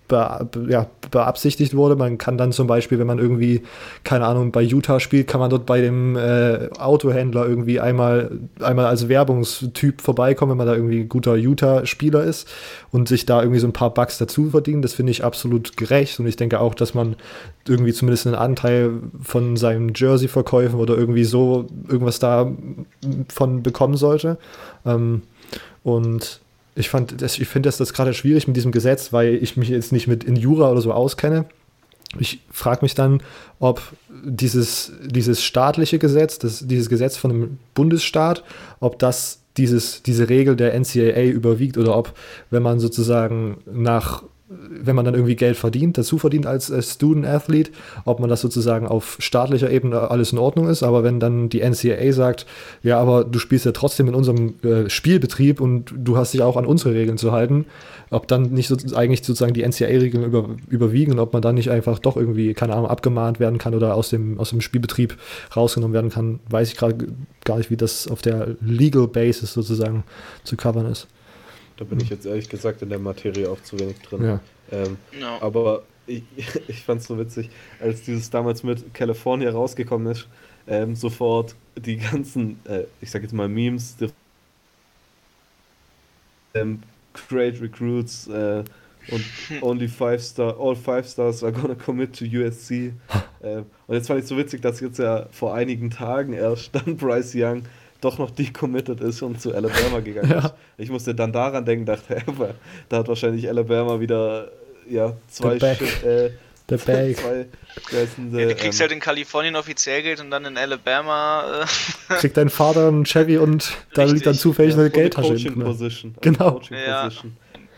be, ja, beabsichtigt wurde. Man kann dann zum Beispiel, wenn man irgendwie, keine Ahnung, bei Utah spielt, kann man dort bei dem äh, Autohändler irgendwie einmal, einmal als Werbungstyp vorbeikommen, wenn man da irgendwie guter Utah-Spieler ist und sich da irgendwie so ein paar Bucks dazu verdienen. Das finde ich absolut gerecht und ich denke auch, dass man irgendwie zumindest einen Anteil von seinen Jersey-Verkäufen oder irgendwie so irgendwas da von bekommen sollte. Ähm, und ich fand, das, ich finde das, das gerade schwierig mit diesem Gesetz, weil ich mich jetzt nicht mit in Jura oder so auskenne. Ich frage mich dann, ob dieses, dieses staatliche Gesetz, das, dieses Gesetz von einem Bundesstaat, ob das dieses, diese Regel der NCAA überwiegt oder ob, wenn man sozusagen nach wenn man dann irgendwie Geld verdient, dazu verdient als Student Athlete, ob man das sozusagen auf staatlicher Ebene alles in Ordnung ist, aber wenn dann die NCAA sagt, ja, aber du spielst ja trotzdem in unserem äh, Spielbetrieb und du hast dich auch an unsere Regeln zu halten, ob dann nicht so, eigentlich sozusagen die NCAA-Regeln über, überwiegen und ob man dann nicht einfach doch irgendwie, keine Ahnung, abgemahnt werden kann oder aus dem, aus dem Spielbetrieb rausgenommen werden kann, weiß ich gerade gar nicht, wie das auf der Legal Basis sozusagen zu covern ist. Da bin ich jetzt ehrlich gesagt in der Materie auch zu wenig drin. Ja. Ähm, No. Aber ich, ich fand es so witzig, als dieses damals mit California rausgekommen ist, ähm, sofort die ganzen, äh, ich sag jetzt mal Memes, die, ähm, Great Recruits äh, und Only Five Star, All Five Stars are gonna commit to USC. ähm, und jetzt fand ich so witzig, dass jetzt ja vor einigen Tagen erst dann Bryce Young doch noch decommitted ist und zu Alabama gegangen Ja. ist. Ich musste dann daran denken, dachte, hä, aber da hat wahrscheinlich Alabama wieder ja, zwei äh, Der Bag. zwei, ist denn Ja, du kriegst ähm, halt in Kalifornien offiziell Geld und dann in Alabama. Äh, Kriegt dein Vater einen Chevy und da liegt dann zufällig ja, eine Geldtasche Coaching drin. Position. Genau. Coaching Ja.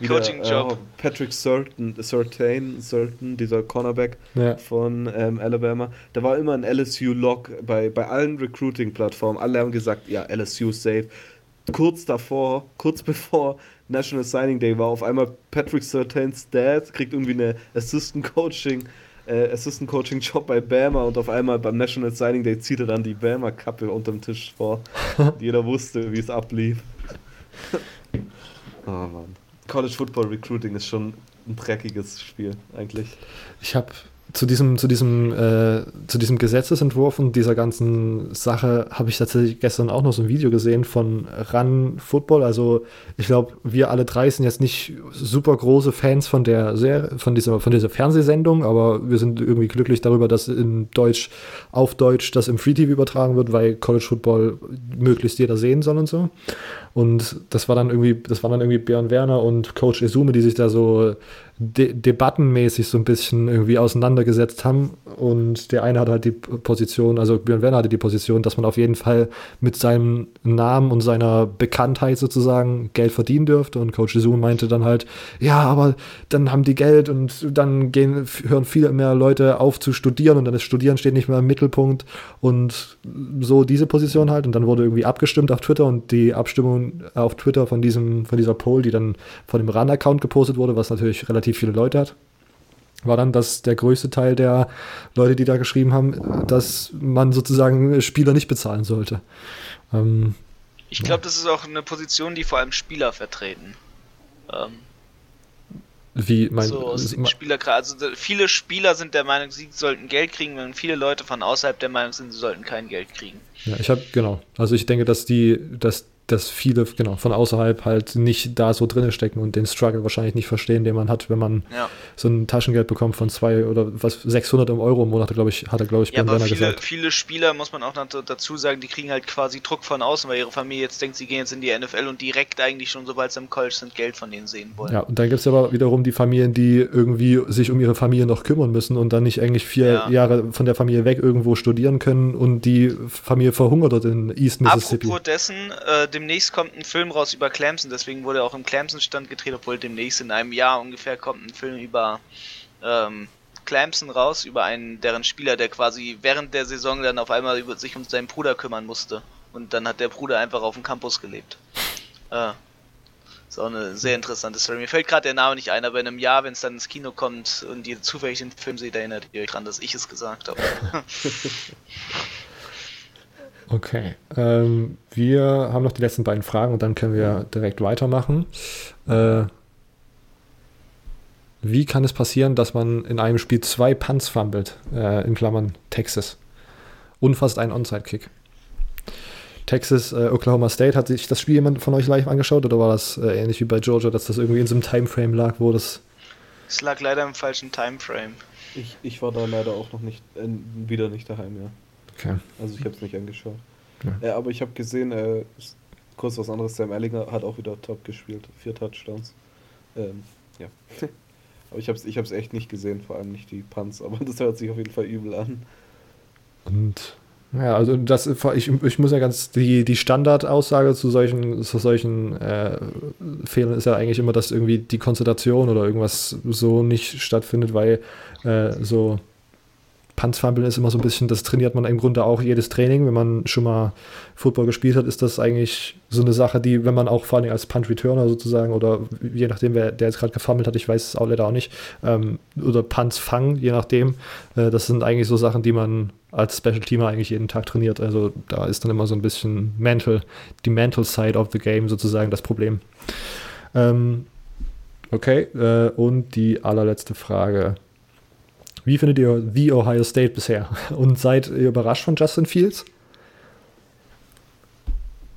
Position. Coaching-Job. äh, Patrick Surtain, Surtain, Surtain, dieser Cornerback Ja. von ähm, Alabama, der war immer ein LSU-Log bei, bei allen Recruiting-Plattformen. Alle haben gesagt, ja, LSU safe. Kurz davor, kurz bevor National Signing Day war, auf einmal Patrick Surtains Dad kriegt irgendwie eine Assistant Coaching, äh, Assistant Coaching Job bei Bama und auf einmal beim National Signing Day zieht er dann die Bama-Kappe unterm Tisch vor. Jeder wusste, wie es ablief. oh Mann. College Football Recruiting ist schon ein dreckiges Spiel, eigentlich. Ich habe zu diesem, zu diesem, äh, zu diesem Gesetzesentwurf und dieser ganzen Sache habe ich tatsächlich gestern auch noch so ein Video gesehen von Run Football. Also ich glaube, wir alle drei sind jetzt nicht super große Fans von der Serie, von dieser, von dieser Fernsehsendung, aber wir sind irgendwie glücklich darüber, dass in Deutsch, auf Deutsch das im Free TV übertragen wird, weil College Football möglichst jeder sehen soll und so. Und das war dann irgendwie, das waren dann irgendwie Björn Werner und Coach Esume, die sich da so de debattenmäßig so ein bisschen irgendwie auseinandergesetzt haben. Und der eine hatte halt die Position, also Björn Werner hatte die Position, dass man auf jeden Fall mit seinem Namen und seiner Bekanntheit sozusagen Geld verdienen dürfte. Und Coach Esume meinte dann halt, ja, aber dann haben die Geld und dann gehen, hören viel mehr Leute auf zu studieren und dann das Studieren steht nicht mehr im Mittelpunkt und so diese Position halt. Und dann wurde irgendwie abgestimmt auf Twitter und die Abstimmung auf Twitter von diesem, von dieser Poll, die dann von dem RAN-Account gepostet wurde, was natürlich relativ viele Leute hat, war dann, dass der größte Teil der Leute, die da geschrieben haben, dass man sozusagen Spieler nicht bezahlen sollte. Ähm, ich glaube, das ist auch eine Position, die vor allem Spieler vertreten. Ähm, wie mein, so Spielerkreis. Also viele Spieler sind der Meinung, sie sollten Geld kriegen, während viele Leute von außerhalb der Meinung sind, sie sollten kein Geld kriegen. Ja, ich habe, genau. Also ich denke, dass die, dass, dass viele, genau, von außerhalb halt nicht da so drinne stecken und den Struggle wahrscheinlich nicht verstehen, den man hat, wenn man Ja. so ein Taschengeld bekommt von zwei oder was, 600 Euro im Monat, glaube ich, hat er, glaube ich, Ja, Ben aber Werner viele, gesagt. viele Spieler, muss man auch dazu sagen, die kriegen halt quasi Druck von außen, weil ihre Familie jetzt denkt, sie gehen jetzt in die NFL und direkt eigentlich schon, sobald sie im College sind, Geld von denen sehen wollen. Ja, und dann gibt es aber wiederum die Familien, die irgendwie sich um ihre Familie noch kümmern müssen und dann nicht eigentlich vier Ja. Jahre von der Familie weg irgendwo studieren können und die Familie verhungert dort in East Mississippi. Apropos dessen, äh, demnächst kommt ein Film raus über Clemson, deswegen wurde auch im Clemson-Stand gedreht, obwohl demnächst in einem Jahr ungefähr kommt ein Film über ähm, Clemson raus, über einen deren Spieler, der quasi während der Saison dann auf einmal über sich um seinen Bruder kümmern musste. Und dann hat der Bruder einfach auf dem Campus gelebt. Äh, ist auch eine sehr interessante Story. Mir fällt gerade der Name nicht ein, aber in einem Jahr, wenn es dann ins Kino kommt und ihr zufällig den Film seht, erinnert ihr euch daran, dass ich es gesagt habe. okay. Ähm, wir haben noch die letzten beiden Fragen und dann können wir direkt weitermachen. Äh, wie kann es passieren, dass man in einem Spiel zwei Punts fummelt, äh, in Klammern Texas, und fast einen Onside-Kick? Texas, äh, Oklahoma State, hat sich das Spiel jemand von euch live angeschaut oder war das äh, ähnlich wie bei Georgia, dass das irgendwie in so einem Timeframe lag, wo das. Es lag leider im falschen Timeframe. Ich, ich war da leider auch noch nicht, äh, wieder nicht daheim, ja. Okay. Also ich habe es nicht angeschaut. Ja. Ja, aber ich habe gesehen, äh, kurz was anderes, Sam Ellinger hat auch wieder top gespielt, vier Touchdowns. Ähm, ja. aber ich habe es ich hab's echt nicht gesehen, vor allem nicht die Punts, aber das hört sich auf jeden Fall übel an. Und ja, also das, ich, ich muss ja ganz, die, die Standardaussage zu solchen, zu solchen äh, Fehlern ist ja eigentlich immer, dass irgendwie die Konzentration oder irgendwas so nicht stattfindet, weil äh, so Panzfummeln ist immer so ein bisschen, das trainiert man im Grunde auch jedes Training. Wenn man schon mal Football gespielt hat, ist das eigentlich so eine Sache, die, wenn man auch vor allem als Punt-Returner sozusagen oder je nachdem, wer der jetzt gerade gefummelt hat, ich weiß es auch leider auch nicht, ähm, oder Punts fangen, je nachdem, äh, das sind eigentlich so Sachen, die man als Special Teamer eigentlich jeden Tag trainiert. Also da ist dann immer so ein bisschen mental, die mental side of the game sozusagen das Problem. Ähm, okay, äh, und die allerletzte Frage. Wie findet ihr The Ohio State bisher? Und seid ihr überrascht von Justin Fields?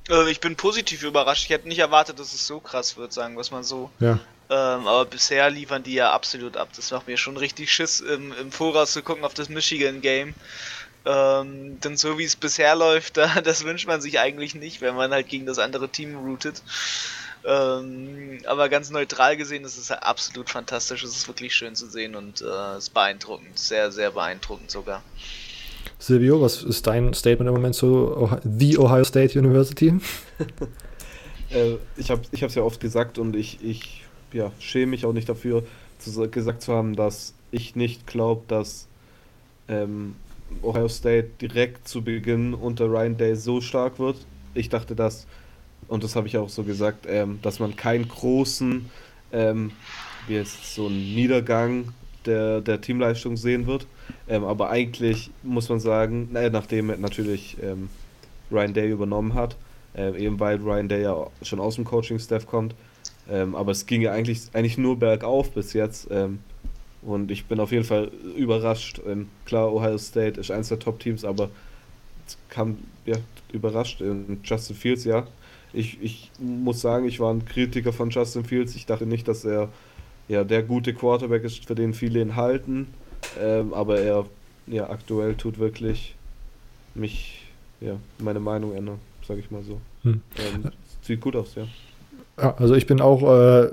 Äh, ich bin positiv überrascht. Ich hätte nicht erwartet, dass es so krass wird, sagen wir es mal so. Ja. Ähm, aber bisher liefern die ja absolut ab. Das macht mir schon richtig Schiss, im, im Voraus zu gucken auf das Michigan-Game. Ähm, denn so wie es bisher läuft, da, das wünscht man sich eigentlich nicht, wenn man halt gegen das andere Team routet. Ähm, aber ganz neutral gesehen ist es halt absolut fantastisch. Es ist wirklich schön zu sehen und äh, es ist beeindruckend. Sehr, sehr beeindruckend sogar. Silvio, was ist dein Statement im Moment zu Ohio, The Ohio State University? äh, ich habe es ja oft gesagt und ich, ich ja, schäme mich auch nicht dafür, zu, gesagt zu haben, dass ich nicht glaube, dass ähm, Ohio State direkt zu Beginn unter Ryan Day so stark wird. Ich dachte, dass, und das habe ich auch so gesagt, ähm, dass man keinen großen, ähm, wie jetzt so einen Niedergang der, der Teamleistung sehen wird. Ähm, aber eigentlich muss man sagen, naja, nachdem natürlich ähm, Ryan Day übernommen hat, äh, eben weil Ryan Day ja schon aus dem Coaching-Staff kommt, ähm, aber es ging ja eigentlich, eigentlich nur bergauf bis jetzt. Ähm, und ich bin auf jeden Fall überrascht. Klar, Ohio State ist eines der Top-Teams, aber es kam ja, überrascht. in Justin Fields, ja. Ich, ich muss sagen, ich war ein Kritiker von Justin Fields. Ich dachte nicht, dass er ja, der gute Quarterback ist, für den viele ihn halten. Ähm, aber er ja, aktuell tut wirklich mich, ja, meine Meinung ändern, sage ich mal so. Hm. Ähm, sieht gut aus, ja. Ja, also ich bin auch äh,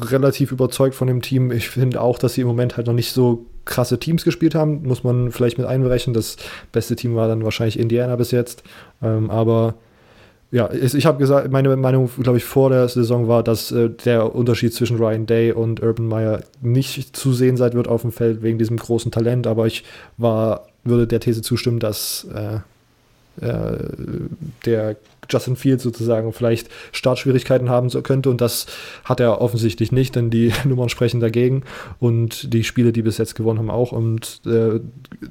relativ überzeugt von dem Team. Ich finde auch, dass sie im Moment halt noch nicht so krasse Teams gespielt haben. Muss man vielleicht mit einberechnen. Das beste Team war dann wahrscheinlich Indiana bis jetzt. Ähm, aber ja, ich habe gesagt, meine Meinung, glaube ich, vor der Saison war, dass äh, der Unterschied zwischen Ryan Day und Urban Meyer nicht zu sehen sein wird auf dem Feld wegen diesem großen Talent. Aber ich war, würde der These zustimmen, dass äh, äh, der Justin Fields sozusagen vielleicht Startschwierigkeiten haben könnte und das hat er offensichtlich nicht, denn die Nummern sprechen dagegen und die Spiele, die bis jetzt gewonnen haben, auch. Und äh,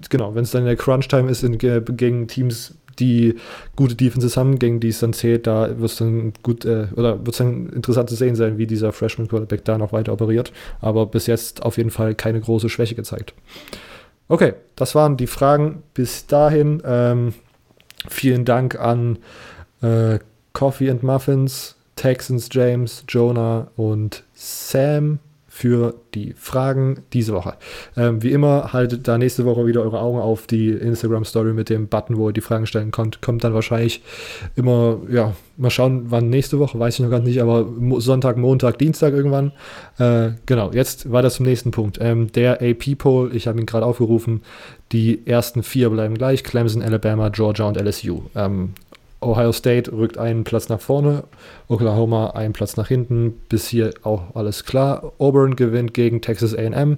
genau, wenn es dann in der Crunch-Time ist in, gegen Teams, die gute Defenses haben, gegen die es dann zählt, da wird es dann gut äh, oder wird es dann interessant zu sehen sein, wie dieser Freshman Quarterback da noch weiter operiert. Aber bis jetzt auf jeden Fall keine große Schwäche gezeigt. Okay, das waren die Fragen bis dahin. Ähm, Vielen Dank an äh, Coffee and Muffins, Texans James, Jonah und Sam für die Fragen diese Woche. Ähm, wie immer, haltet da nächste Woche wieder eure Augen auf die Instagram-Story mit dem Button, wo ihr die Fragen stellen könnt. Kommt dann wahrscheinlich immer, ja, mal schauen, wann nächste Woche, weiß ich noch gar nicht, aber Sonntag, Montag, Dienstag irgendwann. Äh, genau, jetzt war das zum nächsten Punkt. Ähm, der AP-Poll, ich habe ihn gerade aufgerufen, die ersten vier bleiben gleich: Clemson, Alabama, Georgia und LSU. Ähm, Ohio State rückt einen Platz nach vorne, Oklahoma einen Platz nach hinten. Bis hier auch alles klar. Auburn gewinnt gegen Texas AM.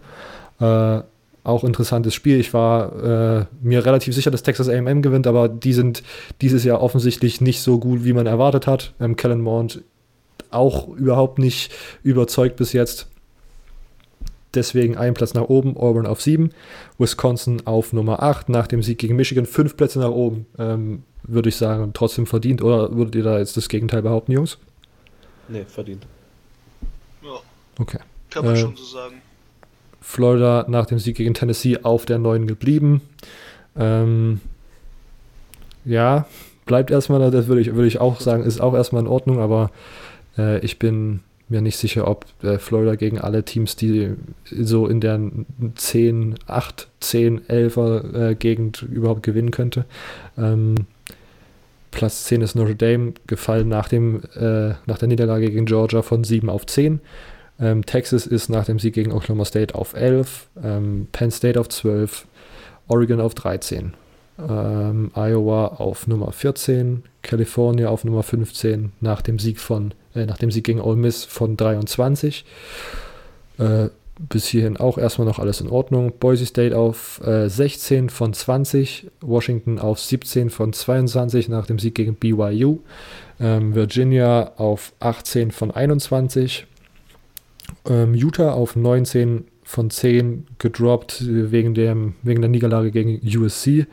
Äh, auch interessantes Spiel. Ich war äh, mir relativ sicher, dass Texas AM gewinnt, aber die sind dieses Jahr offensichtlich nicht so gut, wie man erwartet hat. Ähm, Kellen Mond auch überhaupt nicht überzeugt bis jetzt. Deswegen ein Platz nach oben, Auburn auf 7, Wisconsin auf Nummer 8, nach dem Sieg gegen Michigan fünf Plätze nach oben, ähm, würde ich sagen, trotzdem verdient. Oder würdet ihr da jetzt das Gegenteil behaupten, Jungs? Nee, verdient. Ja, Okay. kann man Äh, schon so sagen. Florida nach dem Sieg gegen Tennessee auf der 9 geblieben. Ähm, ja, bleibt erstmal, da, das würde ich, würde ich auch sagen, ist auch erstmal in Ordnung, aber äh, ich bin mir nicht sicher, ob äh, Florida gegen alle Teams, die so in der 10, 8, 10, 11er äh, Gegend überhaupt gewinnen könnte. Ähm, Platz 10 ist Notre Dame, gefallen nach, dem, äh, nach der Niederlage gegen Georgia von 7 auf 10. Ähm, Texas ist nach dem Sieg gegen Oklahoma State auf 11, ähm, Penn State auf 12, Oregon auf 13, ähm, Iowa auf Nummer 14, California auf Nummer 15 nach dem Sieg von äh, nach dem Sieg gegen Ole Miss von 23. Äh, bis hierhin auch erstmal noch alles in Ordnung. Boise State auf äh, 16 von 20, Washington auf 17 von 22 nach dem Sieg gegen BYU, ähm, Virginia auf 18 von 21, ähm, Utah auf 19 von 10 gedroppt wegen, dem, wegen der Niederlage gegen USC.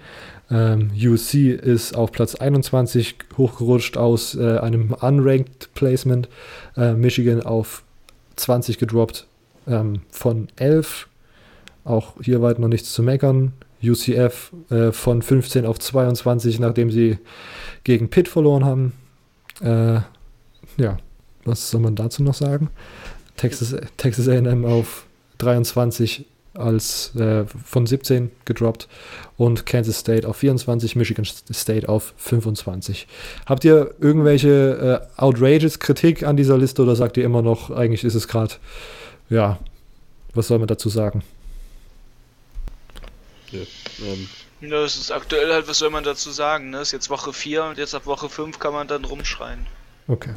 Ähm, USC ist auf Platz 21 hochgerutscht aus äh, einem unranked Placement. Äh, Michigan auf 20 gedroppt ähm, von 11. Auch hier weit noch nichts zu meckern. UCF äh, von 15 auf 22, nachdem sie gegen Pitt verloren haben. Äh, ja, was soll man dazu noch sagen? Texas, Texas AM auf 23 als äh, von 17 gedroppt und Kansas State auf 24, Michigan State auf 25. Habt ihr irgendwelche äh, outrageous Kritik an dieser Liste oder sagt ihr immer noch, eigentlich ist es gerade, ja, was soll man dazu sagen? Ja, ähm, Ja, das ist aktuell halt, was soll man dazu sagen, ne? Ist jetzt Woche 4 und jetzt ab Woche 5 kann man dann rumschreien. Okay.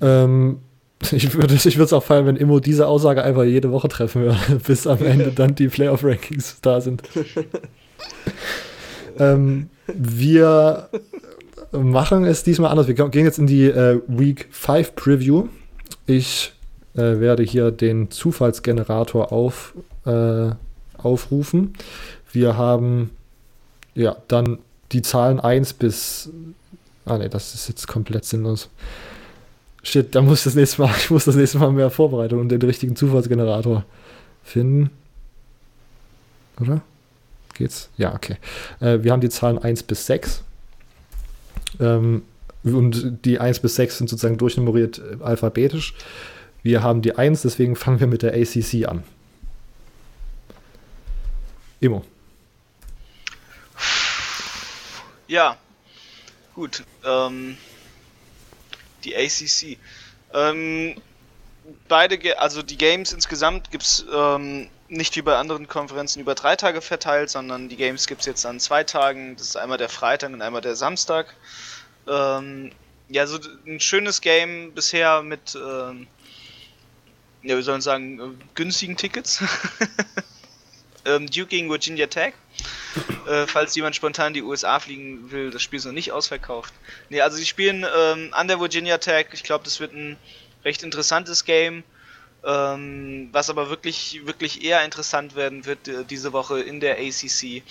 Ähm, ich würde ich würde es auch feiern, wenn Immo diese Aussage einfach jede Woche treffen würde, bis am Ende dann die Playoff-Rankings da sind. ähm, wir machen es diesmal anders. Wir gehen jetzt in die äh, Week 5 Preview. Ich äh, werde hier den Zufallsgenerator auf, äh, aufrufen. Wir haben ja dann die Zahlen 1 bis. Ah ne, das ist jetzt komplett sinnlos. Shit, da muss das nächste Mal, ich muss das nächste Mal mehr Vorbereitung und den richtigen Zufallsgenerator finden. Oder? Geht's? Ja, okay. Äh, wir haben die Zahlen 1 bis 6. Ähm, und die 1 bis 6 sind sozusagen durchnummeriert äh, alphabetisch. Wir haben die 1, deswegen fangen wir mit der ACC an. Immo. Ja, gut. Ähm, die ACC. Ähm, beide, also die Games insgesamt gibt es ähm, nicht wie bei anderen Konferenzen über drei Tage verteilt, sondern die Games gibt es jetzt an zwei Tagen. Das ist einmal der Freitag und einmal der Samstag. Ähm, ja, so ein schönes Game bisher mit, ähm, ja, wie soll man sagen, äh, günstigen Tickets. ähm, Duke gegen Virginia Tech. Äh, falls jemand spontan in die USA fliegen will, das Spiel ist noch nicht ausverkauft. Ne, also sie spielen ähm, an der Virginia Tech. Ich glaube, das wird ein recht interessantes Game. Ähm, was aber wirklich, wirklich eher interessant werden wird äh, diese Woche in der ACC,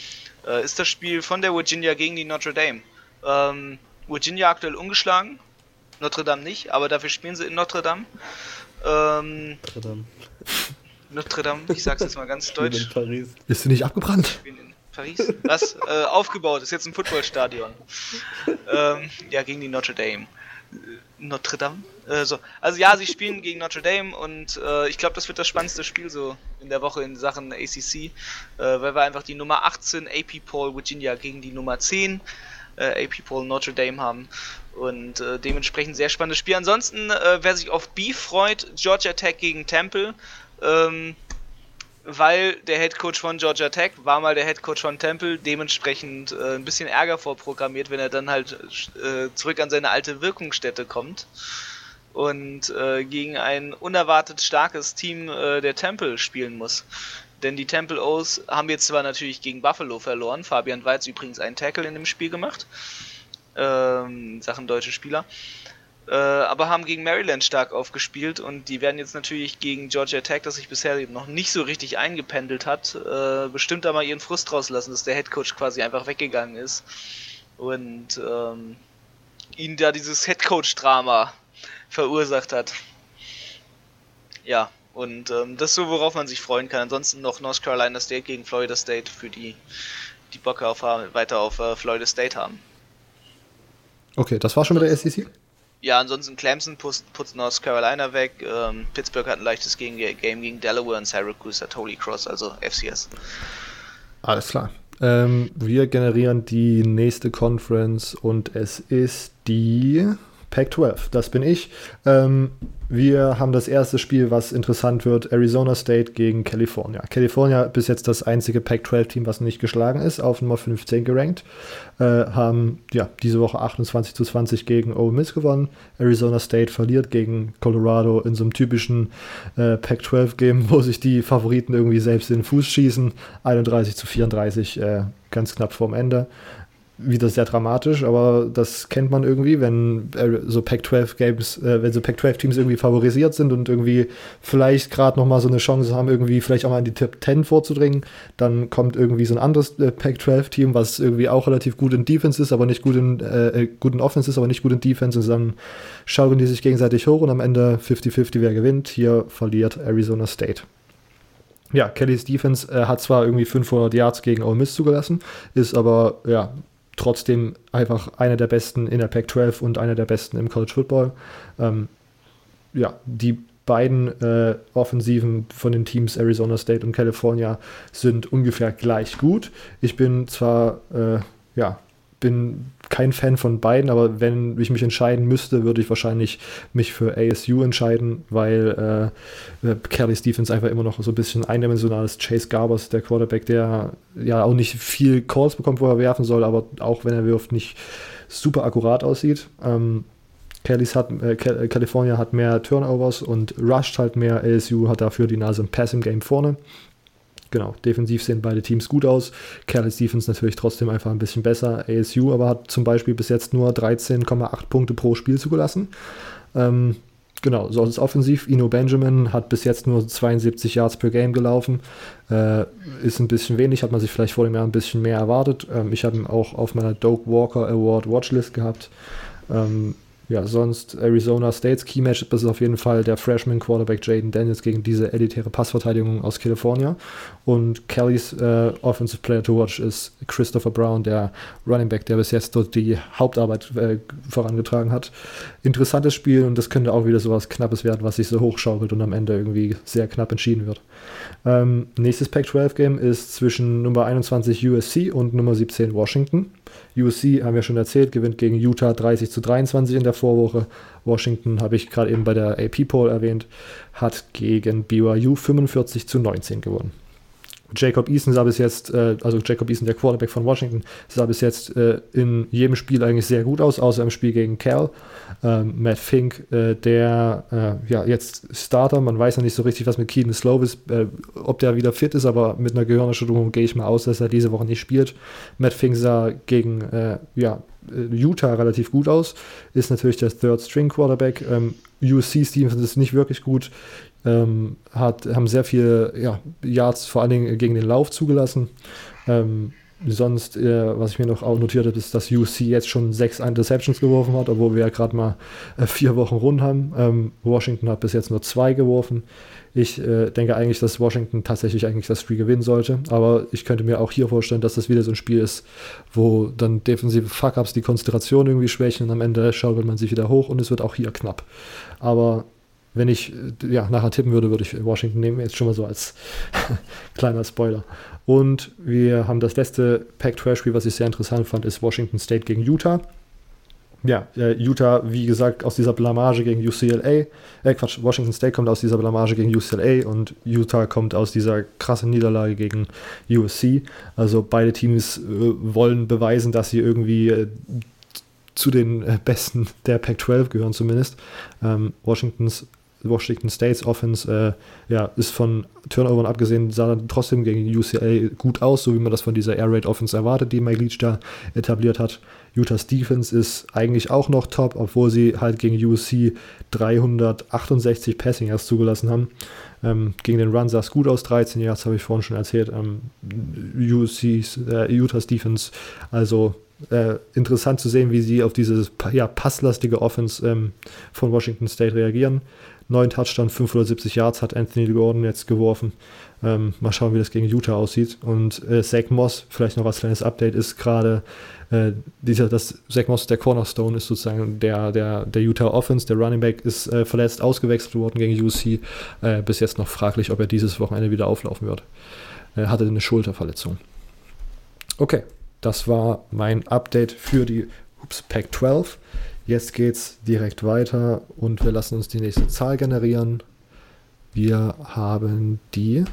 äh, ist das Spiel von der Virginia gegen die Notre Dame. Ähm, Virginia aktuell ungeschlagen, Notre Dame nicht, aber dafür spielen sie in Notre Dame. Ähm, verdammt. Notre Dame, ich sag's jetzt mal ganz Ich bin deutsch. in Paris. Ist sie nicht abgebrannt? spielen in Paris. Was? äh, aufgebaut, ist jetzt ein Footballstadion. ähm, ja, gegen die Notre Dame. Äh, Notre Dame? Äh, so. Also ja, sie spielen gegen Notre Dame und äh, ich glaube, das wird das spannendste Spiel so in der Woche in Sachen ACC, äh, weil wir einfach die Nummer 18 AP Poll Virginia gegen die Nummer 10 äh, AP Poll Notre Dame haben und äh, dementsprechend sehr spannendes Spiel. Ansonsten, äh, wer sich auf Beef freut, Georgia Tech gegen Temple. Ähm, weil der Head Coach von Georgia Tech war mal der Head Coach von Temple, dementsprechend äh, ein bisschen Ärger vorprogrammiert, wenn er dann halt äh, zurück an seine alte Wirkungsstätte kommt und äh, gegen ein unerwartet starkes Team äh, der Temple spielen muss. Denn die Temple O's haben jetzt zwar natürlich gegen Buffalo verloren, Fabian Weiz übrigens einen Tackle in dem Spiel gemacht, ähm, Sachen deutsche Spieler. Äh, aber haben gegen Maryland stark aufgespielt und die werden jetzt natürlich gegen Georgia Tech, das sich bisher noch nicht so richtig eingependelt hat, äh, bestimmt da mal ihren Frust rauslassen, dass der Headcoach quasi einfach weggegangen ist und ähm, ihnen da dieses Headcoach-Drama verursacht hat. Ja, und ähm, das ist so, worauf man sich freuen kann. Ansonsten noch North Carolina State gegen Florida State für die, die Bock auf, weiter auf äh, Florida State haben. Okay, das war schon mit der SEC? Ja, ansonsten Clemson putzt, putzt North Carolina weg. Ähm, Pittsburgh hat ein leichtes Game gegen Delaware und Syracuse hat Holy Cross, also FCS. Alles klar. Ähm, wir generieren die nächste Conference und es ist die Pac-12. Das bin ich. Ähm, wir haben das erste Spiel, was interessant wird: Arizona State gegen California. California bis jetzt das einzige Pac-12-Team, was nicht geschlagen ist, auf Nummer 15 gerankt. Äh, haben ja diese Woche 28 zu 20 gegen Ole Miss gewonnen. Arizona State verliert gegen Colorado in so einem typischen äh, Pac-12-Game, wo sich die Favoriten irgendwie selbst in den Fuß schießen. 31 zu 34, äh, ganz knapp vorm Ende wieder sehr dramatisch, aber das kennt man irgendwie, wenn äh, so Pac-12 Games, äh, wenn so Pac-12 Teams irgendwie favorisiert sind und irgendwie vielleicht gerade noch mal so eine Chance haben, irgendwie vielleicht auch mal in die Top 10 vorzudringen, dann kommt irgendwie so ein anderes äh, Pac-12 Team, was irgendwie auch relativ gut in Defense ist, aber nicht gut in äh, äh gut in Offense ist, aber nicht gut in Defense und dann schauen die sich gegenseitig hoch und am Ende 50-50 wer gewinnt. Hier verliert Arizona State. Ja, Kellys Defense äh, hat zwar irgendwie 500 Yards gegen Ole Miss zugelassen, ist aber ja trotzdem einfach einer der besten in der Pac-12 und einer der besten im College Football. Ähm, ja, die beiden äh, Offensiven von den Teams Arizona State und California sind ungefähr gleich gut. Ich bin zwar äh, ja, bin kein Fan von beiden, aber wenn ich mich entscheiden müsste, würde ich wahrscheinlich mich für ASU entscheiden, weil äh, äh, Kelly Stephens einfach immer noch so ein bisschen eindimensional ist. Chase Garbers, der Quarterback, der ja auch nicht viel Calls bekommt, wo er werfen soll, aber auch wenn er wirft, nicht super akkurat aussieht. Ähm, Kellys hat, äh, California hat mehr Turnovers und rusht halt mehr. ASU hat dafür die Nase im Passing Game vorne. Genau, defensiv sehen beide Teams gut aus. Carly Stephens natürlich trotzdem einfach ein bisschen besser. ASU aber hat zum Beispiel bis jetzt nur 13,8 Punkte pro Spiel zugelassen. Ähm, genau, so ist offensiv. Ino Benjamin hat bis jetzt nur 72 Yards per Game gelaufen. Äh, ist ein bisschen wenig, hat man sich vielleicht vor dem Jahr ein bisschen mehr erwartet. Ähm, ich habe ihn auch auf meiner Doak Walker Award Watchlist gehabt. Ähm, ja, sonst Arizona States Key Match, das ist auf jeden Fall der Freshman Quarterback Jaden Daniels gegen diese elitäre Passverteidigung aus California. Und Kellys äh, Offensive Player to Watch ist Christopher Brown, der Running Back, der bis jetzt dort die Hauptarbeit äh, vorangetragen hat. Interessantes Spiel und das könnte auch wieder so was Knappes werden, was sich so hochschaukelt und am Ende irgendwie sehr knapp entschieden wird. Ähm, nächstes Pac-12-Game ist zwischen Nummer 21 USC und Nummer 17 Washington. USC, haben wir schon erzählt, gewinnt gegen Utah 30 zu 23 in der Vorwoche. Washington, habe ich gerade eben bei der AP-Poll erwähnt, hat gegen BYU 45 zu 19 gewonnen. Jacob Eason sah bis jetzt, äh, also Jacob Eason, der Quarterback von Washington, sah bis jetzt äh, in jedem Spiel eigentlich sehr gut aus, außer im Spiel gegen Cal. Ähm, Matt Fink, äh, der äh, ja jetzt Starter, man weiß ja nicht so richtig, was mit Keaton Slovis, äh, ob der wieder fit ist, aber mit einer Gehirnerschütterung gehe ich mal aus, dass er diese Woche nicht spielt. Matt Fink sah gegen äh, ja, Utah relativ gut aus, ist natürlich der Third String Quarterback. Ähm, USC Stevens ist nicht wirklich gut. Ähm, hat, haben sehr viele ja, Yards vor allen Dingen gegen den Lauf zugelassen. Ähm, sonst, äh, was ich mir noch auch notiert habe, ist, dass UC jetzt schon sechs Interceptions geworfen hat, obwohl wir ja gerade mal äh, vier Wochen rund haben. Ähm, Washington hat bis jetzt nur zwei geworfen. Ich äh, denke eigentlich, dass Washington tatsächlich eigentlich das Spiel gewinnen sollte, aber ich könnte mir auch hier vorstellen, dass das wieder so ein Spiel ist, wo dann defensive Fuck-Ups die Konzentration irgendwie schwächen und am Ende schaukelt man sich wieder hoch und es wird auch hier knapp. Aber wenn ich äh, ja, nachher tippen würde, würde ich Washington nehmen. Jetzt schon mal so als kleiner Spoiler. Und wir haben das letzte Pac-12-Spiel, was ich sehr interessant fand, ist Washington State gegen Utah. Ja, äh, Utah, wie gesagt, aus dieser Blamage gegen UCLA. Äh, Quatsch, Washington State kommt aus dieser Blamage gegen UCLA und Utah kommt aus dieser krassen Niederlage gegen USC. Also beide Teams äh, wollen beweisen, dass sie irgendwie äh, zu den äh, Besten der Pac-12 gehören zumindest. Ähm, Washingtons Washington States Offense äh, ja, ist von Turnovern abgesehen, sah trotzdem gegen UCLA gut aus, so wie man das von dieser Air Raid Offense erwartet, die Mike Leach da etabliert hat. Utah's Defense ist eigentlich auch noch top, obwohl sie halt gegen UC 368 Passing erst zugelassen haben. Ähm, gegen den Run sah es gut aus, 13 Yards habe ich vorhin schon erzählt. Ähm, UC's, äh, Utah's Defense, also äh, interessant zu sehen, wie sie auf diese ja, passlastige Offense ähm, von Washington State reagieren. Neun Touchdown, 570 Yards hat Anthony Gordon jetzt geworfen. Ähm, mal schauen, wie das gegen Utah aussieht. Und äh, Zach Moss, vielleicht noch als kleines Update, ist gerade äh, dieser, das Zach Moss, der Cornerstone, ist sozusagen der, der, der Utah Offense. Der Running Back ist äh, verletzt ausgewechselt worden gegen UC. Äh, bis jetzt noch fraglich, ob er dieses Wochenende wieder auflaufen wird. Er hatte eine Schulterverletzung. Okay, das war mein Update für die Ups, Pack 12. Jetzt geht's direkt weiter und wir lassen uns die nächste Zahl generieren. Wir haben die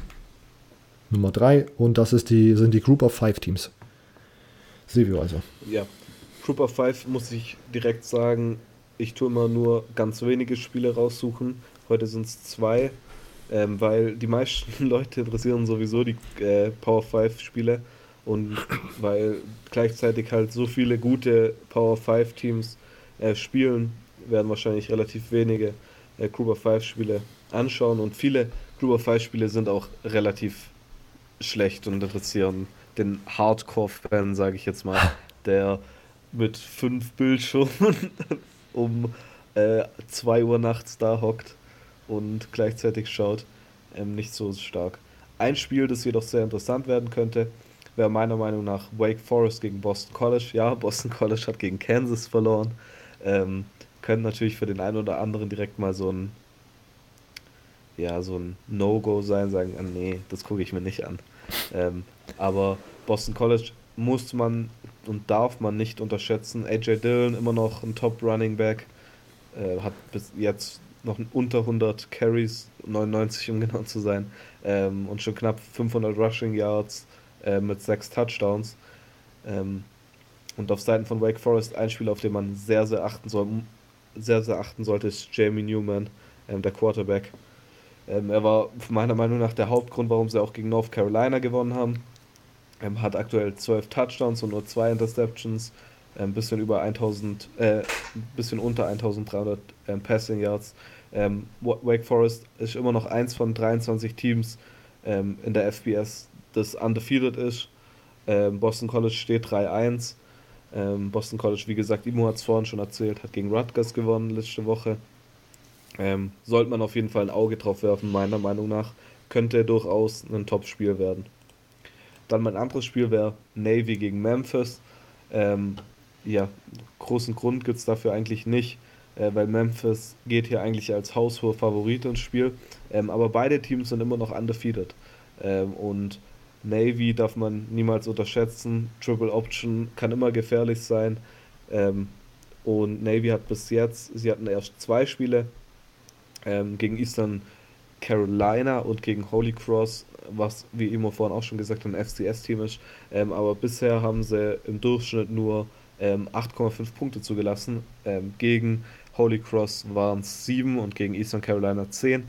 Nummer 3 und das ist die, sind die Group of 5 Teams. Silvio also. Ja, Group of 5 muss ich direkt sagen, ich tue immer nur ganz wenige Spiele raussuchen. Heute sind es zwei, ähm, weil die meisten Leute interessieren sowieso die äh, Power 5 Spiele und weil gleichzeitig halt so viele gute Power 5 Teams äh, spielen, werden wahrscheinlich relativ wenige äh, Group of 5 Spiele anschauen und viele Group of 5 Spiele sind auch relativ schlecht und interessieren den Hardcore-Fan, sage ich jetzt mal, der mit fünf Bildschirmen um 2 äh, Uhr nachts da hockt und gleichzeitig schaut, ähm, nicht so stark. Ein Spiel, das jedoch sehr interessant werden könnte, wäre meiner Meinung nach Wake Forest gegen Boston College. Ja, Boston College hat gegen Kansas verloren. Ähm, könnte natürlich für den einen oder anderen direkt mal so ein ja, so ein No-Go sein, sagen, ah, nee, das gucke ich mir nicht an. Ähm, aber Boston College muss man und darf man nicht unterschätzen. AJ Dillon immer noch ein Top Running Back, äh, hat bis jetzt noch unter 100 Carries, 99 um genau zu sein, ähm, und schon knapp 500 Rushing Yards äh, mit sechs Touchdowns. Ähm, und auf Seiten von Wake Forest ein Spiel, auf den man sehr, sehr achten soll, sehr, sehr achten sollte, ist Jamie Newman, ähm, der Quarterback. Ähm, er war meiner Meinung nach der Hauptgrund, warum sie auch gegen North Carolina gewonnen haben. Ähm, hat aktuell 12 Touchdowns und nur zwei Interceptions, ein ähm, bisschen über 1000, äh, bisschen unter 1300 ähm, Passing Yards. Ähm, Wake Forest ist immer noch eins von 23 Teams in der FBS, das undefeated ist. Ähm, Boston College steht 3-1. Boston College, wie gesagt, Imo hat es vorhin schon erzählt, hat gegen Rutgers gewonnen letzte Woche. Ähm, sollte man auf jeden Fall ein Auge drauf werfen, meiner Meinung nach. Könnte durchaus ein Top-Spiel werden. Dann mein anderes Spiel wäre Navy gegen Memphis. Ähm, ja, großen Grund gibt es dafür eigentlich nicht, äh, weil Memphis geht hier eigentlich als haushoher Favorit ins Spiel. Ähm, aber beide Teams sind immer noch undefeated. Ähm, und Navy darf man niemals unterschätzen. Triple Option kann immer gefährlich sein. Ähm, und Navy hat bis jetzt, sie hatten erst zwei Spiele, ähm, gegen Eastern Carolina und gegen Holy Cross, was wie immer vorhin auch schon gesagt ein FCS-Team ist. Ähm, aber bisher haben sie im Durchschnitt nur ähm, 8,5 Punkte zugelassen. Ähm, gegen Holy Cross waren es 7 und gegen Eastern Carolina 10.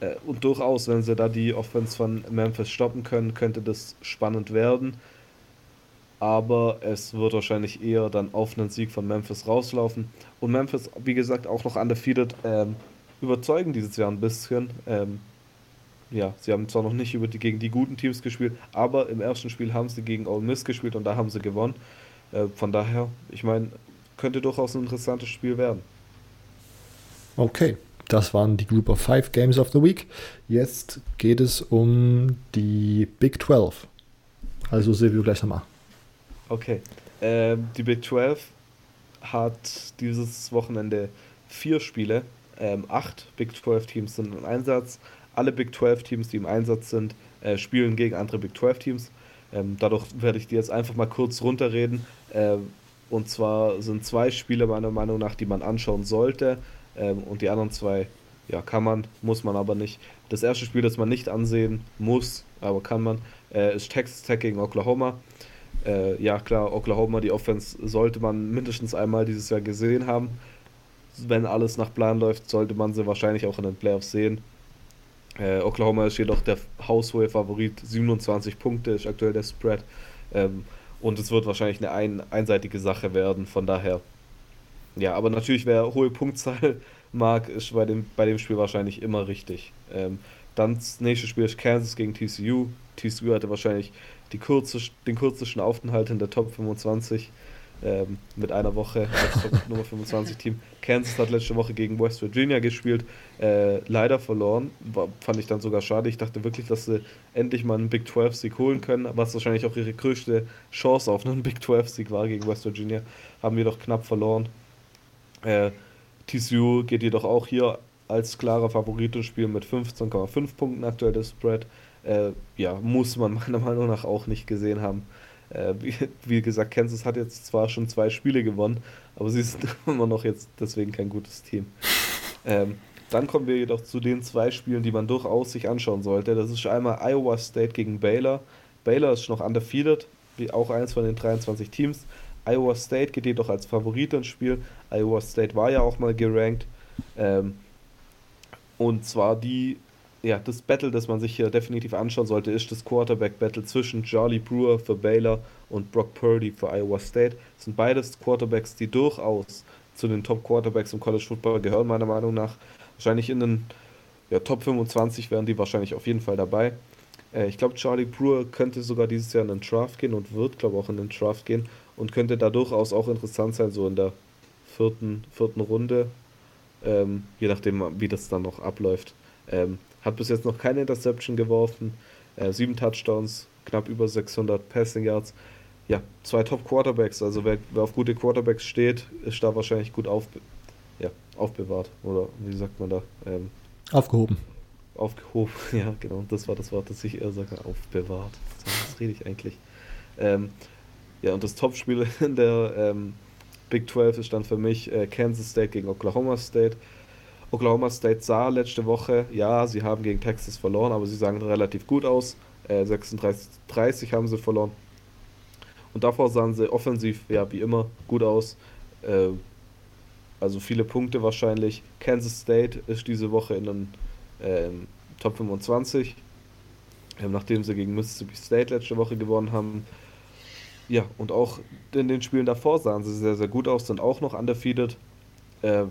Äh, und durchaus, wenn sie da die Offense von Memphis stoppen können, könnte das spannend werden. Aber es wird wahrscheinlich eher dann auf einen Sieg von Memphis rauslaufen. Und Memphis, wie gesagt, auch noch undefeated. Ähm, überzeugen dieses Jahr ein bisschen. Ähm, ja, sie haben zwar noch nicht über die, gegen die guten Teams gespielt, aber im ersten Spiel haben sie gegen Ole Miss gespielt und da haben sie gewonnen. Äh, von daher, ich meine, könnte durchaus ein interessantes Spiel werden. Okay, das waren die Group of Five Games of the Week. Jetzt geht es um die Big 12. Also Silvio gleich nochmal. Okay, äh, die Big 12 hat dieses Wochenende vier Spiele ähm, acht Big 12 Teams sind im Einsatz. Alle Big 12 Teams, die im Einsatz sind, äh, spielen gegen andere Big 12 Teams. Ähm, dadurch werde ich die jetzt einfach mal kurz runterreden. Ähm, und zwar sind zwei Spiele meiner Meinung nach, die man anschauen sollte. Ähm, und die anderen zwei, ja, kann man, muss man aber nicht. Das erste Spiel, das man nicht ansehen muss, aber kann man, äh, ist Texas Tech gegen Oklahoma. Äh, ja, klar, Oklahoma, die Offense sollte man mindestens einmal dieses Jahr gesehen haben wenn alles nach Plan läuft, sollte man sie wahrscheinlich auch in den Playoffs sehen. Äh, Oklahoma ist jedoch der haushohe Favorit, 27 Punkte ist aktuell der Spread. Ähm, und es wird wahrscheinlich eine ein, einseitige Sache werden, von daher. Ja, aber natürlich, wer hohe Punktzahl mag, ist bei dem, bei dem Spiel wahrscheinlich immer richtig. Ähm, dann das nächste Spiel ist Kansas gegen TCU. TCU hatte wahrscheinlich die kürzest, den kürzesten Aufenthalt in der Top 25 ähm, mit einer Woche als Top Nummer 25 Team. Kansas hat letzte Woche gegen West Virginia gespielt, äh, leider verloren. War, fand ich dann sogar schade. Ich dachte wirklich, dass sie endlich mal einen Big 12 Sieg holen können, was wahrscheinlich auch ihre größte Chance auf einen Big 12 Sieg war gegen West Virginia. Haben wir doch knapp verloren. Äh, TCU geht jedoch auch hier als klarer Favorit ins Spiel mit 15,5 Punkten aktuell das Spread. Äh, ja, muss man meiner Meinung nach auch nicht gesehen haben. Äh, wie, wie, gesagt, Kansas hat jetzt zwar schon zwei Spiele gewonnen, aber sie ist immer noch jetzt deswegen kein gutes Team. Ähm, dann kommen wir jedoch zu den zwei Spielen, die man durchaus sich anschauen sollte. Das ist einmal Iowa State gegen Baylor. Baylor ist noch undefeated, wie auch eins von den 23 Teams. Iowa State geht jedoch als Favorit ins Spiel. Iowa State war ja auch mal gerankt. Ähm, und zwar die, ja, das Battle, das man sich hier definitiv anschauen sollte, ist das Quarterback-Battle zwischen Charlie Brewer für Baylor und Brock Purdy für Iowa State. Das sind beides Quarterbacks, die durchaus zu den Top-Quarterbacks im College Football gehören, meiner Meinung nach. Wahrscheinlich in den ja, Top 25 wären die wahrscheinlich auf jeden Fall dabei. Äh, ich glaube, Charlie Brewer könnte sogar dieses Jahr in den Draft gehen und wird, glaube ich, auch in den Draft gehen und könnte da durchaus auch interessant sein, so in der vierten, vierten Runde, ähm, je nachdem, wie das dann noch abläuft. Ähm, hat bis jetzt noch keine Interception geworfen, äh, sieben Touchdowns, knapp über 600 Passing Yards. Ja, zwei Top Quarterbacks, also wer, wer auf gute Quarterbacks steht, ist da wahrscheinlich gut aufbe ja, aufbewahrt. Oder wie sagt man da? Ähm, Aufgehoben. Aufgehoben, ja, genau. Das war das Wort, das ich eher sage, aufbewahrt. Was rede ich eigentlich? Ähm, ja, und das Topspiel in der ähm, Big 12 ist dann für mich äh, Kansas State gegen Oklahoma State. Oklahoma State sah letzte Woche, ja, sie haben gegen Texas verloren, aber sie sahen relativ gut aus. Äh, 36-30 haben sie verloren. Und davor sahen sie offensiv, ja, wie immer, gut aus. Äh, also viele Punkte wahrscheinlich. Kansas State ist diese Woche in den ähm, Top 25, ähm, nachdem sie gegen Mississippi State letzte Woche gewonnen haben. Ja, und auch in den Spielen davor sahen sie sehr, sehr gut aus, sind auch noch undefeated. Äh,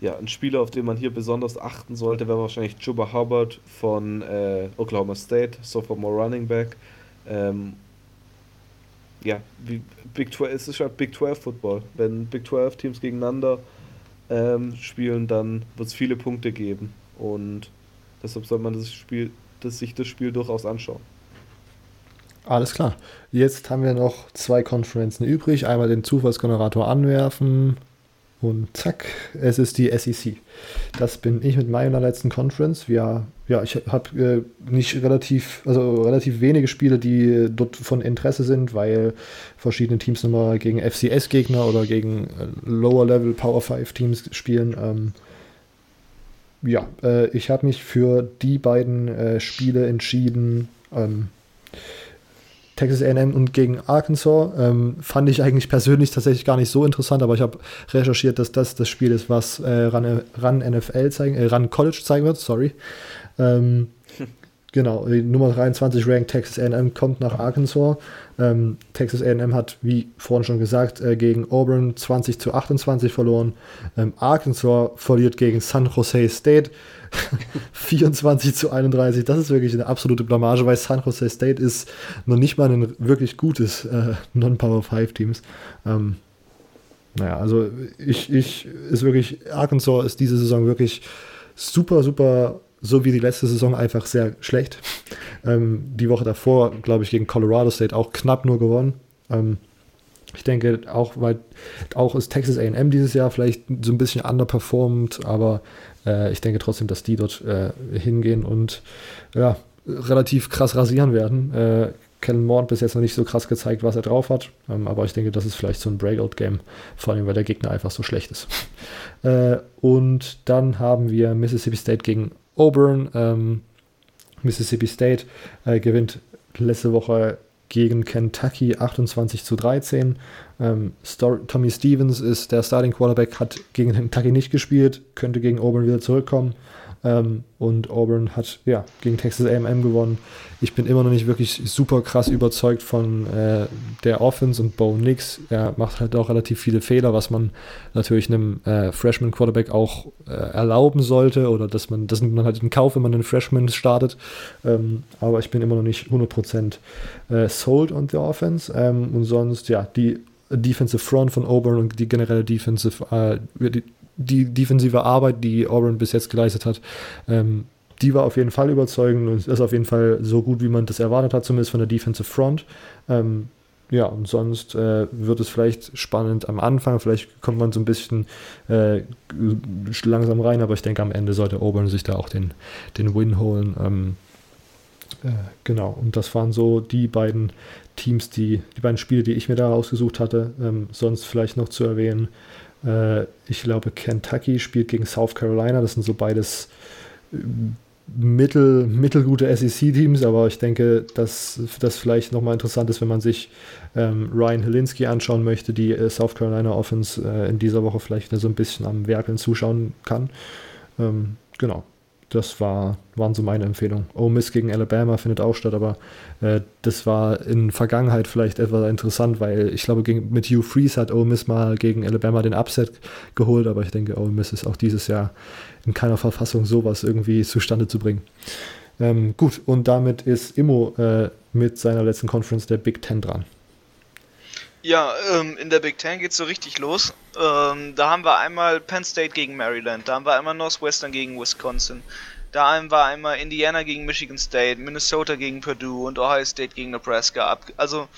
ja, ein Spieler, auf den man hier besonders achten sollte, wäre wahrscheinlich Juba Hubbard von äh, Oklahoma State, Sophomore Running Back. Ähm, ja, wie Big 12, es ist halt Big 12 Football. Wenn Big 12 Teams gegeneinander ähm, spielen, dann wird es viele Punkte geben. Und deshalb soll man das Spiel, das, sich das Spiel durchaus anschauen. Alles klar. Jetzt haben wir noch zwei Konferenzen übrig. Einmal den Zufallsgenerator anwerfen und zack, es ist die SEC. Das bin ich mit meiner letzten Conference. Wir, ja, ich habe äh, nicht relativ, also relativ wenige Spiele, die dort von Interesse sind, weil verschiedene Teams nochmal gegen FCS-Gegner oder gegen äh, Lower-Level Power 5 Teams spielen. Ähm, ja, äh, ich habe mich für die beiden äh, Spiele entschieden. Ähm, Texas AM und gegen Arkansas. Ähm, fand ich eigentlich persönlich tatsächlich gar nicht so interessant, aber ich habe recherchiert, dass das das Spiel ist, was äh, Run, Run NFL zeigen, äh, Run College zeigen wird, sorry. Ähm, genau, die Nummer 23 Rank Texas AM kommt nach Arkansas. Ähm, Texas AM hat, wie vorhin schon gesagt, äh, gegen Auburn 20 zu 28 verloren. Ähm, Arkansas verliert gegen San Jose State 24 zu 31. Das ist wirklich eine absolute Blamage, weil San Jose State ist noch nicht mal ein wirklich gutes äh, Non-Power 5 Teams. Ähm, naja, also ich, ich ist wirklich, Arkansas ist diese Saison wirklich super, super, so wie die letzte Saison einfach sehr schlecht. Ähm, die Woche davor, glaube ich, gegen Colorado State auch knapp nur gewonnen. Ähm, ich denke auch, weil auch ist Texas AM dieses Jahr vielleicht so ein bisschen underperformed, aber äh, ich denke trotzdem, dass die dort äh, hingehen und ja, relativ krass rasieren werden. Äh, Kellen hat bis jetzt noch nicht so krass gezeigt, was er drauf hat, ähm, aber ich denke, das ist vielleicht so ein Breakout-Game, vor allem weil der Gegner einfach so schlecht ist. Äh, und dann haben wir Mississippi State gegen Auburn. Ähm, Mississippi State äh, gewinnt letzte Woche gegen Kentucky 28 zu 13. Ähm, Tommy Stevens ist der Starting Quarterback, hat gegen Kentucky nicht gespielt, könnte gegen Auburn wieder zurückkommen. Ähm, und Auburn hat ja gegen Texas AM gewonnen. Ich bin immer noch nicht wirklich super krass überzeugt von äh, der Offense und Bo Nix. Er macht halt auch relativ viele Fehler, was man natürlich einem äh, Freshman Quarterback auch äh, erlauben sollte oder dass man das nimmt man halt in Kauf, wenn man einen Freshman startet. Ähm, aber ich bin immer noch nicht 100% äh, sold on the Offense. Ähm, und sonst, ja, die Defensive Front von Auburn und die generelle Defensive, äh, die, die defensive Arbeit, die Auburn bis jetzt geleistet hat, ähm, die war auf jeden Fall überzeugend und ist auf jeden Fall so gut, wie man das erwartet hat, zumindest von der Defensive Front. Ähm, ja, und sonst äh, wird es vielleicht spannend am Anfang, vielleicht kommt man so ein bisschen äh, langsam rein, aber ich denke, am Ende sollte Auburn sich da auch den, den Win holen. Ähm, äh, genau, und das waren so die beiden Teams, die, die beiden Spiele, die ich mir da rausgesucht hatte. Ähm, sonst vielleicht noch zu erwähnen, äh, ich glaube, Kentucky spielt gegen South Carolina. Das sind so beides äh, mittel, mittelgute SEC-Teams, aber ich denke, dass das vielleicht nochmal interessant ist, wenn man sich ähm, Ryan Helinski anschauen möchte, die äh, South Carolina Offense äh, in dieser Woche vielleicht so ein bisschen am Werkeln zuschauen kann. Ähm, genau das war, waren so meine Empfehlungen. Ole Miss gegen Alabama findet auch statt, aber äh, das war in Vergangenheit vielleicht etwas interessant, weil ich glaube, gegen, mit Hugh Freeze hat Ole Miss mal gegen Alabama den Upset geholt, aber ich denke, Ole Miss ist auch dieses Jahr in keiner Verfassung, sowas irgendwie zustande zu bringen. Ähm, gut, und damit ist Immo äh, mit seiner letzten Conference der Big Ten dran. Ja, ähm, in der Big Ten geht's so richtig los. Ähm, da haben wir einmal Penn State gegen Maryland, da haben wir einmal Northwestern gegen Wisconsin, da haben wir einmal Indiana gegen Michigan State, Minnesota gegen Purdue und Ohio State gegen Nebraska. Also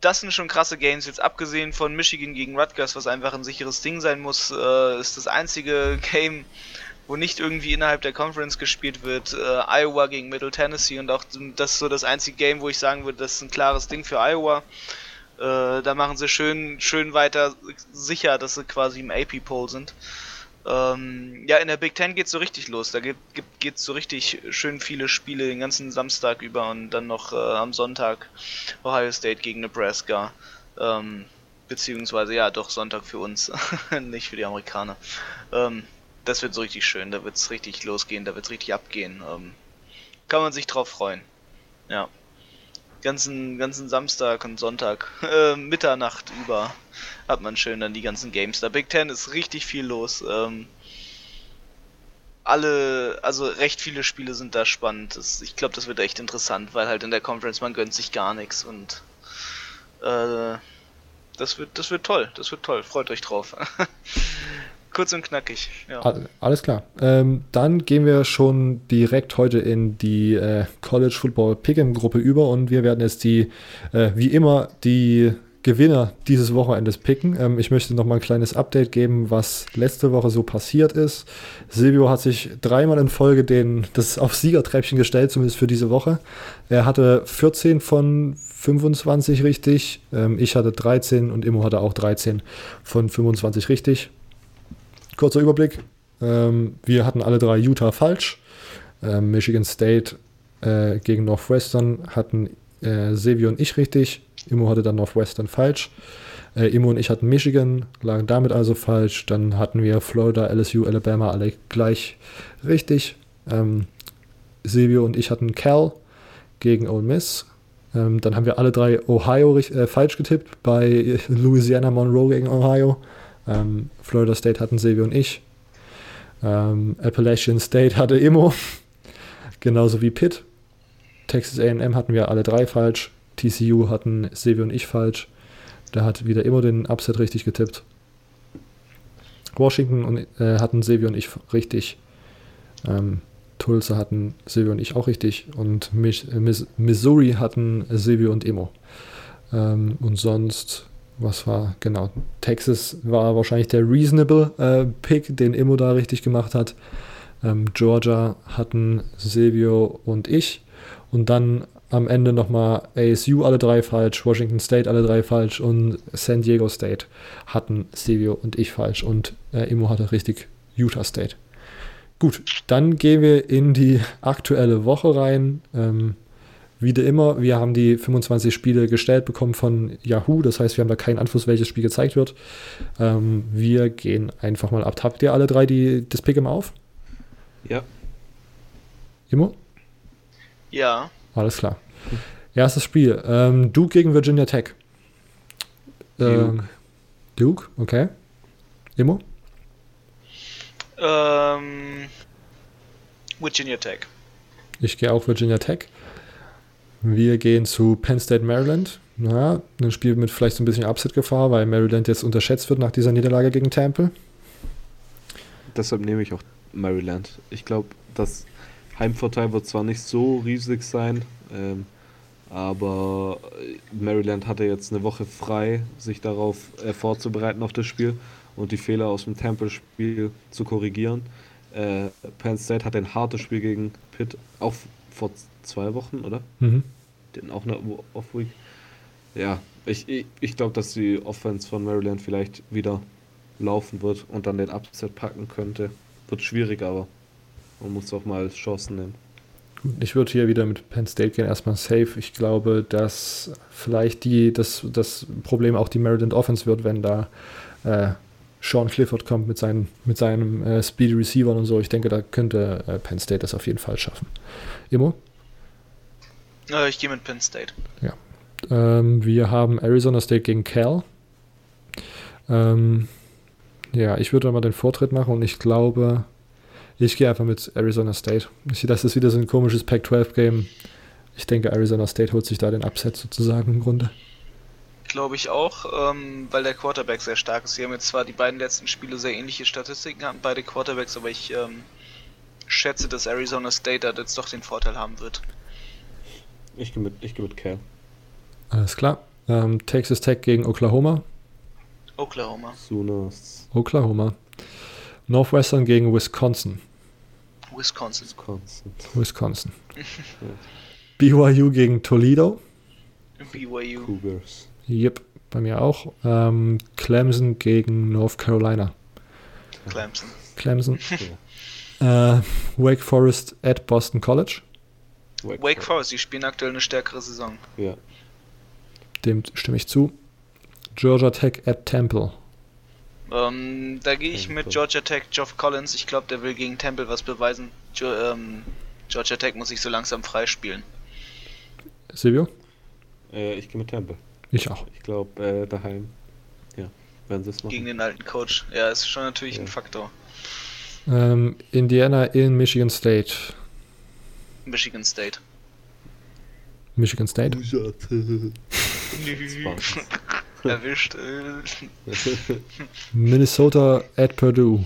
das sind schon krasse Games. Jetzt abgesehen von Michigan gegen Rutgers, was einfach ein sicheres Ding sein muss, äh, ist das einzige Game, wo nicht irgendwie innerhalb der Conference gespielt wird. Äh, Iowa gegen Middle Tennessee und auch das ist so das einzige Game, wo ich sagen würde, das ist ein klares Ding für Iowa. Äh, da machen sie schön, schön weiter sicher, dass sie quasi im AP-Poll sind. Ähm, ja, in der Big Ten geht's so richtig los. Da geht, geht's so richtig schön viele Spiele den ganzen Samstag über und dann noch äh, am Sonntag Ohio State gegen Nebraska. Ähm, beziehungsweise ja, doch Sonntag für uns, nicht für die Amerikaner. Ähm, das wird so richtig schön. Da wird's richtig losgehen, da wird's richtig abgehen. Ähm, kann man sich drauf freuen. Ja ganzen, ganzen Samstag und Sonntag, äh, Mitternacht über, hat man schön dann die ganzen Games. Da Big Ten ist richtig viel los. Ähm, alle, also recht viele Spiele sind da spannend. Das, ich glaube, das wird echt interessant, weil halt in der Conference man gönnt sich gar nichts und äh, das wird, das wird toll, das wird toll. Freut euch drauf. Kurz und knackig. Ja. Alles klar. Ähm, dann gehen wir schon direkt heute in die äh, College Football Pick'em Gruppe über und wir werden jetzt die, äh, wie immer, die Gewinner dieses Wochenendes picken. Ähm, ich möchte noch mal ein kleines Update geben, was letzte Woche so passiert ist. Silvio hat sich dreimal in Folge den, das auf Siegertreppchen gestellt, zumindest für diese Woche. Er hatte 14 von 25 richtig, ähm, ich hatte 13 und Immo hatte auch 13 von 25 richtig. Kurzer Überblick. Ähm, wir hatten alle drei Utah falsch. Ähm, Michigan State äh, gegen Northwestern hatten äh, Sevi und ich richtig. Immo hatte dann Northwestern falsch. Äh, Immo und ich hatten Michigan, lagen damit also falsch. Dann hatten wir Florida, LSU, Alabama alle gleich richtig. Ähm, Silvio und ich hatten Cal gegen Ole Miss. Ähm, dann haben wir alle drei Ohio äh, falsch getippt bei Louisiana Monroe gegen Ohio. Ähm, Florida State hatten Silvio und ich. Ähm, Appalachian State hatte Immo, genauso wie Pitt. Texas AM hatten wir alle drei falsch. TCU hatten Silvio und ich falsch. Da hat wieder Immo den Upset richtig getippt. Washington und, äh, hatten Silvio und ich richtig. Ähm, Tulsa hatten Silvio und ich auch richtig. Und Missouri hatten Silvio und Immo. Ähm, und sonst was war, genau, Texas war wahrscheinlich der reasonable äh, Pick, den Immo da richtig gemacht hat. Ähm, Georgia hatten Silvio und ich. Und dann am Ende nochmal ASU alle drei falsch, Washington State alle drei falsch und San Diego State hatten Silvio und ich falsch. Und äh, Immo hatte richtig Utah State. Gut, dann gehen wir in die aktuelle Woche rein. Ähm, Wieder immer, wir haben die 25 Spiele gestellt bekommen von Yahoo, das heißt, wir haben da keinen Einfluss, welches Spiel gezeigt wird. Ähm, wir gehen einfach mal ab. Habt ihr alle drei die, das Pick immer auf? Ja. Immer? Ja. Alles klar. Erstes Spiel. Ähm, Duke gegen Virginia Tech. Ähm, Duke, okay. Immo? Ähm, Virginia Tech. Ich gehe auch Virginia Tech. Wir gehen zu Penn State, Maryland. Ja, ein Spiel mit vielleicht so ein bisschen Upset-Gefahr, weil Maryland jetzt unterschätzt wird nach dieser Niederlage gegen Temple. Deshalb nehme ich auch Maryland. Ich glaube, das Heimvorteil wird zwar nicht so riesig sein, ähm, aber Maryland hatte jetzt eine Woche frei, sich darauf äh, vorzubereiten auf das Spiel und die Fehler aus dem Temple-Spiel zu korrigieren. Äh, Penn State hat ein hartes Spiel gegen Pitt, auch vor zwei Wochen, oder? Mhm. Den auch eine Off-Week. Ja, ich, ich, ich glaube, dass die Offense von Maryland vielleicht wieder laufen wird und dann den Upset packen könnte. Wird schwierig, aber man muss auch mal Chancen nehmen. Ich würde hier wieder mit Penn State gehen, erstmal safe. Ich glaube, dass vielleicht die, das, das Problem auch die Maryland Offense wird, wenn da äh, Sean Clifford kommt mit, seinen, mit seinem äh, Speedy Receiver und so. Ich denke, da könnte äh, Penn State das auf jeden Fall schaffen. Immo? Äh, ich gehe mit Penn State. Ja. Ähm, wir haben Arizona State gegen Cal. Ähm, ja, ich würde mal den Vortritt machen und ich glaube, ich gehe einfach mit Arizona State. Ich, das ist wieder so ein komisches Pac-12-Game. Ich denke, Arizona State holt sich da den Upset sozusagen im Grunde. Glaube ich auch, ähm, weil der Quarterback sehr stark ist. Sie haben jetzt zwar die beiden letzten Spiele sehr ähnliche Statistiken hatten, beide Quarterbacks, aber ich ähm, schätze, dass Arizona State da jetzt doch den Vorteil haben wird. Ich gehe mit, ich geh mit Cal. Alles klar. Ähm, Texas Tech gegen Oklahoma. Oklahoma. Sooners. Oklahoma. Northwestern gegen Wisconsin. Wisconsin. Wisconsin. Wisconsin. BYU gegen Toledo. BYU. Cougars. Yep, bei mir auch. Ähm, Clemson gegen North Carolina. Clemson. Clemson. Ja. Äh, Wake Forest at Boston College. Wake Forest, die spielen aktuell eine stärkere Saison. Ja. Dem stimme ich zu. Georgia Tech at Temple. Ähm, da gehe ich mit. Georgia Tech, Geoff Collins. Ich glaube, der will gegen Temple was beweisen. Jo ähm, Georgia Tech muss sich so langsam freispielen. Silvio? Äh, ich gehe mit Temple. Ich auch. Ich glaube, äh, daheim. Ja, werden sie es machen. Gegen den alten Coach. Ja, ist schon natürlich Ja. ein Faktor. Ähm, Indiana in Michigan State. Michigan State. Michigan State. Erwischt. Äh, Minnesota at Purdue.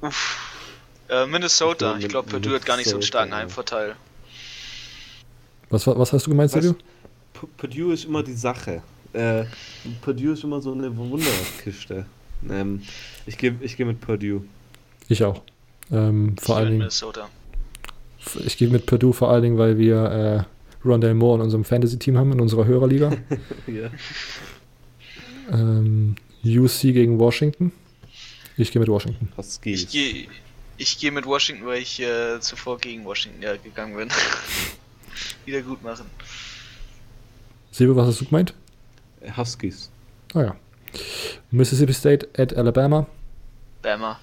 uff. Äh, Minnesota. Ich Ich glaub, glaube, Purdue hat gar nicht so einen starken. Heimvorteil. Was, was hast du gemeint? P- Purdue ist immer die Sache. Äh, Purdue ist immer so eine Wunderkiste. Ähm, ich gehe ich geh mit Purdue. Ich auch. Ähm, Ich vor gehe allen mit Dingen, Minnesota. ich gehe mit Purdue vor allen Dingen, weil wir äh, Rondell Moore in unserem Fantasy-Team haben, in unserer Hörerliga. ja. ähm, UC gegen Washington. Ich gehe mit Washington. Huskies. Ich gehe ich geh mit Washington, weil ich äh, zuvor gegen Washington ja, gegangen bin. Wieder gut machen. Silvio, was hast du gemeint? Huskies. Ah ja. Mississippi State at Alabama. Bama.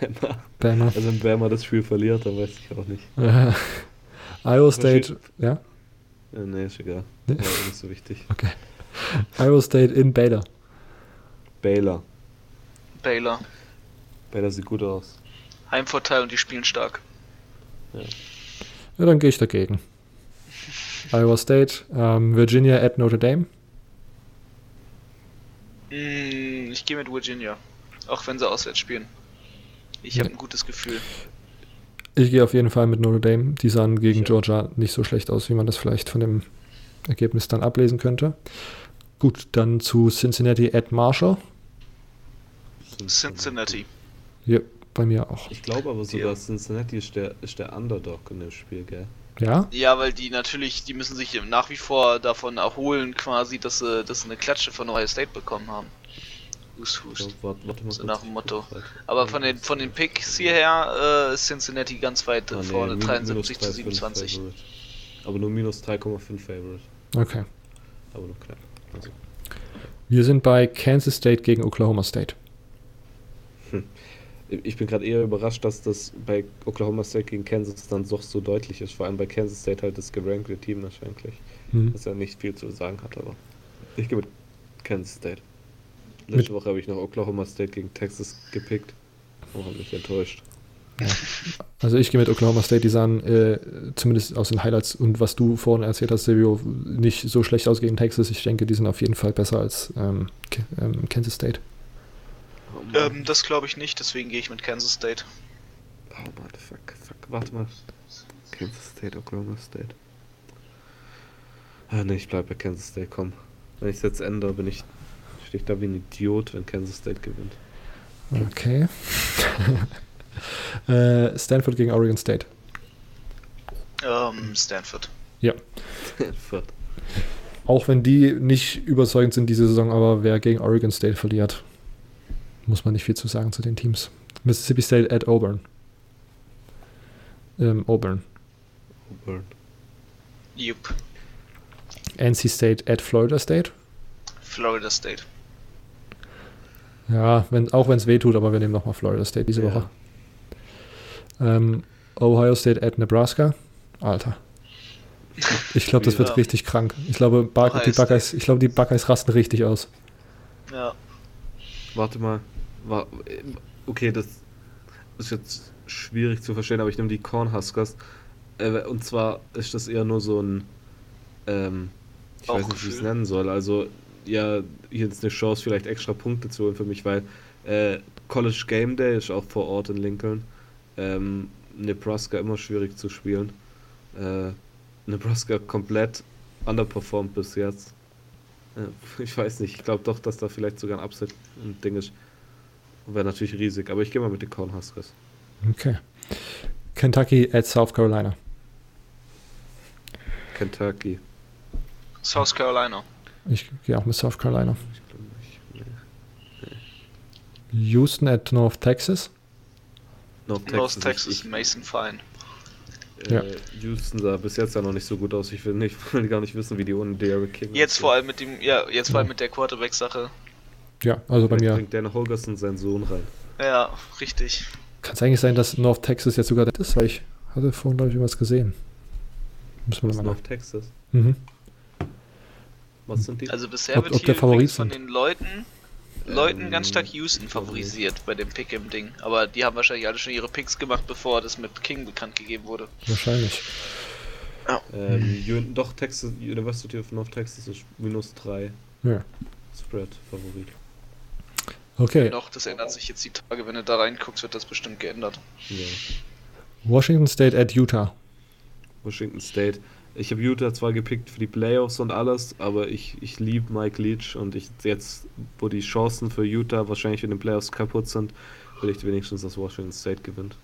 Bama. Bama. Also wenn Bama das Spiel verliert, dann weiß ich auch nicht. Iowa State, ja, Äh, nee, ist egal. Nee. War nicht so wichtig. okay. Iowa State in Baylor. Baylor. Baylor. Baylor sieht gut aus. Heimvorteil und die spielen stark. Ja, dann gehe ich dagegen. Iowa State, ähm, Virginia at Notre Dame. Mm, ich gehe mit Virginia. Auch wenn sie auswärts spielen. Ich habe ein gutes Gefühl. Ich gehe auf jeden Fall mit Notre Dame. Die sahen gegen auch. Georgia nicht so schlecht aus, wie man das vielleicht von dem Ergebnis dann ablesen könnte. Gut, dann zu Cincinnati at Marshall. Cincinnati. Ja, bei mir auch. Ich glaube aber sogar, Cincinnati ist der, ist der Underdog in dem Spiel, gell? Ja? Ja, weil die natürlich, die müssen sich nach wie vor davon erholen, quasi, dass sie, dass sie eine Klatsche von Ohio State bekommen haben. Hust, So, hust. warte, warte mal So nach dem Motto. Warte. Aber von den, von den Picks hierher äh, ist Cincinnati ganz weit Ah, nee, vorne, min- 73 zu minus 3,5 27. Favorite. Aber nur minus 3,5 Favorite. Okay. Aber nur knapp. Also, Wir sind bei Kansas State gegen Oklahoma State. ich bin gerade eher überrascht, dass das bei Oklahoma State gegen Kansas dann doch so deutlich ist. Vor allem bei Kansas State halt das gerankte Team wahrscheinlich. Hm. Das ja nicht viel zu sagen hat, aber ich gehe mit Kansas State. Letzte Woche habe ich noch Oklahoma State gegen Texas gepickt. Und habe mich enttäuscht. Also ich gehe mit Oklahoma State, die sahen äh, zumindest aus den Highlights und was du vorhin erzählt hast, Silvio, nicht so schlecht aus gegen Texas. Ich denke, die sind auf jeden Fall besser als ähm, ähm, Kansas State. Oh. Ähm, das glaube ich nicht, deswegen gehe ich mit Kansas State. Oh Mann, fuck, fuck, warte mal. Kansas State, Oklahoma State. Ah ne, ich bleib bei Kansas State, komm. Wenn ich es jetzt ändere, bin ich, ich da wie ein Idiot, wenn Kansas State gewinnt. Okay. äh, Stanford gegen Oregon State. Ähm, Stanford. Stanford. Auch wenn die nicht überzeugend sind diese Saison, aber wer gegen Oregon State verliert, muss man nicht viel zu sagen zu den Teams. Mississippi State at Auburn. Ähm, Auburn. Auburn. Jupp. NC State at Florida State. Florida State. Ja, wenn, auch wenn es weh tut, aber wir nehmen nochmal Florida State diese Ja. Woche. Ähm, Ohio State at Nebraska. Alter. Ich glaube, das wird Ja. richtig krank. Ich glaube, Ohio die Buckeyes, ich glaube, die Buckeyes rasten richtig aus. Ja. Warte mal. War, okay, das ist jetzt schwierig zu verstehen, aber ich nehme die Cornhuskers. Äh, und zwar ist das eher nur so ein, ähm, ich weiß nicht, wie ich es nennen soll. Also, ja, hier ist eine Chance, vielleicht extra Punkte zu holen für mich, weil äh, College Game Day ist auch vor Ort in Lincoln. Ähm, Nebraska immer schwierig zu spielen. Äh, Nebraska komplett underperformed bis jetzt. Äh, Ich weiß nicht, ich glaube doch, dass da vielleicht sogar ein Upset ein Ding ist. Wäre natürlich riesig, aber ich gehe mal mit den Cornhuskers. Okay. Kentucky at South Carolina. Kentucky. South Carolina. Ich gehe auch mit South Carolina. Houston at North Texas. North North Texas, Ich, Mason Fine. Ja. äh, Houston sah bis jetzt ja noch nicht so gut aus. Ich will, nicht, will gar nicht wissen, wie die ohne Derrick King Jetzt vor allem mit dem, ja, jetzt vor allem Ja. mit der Quarterback-Sache. Ja, also bei Vielleicht mir bringt Dan Holgerson seinen Sohn rein. Ja, richtig. kann es eigentlich sein, dass North Texas jetzt sogar das ist, weil ich hatte vorhin, glaube ich, irgendwas gesehen. Müssen wir nach. North Texas? Mhm. Was sind die? Also bisher Ob- wird ob hier der Favorit von sind. den Leuten, Leuten ganz stark Ähm, Houston favorisiert bei dem Pick im Ding. Aber die haben wahrscheinlich alle schon ihre Picks gemacht, bevor das mit King bekannt gegeben wurde. Wahrscheinlich. ähm, Un- doch, Texas, University of North Texas ist minus 3 Ja. Spread Favorit. Okay. Doch, das ändert sich jetzt die Tage. Wenn du da reinguckst, wird das bestimmt geändert. Ja. Washington State at Utah. Washington State. Ich habe Utah zwar gepickt für die Playoffs und alles, aber ich, ich liebe Mike Leach und ich jetzt, wo die Chancen für Utah wahrscheinlich in den Playoffs kaputt sind, will ich wenigstens, dass Washington State gewinnt.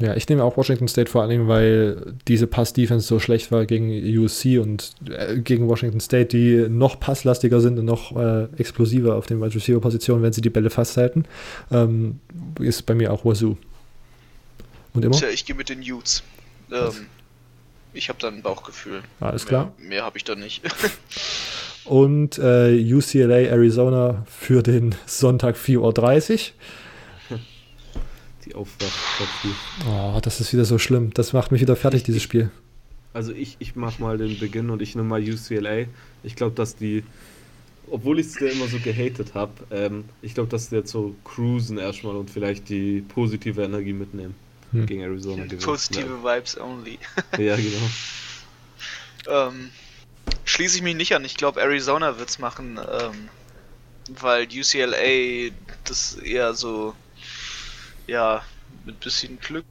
Ja, ich nehme auch Washington State vor allem, weil diese Pass-Defense so schlecht war gegen USC und äh, gegen Washington State, die noch passlastiger sind und noch äh, explosiver auf den Wide Receiver-Positionen, wenn sie die Bälle festhalten, ähm, ist bei mir auch Wazoo. Und immer? Tja, ich gehe mit den Utes. Ähm, ich habe da ein Bauchgefühl. Alles klar. Mehr, mehr habe ich da nicht. Und äh, UCLA Arizona für den Sonntag 4.30 Uhr. Die Aufwachpartie. Oh, das ist wieder so schlimm. Das macht mich wieder fertig, dieses Spiel. Also ich, ich mach mal den Beginn und ich nehme mal UCLA. Ich glaube, dass die, obwohl ich es dir immer so gehatet habe, ähm, ich glaube, dass die jetzt so cruisen erstmal und vielleicht die positive Energie mitnehmen Hm. gegen Arizona gewinnen. Positive Vibes only. Ja, ja genau. Ähm, schließe ich mich nicht an. Ich glaube, Arizona wird's machen, ähm, weil UCLA das eher so, ja, mit bisschen Glück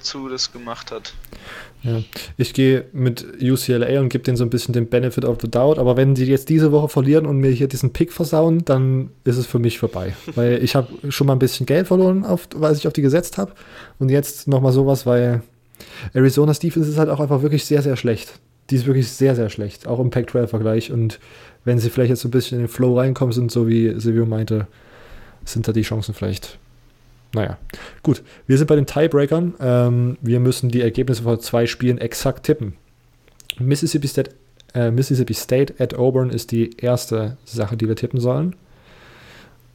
zu das gemacht hat. Ja. Ich gehe mit UCLA und gebe denen so ein bisschen den Benefit of the Doubt, aber wenn sie jetzt diese Woche verlieren und mir hier diesen Pick versauen, dann ist es für mich vorbei. weil ich habe schon mal ein bisschen Geld verloren, auf, weil ich auf die gesetzt habe. Und jetzt nochmal sowas, weil Arizona's Defense ist halt auch einfach wirklich sehr, sehr schlecht. Die ist wirklich sehr, sehr schlecht, auch im Pac-12-Vergleich. Und wenn sie vielleicht jetzt so ein bisschen in den Flow reinkommen sind, so wie Silvio meinte, sind da die Chancen vielleicht. Naja, gut. Wir sind bei den Tiebreakern. Ähm, wir müssen die Ergebnisse von zwei Spielen exakt tippen. Mississippi State, äh, Mississippi State at Auburn ist die erste Sache, die wir tippen sollen.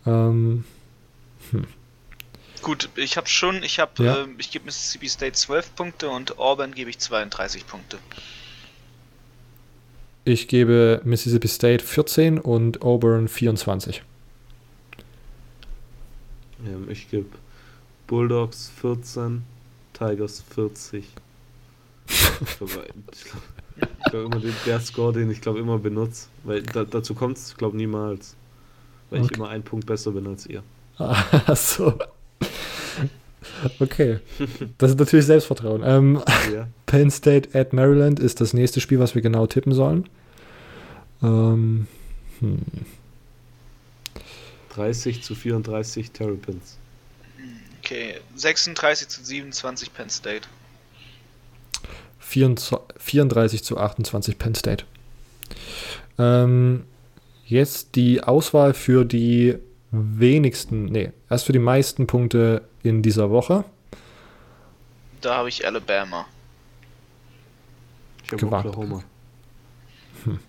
Ähm, hm. Gut, ich habe schon, ich habe, ja. äh, ich gebe Mississippi State 12 Punkte und Auburn gebe ich 32 Punkte. Ich gebe Mississippi State 14 und Auburn 24. Ähm, ich gebe Bulldogs 14, Tigers 40. ich glaube glaub immer den, der Score, den ich glaube immer benutze. Weil da, dazu kommt es, glaube niemals. Weil okay. ich immer einen Punkt besser bin als ihr. Ach so. Okay. Das ist natürlich Selbstvertrauen. Ähm, ja. Penn State at Maryland ist das nächste Spiel, was wir genau tippen sollen. Ähm, hm. 30 zu 34 Terrapins. Okay, 36 zu 27 Penn State. 34 zu 28 Penn State. Ähm, jetzt die Auswahl für die wenigsten, nee, erst für die meisten Punkte in dieser Woche. Da habe ich Alabama. Ich habe Oklahoma. Hm.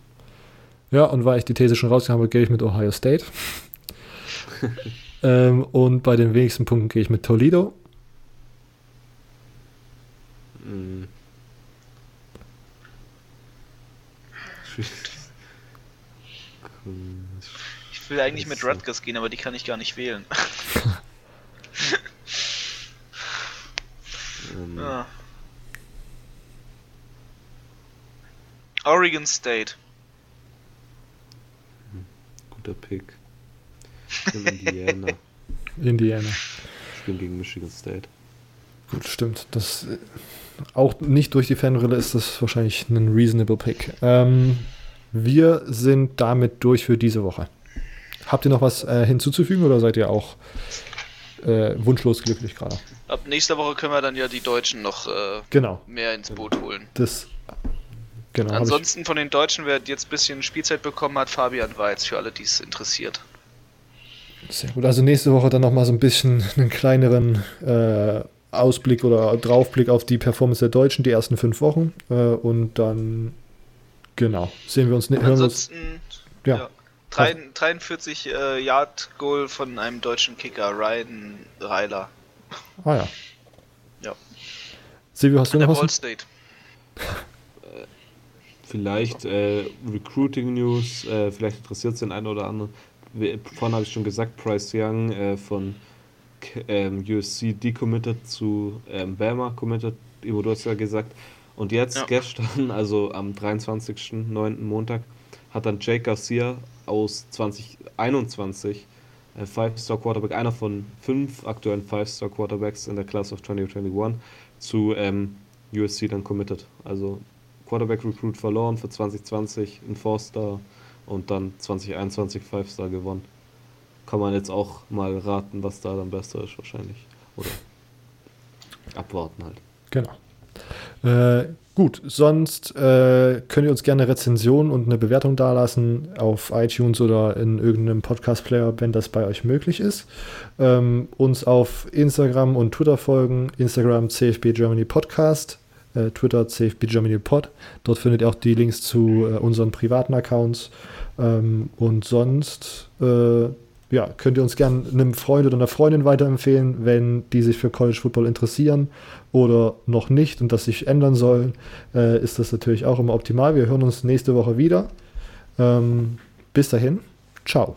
Ja, und weil ich die These schon rausgehauen habe, gehe ich mit Ohio State. ähm, und bei den wenigsten Punkten gehe ich mit Toledo. Mm. Ich will eigentlich mit Rutgers gehen, aber die kann ich gar nicht wählen. ähm. ja. Oregon State. Guter Pick. Indiana. Indiana. Spielen gegen Michigan State. Gut, stimmt. Das auch nicht durch die Fanbrille ist das wahrscheinlich ein reasonable Pick. Ähm, wir sind damit durch für diese Woche. Habt ihr noch was äh, hinzuzufügen oder seid ihr auch äh, wunschlos glücklich gerade? Ab nächster Woche können wir dann ja die Deutschen noch äh, genau. mehr ins Boot holen. Das Genau, Ansonsten von den Deutschen, wer jetzt ein bisschen Spielzeit bekommen hat, Fabian Weiz, für alle, die es interessiert. Sehr gut. Also nächste Woche dann nochmal so ein bisschen einen kleineren äh, Ausblick oder Draufblick auf die Performance der Deutschen, die ersten fünf Wochen. Äh, und dann, genau, sehen wir uns. Hören Ansonsten, uns, ja. ja 43 äh, Yard Goal von einem deutschen Kicker, Ryan Reiler. Ah ja. Ja. Silvio, hast du noch was? State. vielleicht äh, Recruiting News, äh, vielleicht interessiert es den einen oder anderen vorhin habe ich schon gesagt, Bryce Young äh, von ähm, USC decommitted zu ähm, Bama committed, Ivo, du hast ja gesagt. Und jetzt ja. gestern, also am 23.09. Montag, hat dann Jake Garcia aus 2021 äh, Five-Star Quarterback, einer von fünf aktuellen Five-Star Quarterbacks in der Class of 2021, zu ähm, USC dann committed. Also Quarterback Recruit verloren für 2020, ein Four-Star und dann 2021 Five-Star gewonnen. Kann man jetzt auch mal raten, was da dann besser ist wahrscheinlich. Oder abwarten halt. Genau. Äh, gut, sonst äh, könnt ihr uns gerne eine Rezension und eine Bewertung dalassen auf iTunes oder in irgendeinem Podcast-Player, wenn das bei euch möglich ist. Ähm, uns auf Instagram und Twitter folgen. Instagram CFB Germany Podcast, äh, Twitter CFB Germany Pod. Dort findet ihr auch die Links zu äh, unseren privaten Accounts. Ähm, und sonst äh, ja, könnt ihr uns gerne einem Freund oder einer Freundin weiterempfehlen, wenn die sich für College Football interessieren oder noch nicht und das sich ändern soll, äh, ist das natürlich auch immer optimal. Wir hören uns nächste Woche wieder. Ähm, bis dahin, ciao.